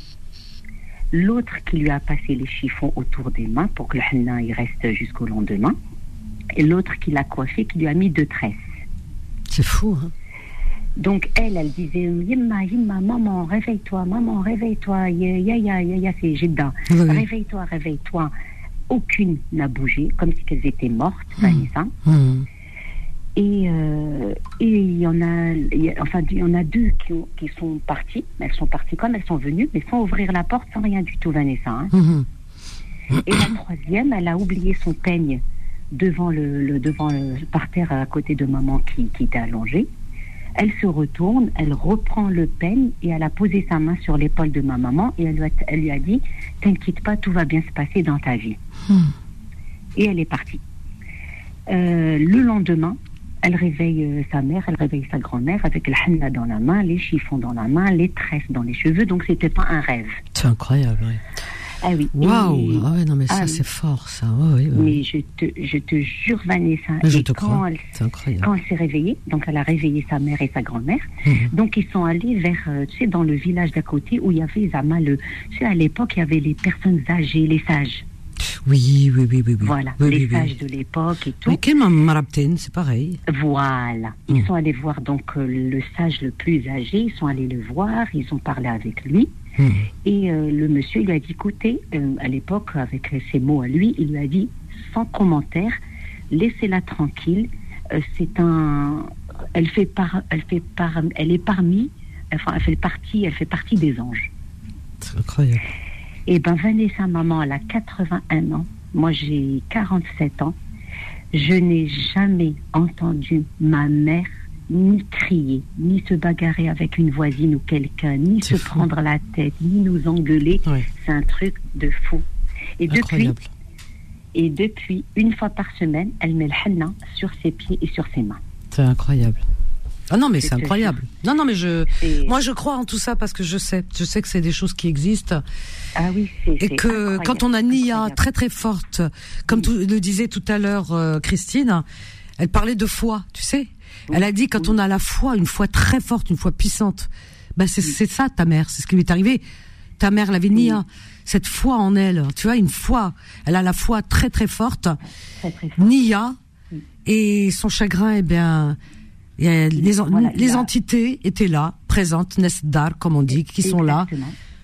l'autre qui lui a passé les chiffons autour des mains pour que le henna il reste jusqu'au lendemain, et l'autre qui l'a coiffé, qui lui a mis deux tresses. C'est fou. Hein. Donc elle, elle disait Yimma, Yimma, maman, réveille-toi, maman, réveille-toi, ya, ya, ya, c'est Jeddah. Réveille-toi, réveille-toi. Aucune n'a bougé, comme si elles étaient mortes, Vanessa. Mhm. Et euh, et il y en a, il y a- enfin, il y en a deux qui, ont- qui sont parties. Elles sont parties comme elles sont venues, mais sans ouvrir la porte, sans rien du tout, Vanessa. hein. Mhm. Et la troisième, elle a oublié son peigne devant le, le- devant le, par terre à côté de maman qui, qui était allongée. Elle se retourne, elle reprend le peigne et elle a posé sa main sur l'épaule de ma maman et elle lui a, elle lui a dit T'inquiète pas, tout va bien se passer dans ta vie. Hmm. Et elle est partie. Euh, le lendemain, elle réveille euh, sa mère, elle réveille sa grand-mère avec le henna dans la main, les chiffons dans la main, les tresses dans les cheveux, donc c'était pas un rêve. C'est incroyable. oui. Ah oui. Waouh. Ah ouais, non, mais ça, Ah, c'est fort, ça. Ouais, ouais. mais je te, je te jure, Vanessa, Mais je te quand crois. elle, C'est incroyable. quand elle s'est réveillée, donc elle a réveillé sa mère et sa grand-mère, Mhm. donc ils sont allés vers, euh, tu sais, dans le village d'à côté où il y avait Zama, le, tu sais, à l'époque, il y avait les personnes âgées, les sages. Oui, oui, oui, oui. oui. Voilà, oui, les oui, oui. sages de l'époque et tout. Mais quel c'est pareil. Voilà. Ils Mm. sont allés voir donc euh, le sage le plus âgé, ils sont allés le voir, ils ont parlé avec lui. Et euh, le monsieur lui a dit, écoutez, euh, à l'époque, avec ces mots à lui, il lui a dit, sans commentaire, laissez-la tranquille. euh, c'est un, elle fait par, elle fait par, elle est parmi, enfin, elle fait partie, elle fait partie des anges. C'est incroyable. Et ben Vanessa, maman, elle a 81 ans. Moi, j'ai 47 ans. Je n'ai jamais entendu ma mère ni crier, ni se bagarrer avec une voisine ou quelqu'un, ni se fou. prendre la tête, ni nous engueuler. C'est un truc de fou. Et depuis, Incroyable. et depuis, une fois par semaine, elle met le henna sur ses pieds et sur ses mains. C'est incroyable. Ah non, mais c'est incroyable. Non, non, mais je, Et- moi, je crois en tout ça parce que je sais, je sais que c'est des choses qui existent ah oui, c'est et que quand on a une IA très très forte, comme le disait tout à l'heure euh, Christine, elle parlait de foi, tu sais. Elle a dit quand on a la foi, une foi très forte, une foi puissante, ben c'est c'est ça ta mère, c'est ce qui lui est arrivé. Ta mère, elle avait une IA, cette foi en elle, tu vois, une foi. Elle a la foi très très forte. Très. Nia et son chagrin, eh bien, les, Voilà, les entités étaient là, présentes, Nesdar, comme on dit, qui sont là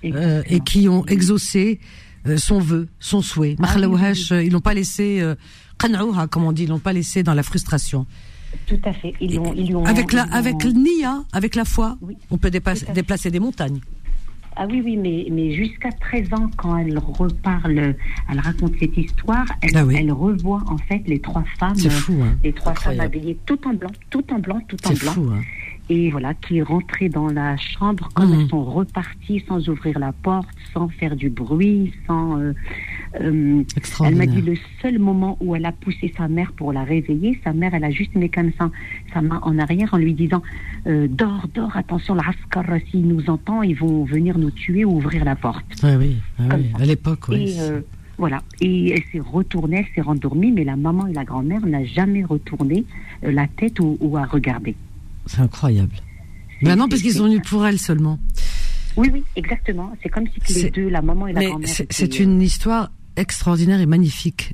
euh, et qui ont exaucé euh, son vœu, son souhait. Ah oui, euh, Ils l'ont pas laissé, euh, comme on dit, ils l'ont pas laissé dans la frustration. Tout à fait. Ils, l'ont- ils lui ont- Avec la, ils avec l'ont- Nia, avec la foi, Oui, on peut fait. déplacer des montagnes. Ah oui, oui, mais, mais jusqu'à 13 ans, quand elle reparle, elle raconte cette histoire, elle, Ah oui. elle revoit en fait les trois femmes, C'est fou, hein. les trois femmes habillées tout en blanc, tout en blanc, tout en C'est blanc, fou, hein. Et voilà, qui est rentrée dans la chambre quand Mhm. elles sont reparties sans ouvrir la porte, sans faire du bruit, sans. euh, euh, elle m'a dit le seul moment où elle a poussé sa mère pour la réveiller, sa mère, elle a juste mis comme ça sa main en arrière en lui disant euh, Dors, dors, attention, l'Askar, s'il nous entend, ils vont venir nous tuer ou ouvrir la porte. Ouais, oui, ah Comme oui, à l'époque, oui. Et euh, voilà. Et elle s'est retournée, elle s'est rendormie, mais la maman et la grand-mère n'a jamais retourné euh, la tête ou, ou à regarder. C'est incroyable. Maintenant, parce qu'ils sont venus pour elle seulement. Oui, oui, exactement. C'est comme si les deux, la maman et la Mais grand-mère. c'est c'est euh, une histoire extraordinaire et magnifique.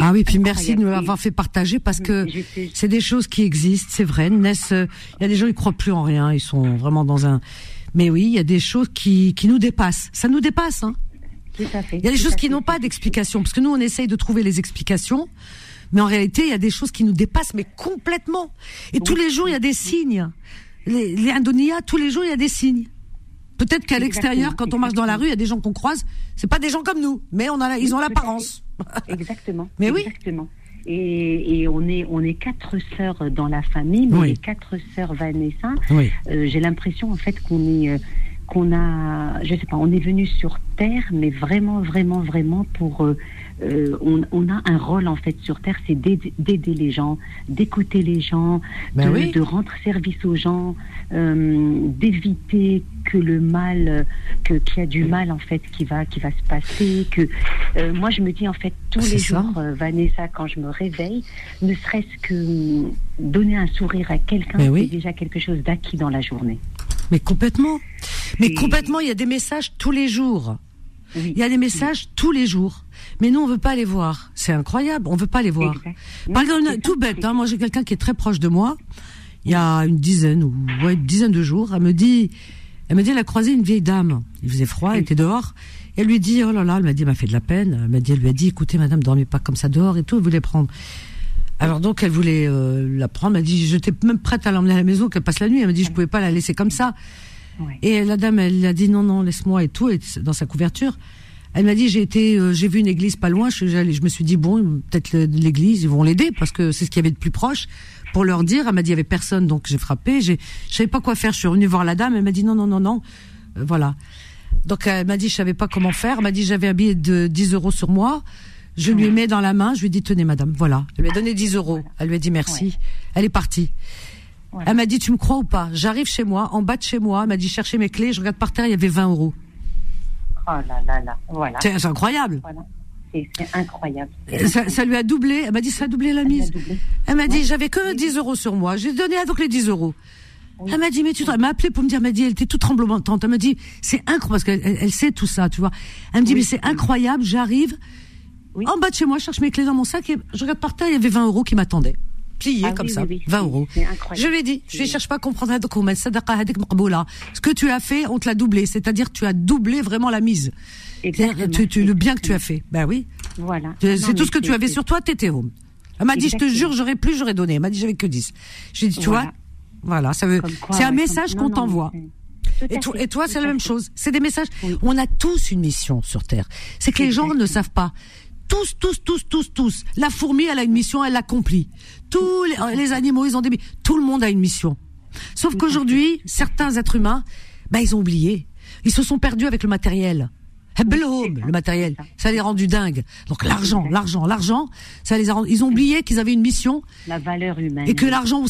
Ah oui, puis merci de nous l'avoir fait partager parce que c'est des choses qui existent, c'est vrai. Ness, euh, il y a des gens qui croient plus en rien, ils sont vraiment dans un. Mais oui, il y a des choses qui qui nous dépassent. Ça nous dépasse, hein. Tout à fait. Il y a des choses qui n'ont pas d'explication parce que nous on essaye de trouver les explications, mais en réalité il y a des choses qui nous dépassent mais complètement. Et tous les jours il y a des signes. Les, les Indonéas, tous les jours il y a des signes. Peut-être qu'à l'extérieur, quand on marche dans la rue, il y a des gens qu'on croise, c'est pas des gens comme nous, mais on a, la- ils ont l'apparence. Exactement. Mais oui. Exactement. Et, et on est on est quatre sœurs dans la famille, mais Oui. les quatre sœurs Vanessa, Oui. euh, j'ai l'impression en fait qu'on est euh, qu'on a, je sais pas, on est venu sur terre, mais vraiment, vraiment, vraiment pour, euh, euh, on, on a un rôle en fait sur terre, c'est d'aider les gens, d'écouter les gens, Ben de, oui. de rendre service aux gens, euh, d'éviter que le mal, que qu'il y a du mal en fait qui va qui va se passer, que euh, moi je me dis en fait tous les ça. jours, Vanessa, quand je me réveille, ne serait-ce que hum, donner un sourire à quelqu'un, Ben c'est oui. déjà quelque chose d'acquis dans la journée. Mais complètement. Mais complètement, il y a des messages tous les jours. Oui. Il y a des messages tous les jours. Mais nous, on veut pas les voir. C'est incroyable. On veut pas les voir. Exact. Par exemple, tout bête, hein, moi j'ai quelqu'un qui est très proche de moi. Il y a une dizaine ou ouais, une dizaine de jours, elle me dit, elle me dit, elle a croisé une vieille dame. Il faisait froid, elle était dehors. Et elle lui dit, oh là là, elle m'a dit, elle m'a fait de la peine. Elle m'a dit, elle lui a dit, écoutez, madame, dormez pas comme ça dehors et tout. Elle voulait prendre. Alors donc, elle voulait euh, la prendre. Elle m'a dit, j'étais même prête à l'emmener à la maison, qu'elle passe la nuit. Elle m'a dit, je pouvais pas la laisser comme ça. Ouais. Et la dame, elle a dit non, non, laisse-moi et tout, et dans sa couverture. Elle m'a dit j'ai été, euh, j'ai vu une église pas loin. Je, je me suis dit bon, peut-être l'église, ils vont l'aider parce que c'est ce qu'il y avait de plus proche. Pour leur dire, elle m'a dit il y avait personne, donc j'ai frappé. J'ai, je savais pas quoi faire. Je suis revenue voir la dame. Elle m'a dit non, non, non, non, Euh, voilà. Donc elle m'a dit je savais pas comment faire. Elle m'a dit j'avais un billet de 10 euros sur moi. Je lui ai mis dans la main. Je lui ai dit tenez madame, voilà. Elle lui a donné 10 euros. Elle lui a dit merci. Elle est partie. Elle m'a dit, tu me crois ou pas? J'arrive chez moi, en bas de chez moi, elle m'a dit, chercher mes clés, je regarde par terre, il y avait 20 euros. Oh là là là, voilà. C'est incroyable. voilà. C'est incroyable. Ça, ça lui a doublé, elle m'a dit, ça a doublé la Elle mise. doublé. Elle m'a dit, j'avais que 10 euros sur moi, j'ai donné donc les 10 euros. Elle m'a dit, mais tu. Elle m'a appelé pour me dire, elle m'a dit, elle était toute tremblotante. Elle m'a dit, c'est incroyable, parce qu'elle elle, elle sait tout ça, tu vois. Elle me dit, mais c'est incroyable, j'arrive, en bas de chez moi, je cherche mes clés dans mon sac et je regarde par terre, il y avait 20 euros qui m'attendaient. Pliés Ah comme oui, ça. oui, oui. 20 euros. Je lui ai dit, je ne cherche pas à comprendre. Ce que tu as fait, on te l'a doublé. C'est-à-dire, tu as doublé vraiment la mise. Tu, tu- le bien que tu as fait. Ben oui. Voilà. C'est tout ce que tu avais sur toi, t'étais home. Elle m'a dit, je te jure, j'aurais plus, j'aurais donné. Elle m'a dit, j'avais que 10. J'ai dit, tu Voilà. vois, voilà, ça veut, c'est un ouais, message qu'on t'envoie. Et, toi- et c'est la même chose. C'est des messages. Oui. On a tous une mission sur Terre. C'est que les gens ne savent pas. Tous, tous, tous, tous, tous. La fourmi, elle a une mission, elle l'accomplit. Tous les, les animaux, ils ont des. Tout le monde a une mission. Sauf qu'aujourd'hui, certains êtres humains, ben, ils ont oublié. Ils se sont perdus avec le matériel. C'est ça, le matériel, ça. les a rendus dingues. Donc l'argent, l'argent, l'argent, ça les a rendus. Ils ont oublié qu'ils avaient une mission La valeur humaine. et que l'argent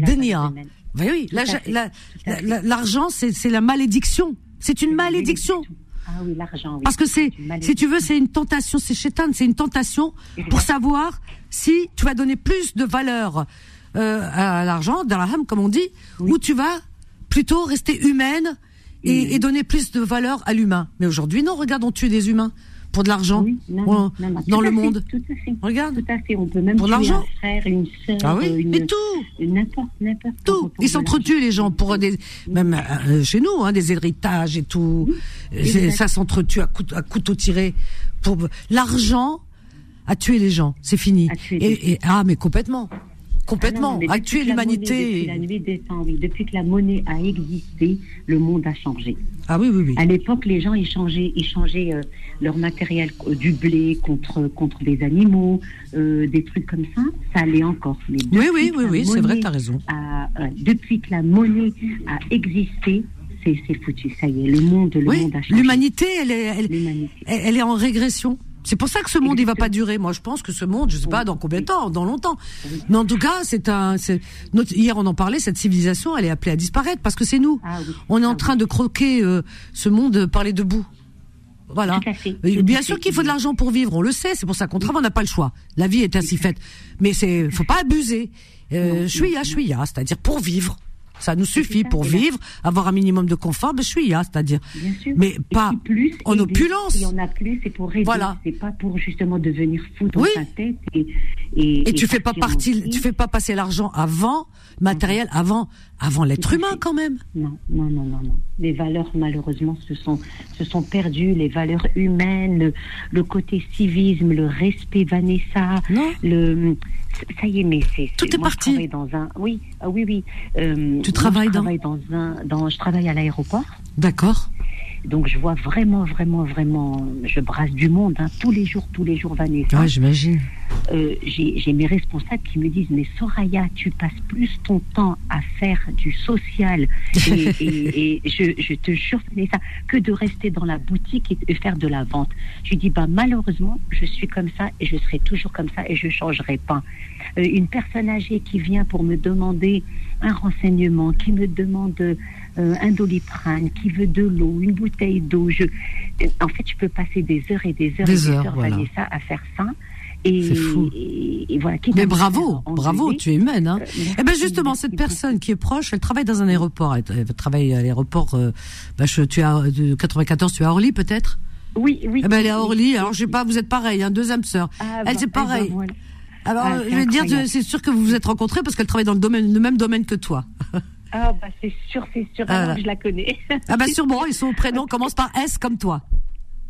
donné. valeur hein. humaine. Oui, à la- la- la- l'argent, c'est la malédiction. C'est une malédiction. Ah oui, l'argent, oui. Parce que c'est, si tu veux, c'est une tentation, c'est chétane, c'est une tentation pour savoir si tu vas donner plus de valeur euh, à l'argent, dirham, comme on dit, ou tu vas plutôt rester humaine et, et donner plus de valeur à l'humain. Mais aujourd'hui, non, regarde, on tue des humains pour de l'argent Oui, non, On- non, non, non, dans le fait, monde. Tout à fait. Regarde. Tout à fait. On peut même Pour l'argent. un frère, une sœur, Ah oui, une, mais tout. une- n'importe, n'importe. tout. Ils s'entretuent les gens pour des, même euh, chez nous, hein, des héritages et tout. Ça s'entretue à, à couteau tiré. Pour l'argent a tué les gens, c'est fini. Et, et- ah, mais complètement, complètement, non, mais a depuis tué que la monnaie- l'humanité. Depuis la nuit des temps, oui. Depuis que la monnaie a existé, le monde a changé. Ah oui, oui, oui. À l'époque, les gens échangeaient, échangeaient euh, leur matériel, euh, du blé contre, contre des animaux, euh, des trucs comme ça. Ça allait encore. Mais Oui, oui, oui, oui, c'est vrai, monnaie t'as raison. a- euh, depuis que la monnaie a existé, c'est foutu. Ça y est, le monde, le Oui, monde a changé. l'humanité, elle est, elle- elle est en régression. C'est pour ça que ce monde, il va pas durer. Moi, je pense que ce monde, je sais pas dans combien de temps, dans longtemps. Mais en tout cas, c'est un, c'est, notre- hier on en parlait, cette civilisation, elle est appelée à disparaître parce que c'est nous. Ah oui. On est en Ah train oui. de croquer euh, ce monde par les deux bouts. Voilà. Bien sûr qu'il faut de l'argent pour vivre, on le sait, c'est pour ça qu'on travaille, on n'a pas le choix. La vie est ainsi faite. Mais c'est, faut pas abuser. Euh, chouïa, chouïa, c'est-à-dire pour vivre. Ça nous suffit ça, pour là- vivre, avoir un minimum de confort, ben chouïa, c'est-à-dire. Bien sûr. Mais Et pas plus en opulence. Il y en a plus, c'est pour aider. Voilà. C'est pas pour justement devenir fou dans Oui. sa tête et et, Et tu fais pas partie, tu fais pas passer l'argent avant, matériel avant, avant l'être humain fait. quand même. Non, non, non, non, non. Les valeurs, malheureusement, se sont, se sont perdues. Les valeurs humaines, le, le côté civisme, le respect, Vanessa. Non. Le, ça y est, mais c'est. Tout est moi, parti. Je travaille dans un. Oui, ah oui, oui. Euh, moi, travailles je dans travaille dans un. Dans, je travaille à l'aéroport. D'accord. Donc, je vois vraiment, vraiment, vraiment. Je brasse du monde, hein, tous les jours, tous les jours, Vanessa. Ouais, j'imagine. Euh, j'ai mes responsables qui me disent mais Soraya tu passes plus ton temps à faire du social et, et- et je, je te jure Vanessa, que de rester dans la boutique et de faire de la vente je lui dis bah malheureusement je suis comme ça et je serai toujours comme ça et je changerai pas Euh, une personne âgée qui vient pour me demander un renseignement qui me demande euh, un doliprane qui veut de l'eau une bouteille d'eau je en fait je peux passer des heures et des heures Des et des heures. Vanessa à faire ça et, C'est fou. et, et voilà, à Mais bravo, bravo, tu es humaine. Hein. euh, merci, Eh ben justement, cette personne qui est proche, elle travaille dans un aéroport. Elle, elle travaille à l'aéroport. Euh, je, tu as de 94, tu es à Orly peut-être? Oui, oui. Eh ben elle est à Orly. oui, Alors je sais pas, vous êtes pareil, hein, deux âmes sœurs. Ah, elle bah, c'est eh ben, pareil. voilà. Alors Ah, je vais dire, c'est sûr que vous vous êtes rencontrés parce qu'elle travaille dans le domaine, le même domaine que toi. Ah, bah, c'est sûr, c'est sûr. Ah, que je la connais. Ah bah sûrement, ils sont au prénom commence par S comme toi.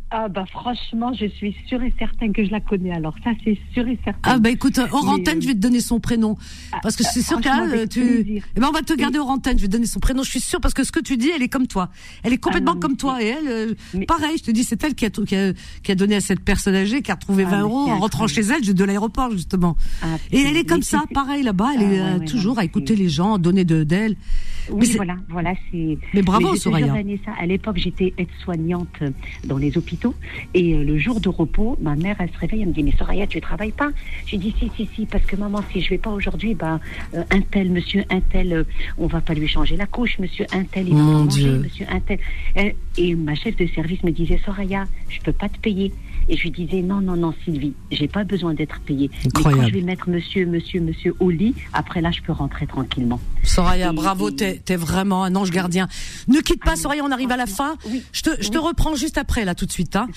Ah, bah, franchement, je suis sûre et certaine que je la connais. Alors, ça, c'est sûr et certain. Ah bah écoute, hors Mais, antenne, euh, je vais te donner son prénom parce que ah, c'est sûr franchement, qu'elle, tu. Eh ben on va te garder hors antenne. Je vais te donner son prénom. Je suis sûre parce que ce que tu dis, elle est comme toi. Elle est complètement Ah non, comme toi et elle, euh, Mais- pareil. Je te dis, c'est elle qui a, qui a qui a donné à cette personne âgée qui a retrouvé Ah, 20 mais euros en rentrant chez elle de l'aéroport justement. Ah, Et elle est comme ça, pareil là-bas. Elle Ah, est ouais, euh, ouais, toujours à écouter les gens, à donner de d'elle. Oui, voilà, voilà, c'est. Mais bravo, Soraya. à l'époque, j'étais aide-soignante dans les hôpitaux. Et euh, le jour de repos, ma mère, elle se réveille, elle me dit Mais Soraya, tu travailles pas? J'ai dit Si, si, si, parce que maman, si je vais pas aujourd'hui, bah, euh, un tel, monsieur, un tel, euh, on va pas lui changer la couche, monsieur, un tel, il va Mon pas manger, Dieu. monsieur, un tel. Et, et ma chef de service me disait Soraya, je peux pas te payer. Et je lui disais Non, non, non, Sylvie, j'ai pas besoin d'être payée. Mais quand je vais mettre monsieur, monsieur, monsieur au lit, après là, je peux rentrer tranquillement. Soraya, bravo, t'es es vraiment un ange gardien. Ne quitte pas, Ah, Soraya, on arrive à la fin. Je te, je te reprends juste après, là, tout de suite. Hein.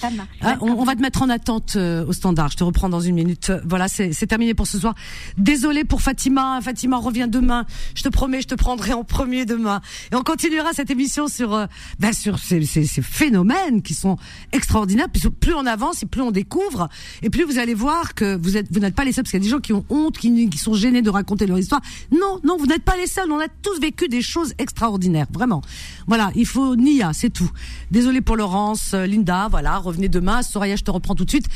Hein, on, on va te mettre en attente euh, au standard. Je te reprends dans une minute. Euh, Voilà, c'est terminé pour ce soir. Désolé pour Fatima. Fatima revient demain. Je te promets, je te prendrai en premier demain. Et on continuera cette émission sur, euh, ben, sur ces, ces- ces phénomènes qui sont extraordinaires. Plus, plus on avance et plus on découvre, et plus vous allez voir que vous êtes, vous n'êtes pas les seuls, parce qu'il y a des gens qui ont honte, qui, qui sont gênés de raconter leur histoire. Non, non, vous n'êtes pas les seuls. On a tous vécu des choses extraordinaires, vraiment. Voilà, il faut Nia, c'est tout. Désolé pour Laurence, euh, Linda, voilà, revenez demain. Soraya, je te reprends tout de suite.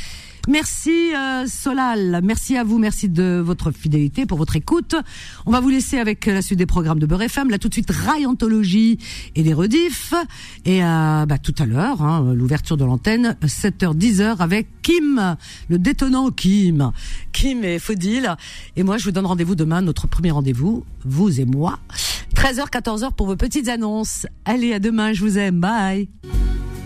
Merci euh, Solal, merci à vous, merci de votre fidélité, pour votre écoute. On va vous laisser avec la suite des programmes de Beurre FM. Là tout de suite, Rayanthologie et les rediffs. Et euh, bah, tout à l'heure, hein, l'ouverture de l'antenne, 7h, 10h avec Kim, le détonnant Kim. Kim et Faudil. Et moi, je vous donne rendez-vous demain, notre premier rendez-vous, vous et moi. 13h, 14h pour vos petites annonces. Allez, à demain, je vous aime, bye.